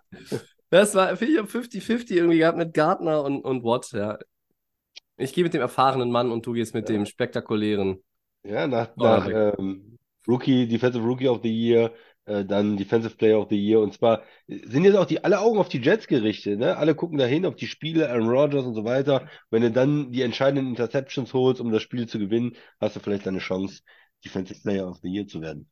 Das war, finde ich, hab 50-50 irgendwie gehabt mit Gardner und, und Watt, ja. Ich gehe mit dem erfahrenen Mann und du gehst mit dem spektakulären. Ja, nach, nach ähm, Rookie, Defensive Rookie of the Year, äh, dann Defensive Player of the Year. Und zwar sind jetzt auch die alle Augen auf die Jets gerichtet, ne? Alle gucken dahin auf die Spiele, Aaron Rodgers und so weiter. Wenn du dann die entscheidenden Interceptions holst, um das Spiel zu gewinnen, hast du vielleicht eine Chance, Defensive Player of the Year zu werden.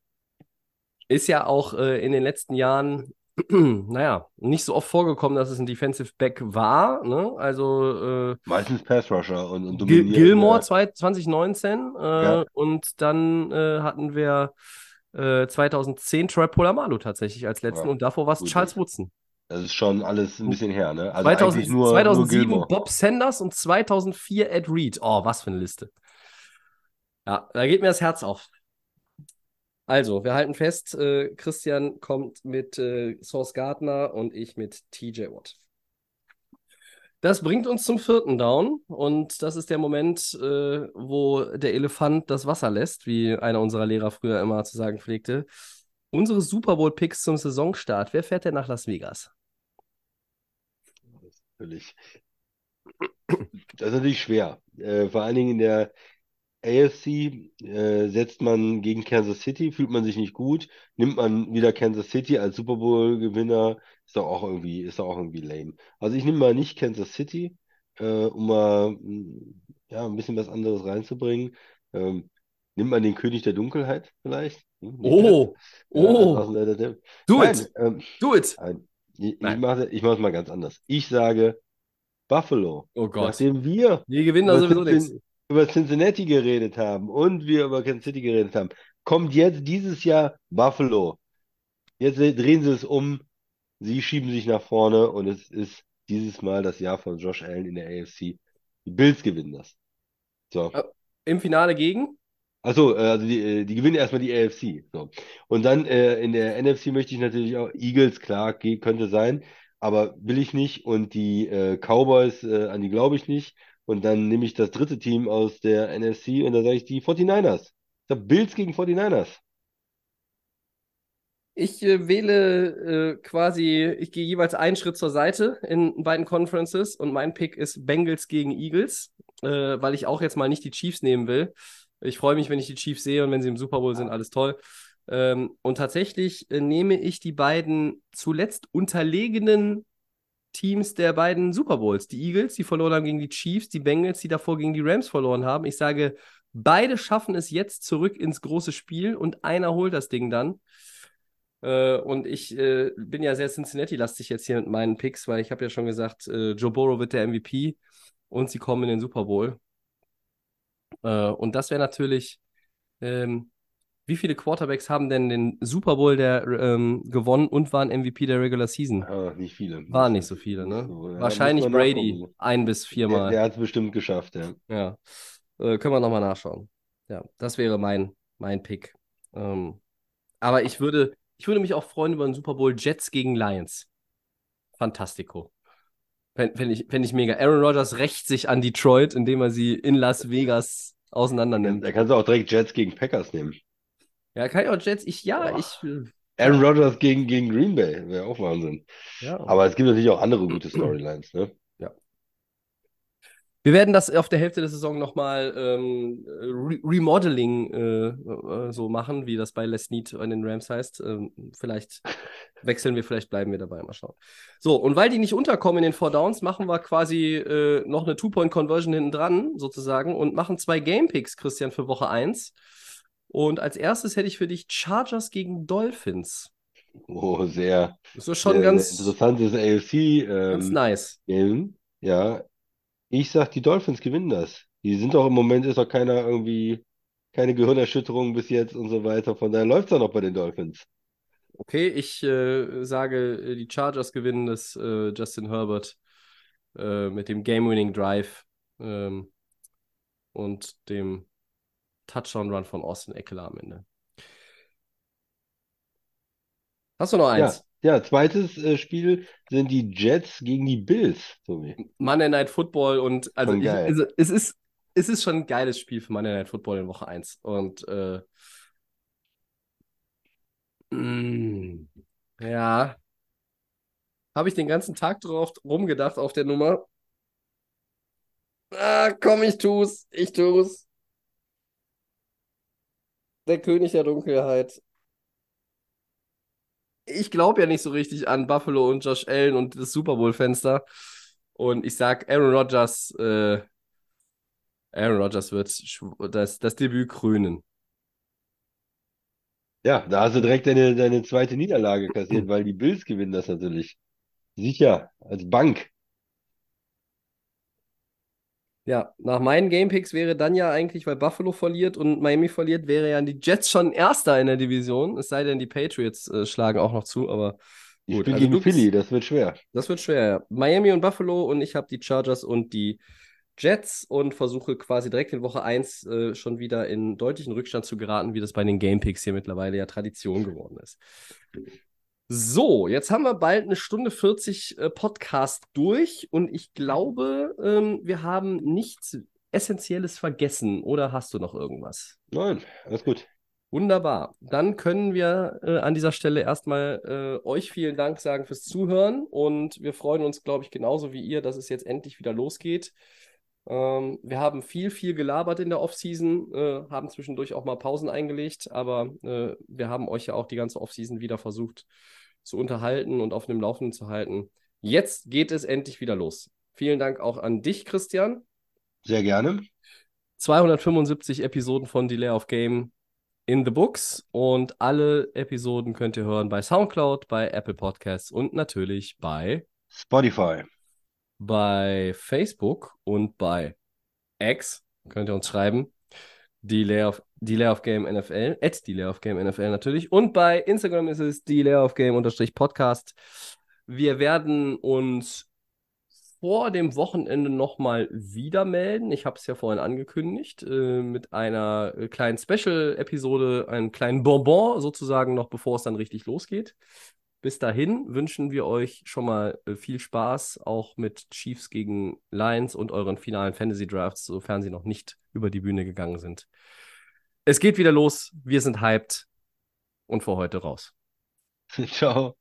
Ist ja auch äh, in den letzten Jahren, naja, nicht so oft vorgekommen, dass es ein Defensive Back war. Ne? Also äh, Meistens Pass Rusher und, und Gil. Gilmore äh, zwei- 2019 äh, Ja. und dann äh, hatten wir äh, 2010 Troy Polamalu tatsächlich als letzten Ja, und davor war es Charles Woodson. Das ist schon alles ein bisschen her, ne? Also 2000, eigentlich nur, nur 2007 Gilmore. Bob Sanders und 2004 Ed Reed. Oh, was für eine Liste. Ja, da geht mir das Herz auf. Also, wir halten fest, äh, Christian kommt mit äh, Source Gardner und ich mit TJ Watt. Das bringt uns zum vierten Down und das ist der Moment, äh, wo der Elefant das Wasser lässt, wie einer unserer Lehrer früher immer zu sagen pflegte. Unsere Super Bowl-Picks zum Saisonstart. Wer fährt denn nach Las Vegas? Natürlich. Das ist natürlich schwer. Äh, vor allen Dingen in der AFC äh, setzt man gegen Kansas City, fühlt man sich nicht gut, nimmt man wieder Kansas City als Super Bowl-Gewinner, ist doch auch irgendwie, ist doch auch irgendwie lame. Also ich nehme mal nicht Kansas City, äh, um mal mh, ja, ein bisschen was anderes reinzubringen. Ähm, nimmt man den König der Dunkelheit vielleicht? Hm, Oh. Ja, oh, Außenseiter-Tipp. do Nein, it, ähm, do it. Nein, ich, ich ich mache es mal ganz anders. Ich sage Buffalo. Oh Gott. Nachdem wir Wir gewinnen da über sowieso nichts. Über Cincinnati geredet haben und wir über Kansas City geredet haben, kommt jetzt dieses Jahr Buffalo. Jetzt drehen sie es um. Sie schieben sich nach vorne und es ist dieses Mal das Jahr von Josh Allen in der AFC. Die Bills gewinnen das. So. Äh, Im Finale gegen? Achso, äh, also die, äh, die gewinnen erstmal die AFC. So. Und dann äh, in der NFC möchte ich natürlich auch Eagles, klar, könnte sein, aber will ich nicht. Und die äh, Cowboys, äh, an die glaube ich nicht. Und dann nehme ich das dritte Team aus der NFC und da sage ich die 49ers. Ich sage Bills gegen 49ers. Ich äh, wähle äh, quasi, ich gehe jeweils einen Schritt zur Seite in beiden Conferences und mein Pick ist Bengals gegen Eagles, äh, weil ich auch jetzt mal nicht die Chiefs nehmen will. Ich freue mich, wenn ich die Chiefs sehe und wenn sie im Super Bowl sind, alles toll. Ähm, und tatsächlich äh, nehme ich die beiden zuletzt unterlegenen Teams der beiden Super Bowls. Die Eagles, die verloren haben gegen die Chiefs, die Bengals, die davor gegen die Rams verloren haben. Ich sage, beide schaffen es jetzt zurück ins große Spiel und einer holt das Ding dann. Äh, und ich äh, bin ja sehr Cincinnati-lastig jetzt hier mit meinen Picks, weil ich habe ja schon gesagt, äh, Joe Burrow wird der MVP und sie kommen in den Super Bowl. Äh, und das wäre natürlich, ähm, wie viele Quarterbacks haben denn den Super Bowl der, ähm, gewonnen und waren MVP der Regular Season? Ah, nicht viele. Waren nicht so viele, ne? So, ja, Wahrscheinlich Brady ein bis Der, viermal. der hat es bestimmt geschafft, ja. Ja. Äh, können wir nochmal nachschauen. Ja, das wäre mein, mein Pick. Ähm, aber ich würde, ich würde mich auch freuen über einen Super Bowl Jets gegen Lions. Fantastico. Fände ich, fänd ich mega. Aaron Rodgers rächt sich an Detroit, indem er sie in Las Vegas auseinander nimmt. Da kannst du auch direkt Jets gegen Packers nehmen. Ja, kann ich auch Jets. Ich, ja, Boah. ich. äh, Aaron Rodgers gegen, gegen Green Bay, wäre auch Wahnsinn. Ja. Aber es gibt natürlich auch andere gute Storylines, ne? Wir werden das auf der Hälfte der Saison nochmal ähm, Re Remodeling äh, äh, so machen, wie das bei Les Need an den Rams heißt. Ähm, vielleicht wechseln wir, vielleicht bleiben wir dabei. Mal schauen. So, und weil die nicht unterkommen in den Four Downs, machen wir quasi äh, noch eine Two-Point-Conversion hinten dran, sozusagen, und machen zwei Game-Picks, Christian, für Woche 1. Und als erstes hätte ich für dich Chargers gegen Dolphins. Oh, sehr, Das ist schon sehr, ganz, interessantes AFC ganz ähm, nice. Game. Ja, ich sag, die Dolphins gewinnen das. Die sind doch im Moment, ist doch keiner irgendwie, keine Gehirnerschütterung bis jetzt und so weiter. Von daher läuft es noch bei den Dolphins. Okay, ich äh, sage, äh, die Chargers gewinnen das äh, Justin Herbert äh, mit dem Game-Winning Drive ähm, und dem Touchdown-Run von Austin Eckler am Ende. Hast du noch Ja, eins? ja, zweites äh, Spiel sind die Jets gegen die Bills. Monday Night Football und also, ich, also es ist es ist schon ein geiles Spiel für Monday Night Football in Woche 1 und äh, mm, ja, habe ich den ganzen Tag drauf rumgedacht auf der Nummer. Ah, komm, ich tu's, ich tu's. Der König der Dunkelheit. Ich glaube ja nicht so richtig an Buffalo und Josh Allen und das Super Bowl-Fenster. Und ich sag, Aaron Rodgers, äh, Aaron Rodgers wird das, das Debüt krönen. Ja, da hast du direkt deine, deine zweite Niederlage kassiert, weil die Bills gewinnen das natürlich. Sicher, als Bank. Ja, nach meinen Gamepicks wäre dann ja eigentlich, weil Buffalo verliert und Miami verliert, wäre ja die Jets schon Erster in der Division. Es sei denn, die Patriots äh, schlagen auch noch zu, aber Die Gut, spielen also gegen Philly, das wird schwer. das wird schwer. Ja. Miami und Buffalo und ich habe die Chargers und die Jets und versuche quasi direkt in Woche 1 äh, schon wieder in deutlichen Rückstand zu geraten, wie das bei den Gamepicks hier mittlerweile ja Tradition geworden ist. So, jetzt haben wir bald eine Stunde 40 äh, Podcast durch und ich glaube, ähm, wir haben nichts Essentielles vergessen. Oder hast du noch irgendwas? Nein, alles gut. Wunderbar. Dann können wir äh, an dieser Stelle erstmal äh, euch vielen Dank sagen fürs Zuhören und wir freuen uns, glaube ich, genauso wie ihr, dass es jetzt endlich wieder losgeht. Ähm, wir haben viel, viel gelabert in der Offseason, äh, haben zwischendurch auch mal Pausen eingelegt, aber äh, wir haben euch ja auch die ganze Offseason wieder versucht zu unterhalten und auf dem Laufenden zu halten. Jetzt geht es endlich wieder los. Vielen Dank auch an dich, Christian. Sehr gerne. 275 Episoden von Delay of Game in the Books und alle Episoden könnt ihr hören bei SoundCloud, bei Apple Podcasts und natürlich bei, Spotify. bei Facebook und bei X. Könnt ihr uns schreiben. Delay of, Delay of Game NFL, at Delay of Game NFL natürlich. Und bei Instagram ist es Delay of Game Podcast. Wir werden uns vor dem Wochenende nochmal wieder melden. Ich habe es ja vorhin angekündigt, äh, mit einer äh, kleinen Special-Episode, einem kleinen Bonbon sozusagen noch, bevor es dann richtig losgeht. Bis dahin wünschen wir euch schon mal äh, viel Spaß, auch mit Chiefs gegen Lions und euren finalen Fantasy Drafts, sofern sie noch nicht über die Bühne gegangen sind. Es geht wieder los, wir sind hyped und vor heute raus. Ciao.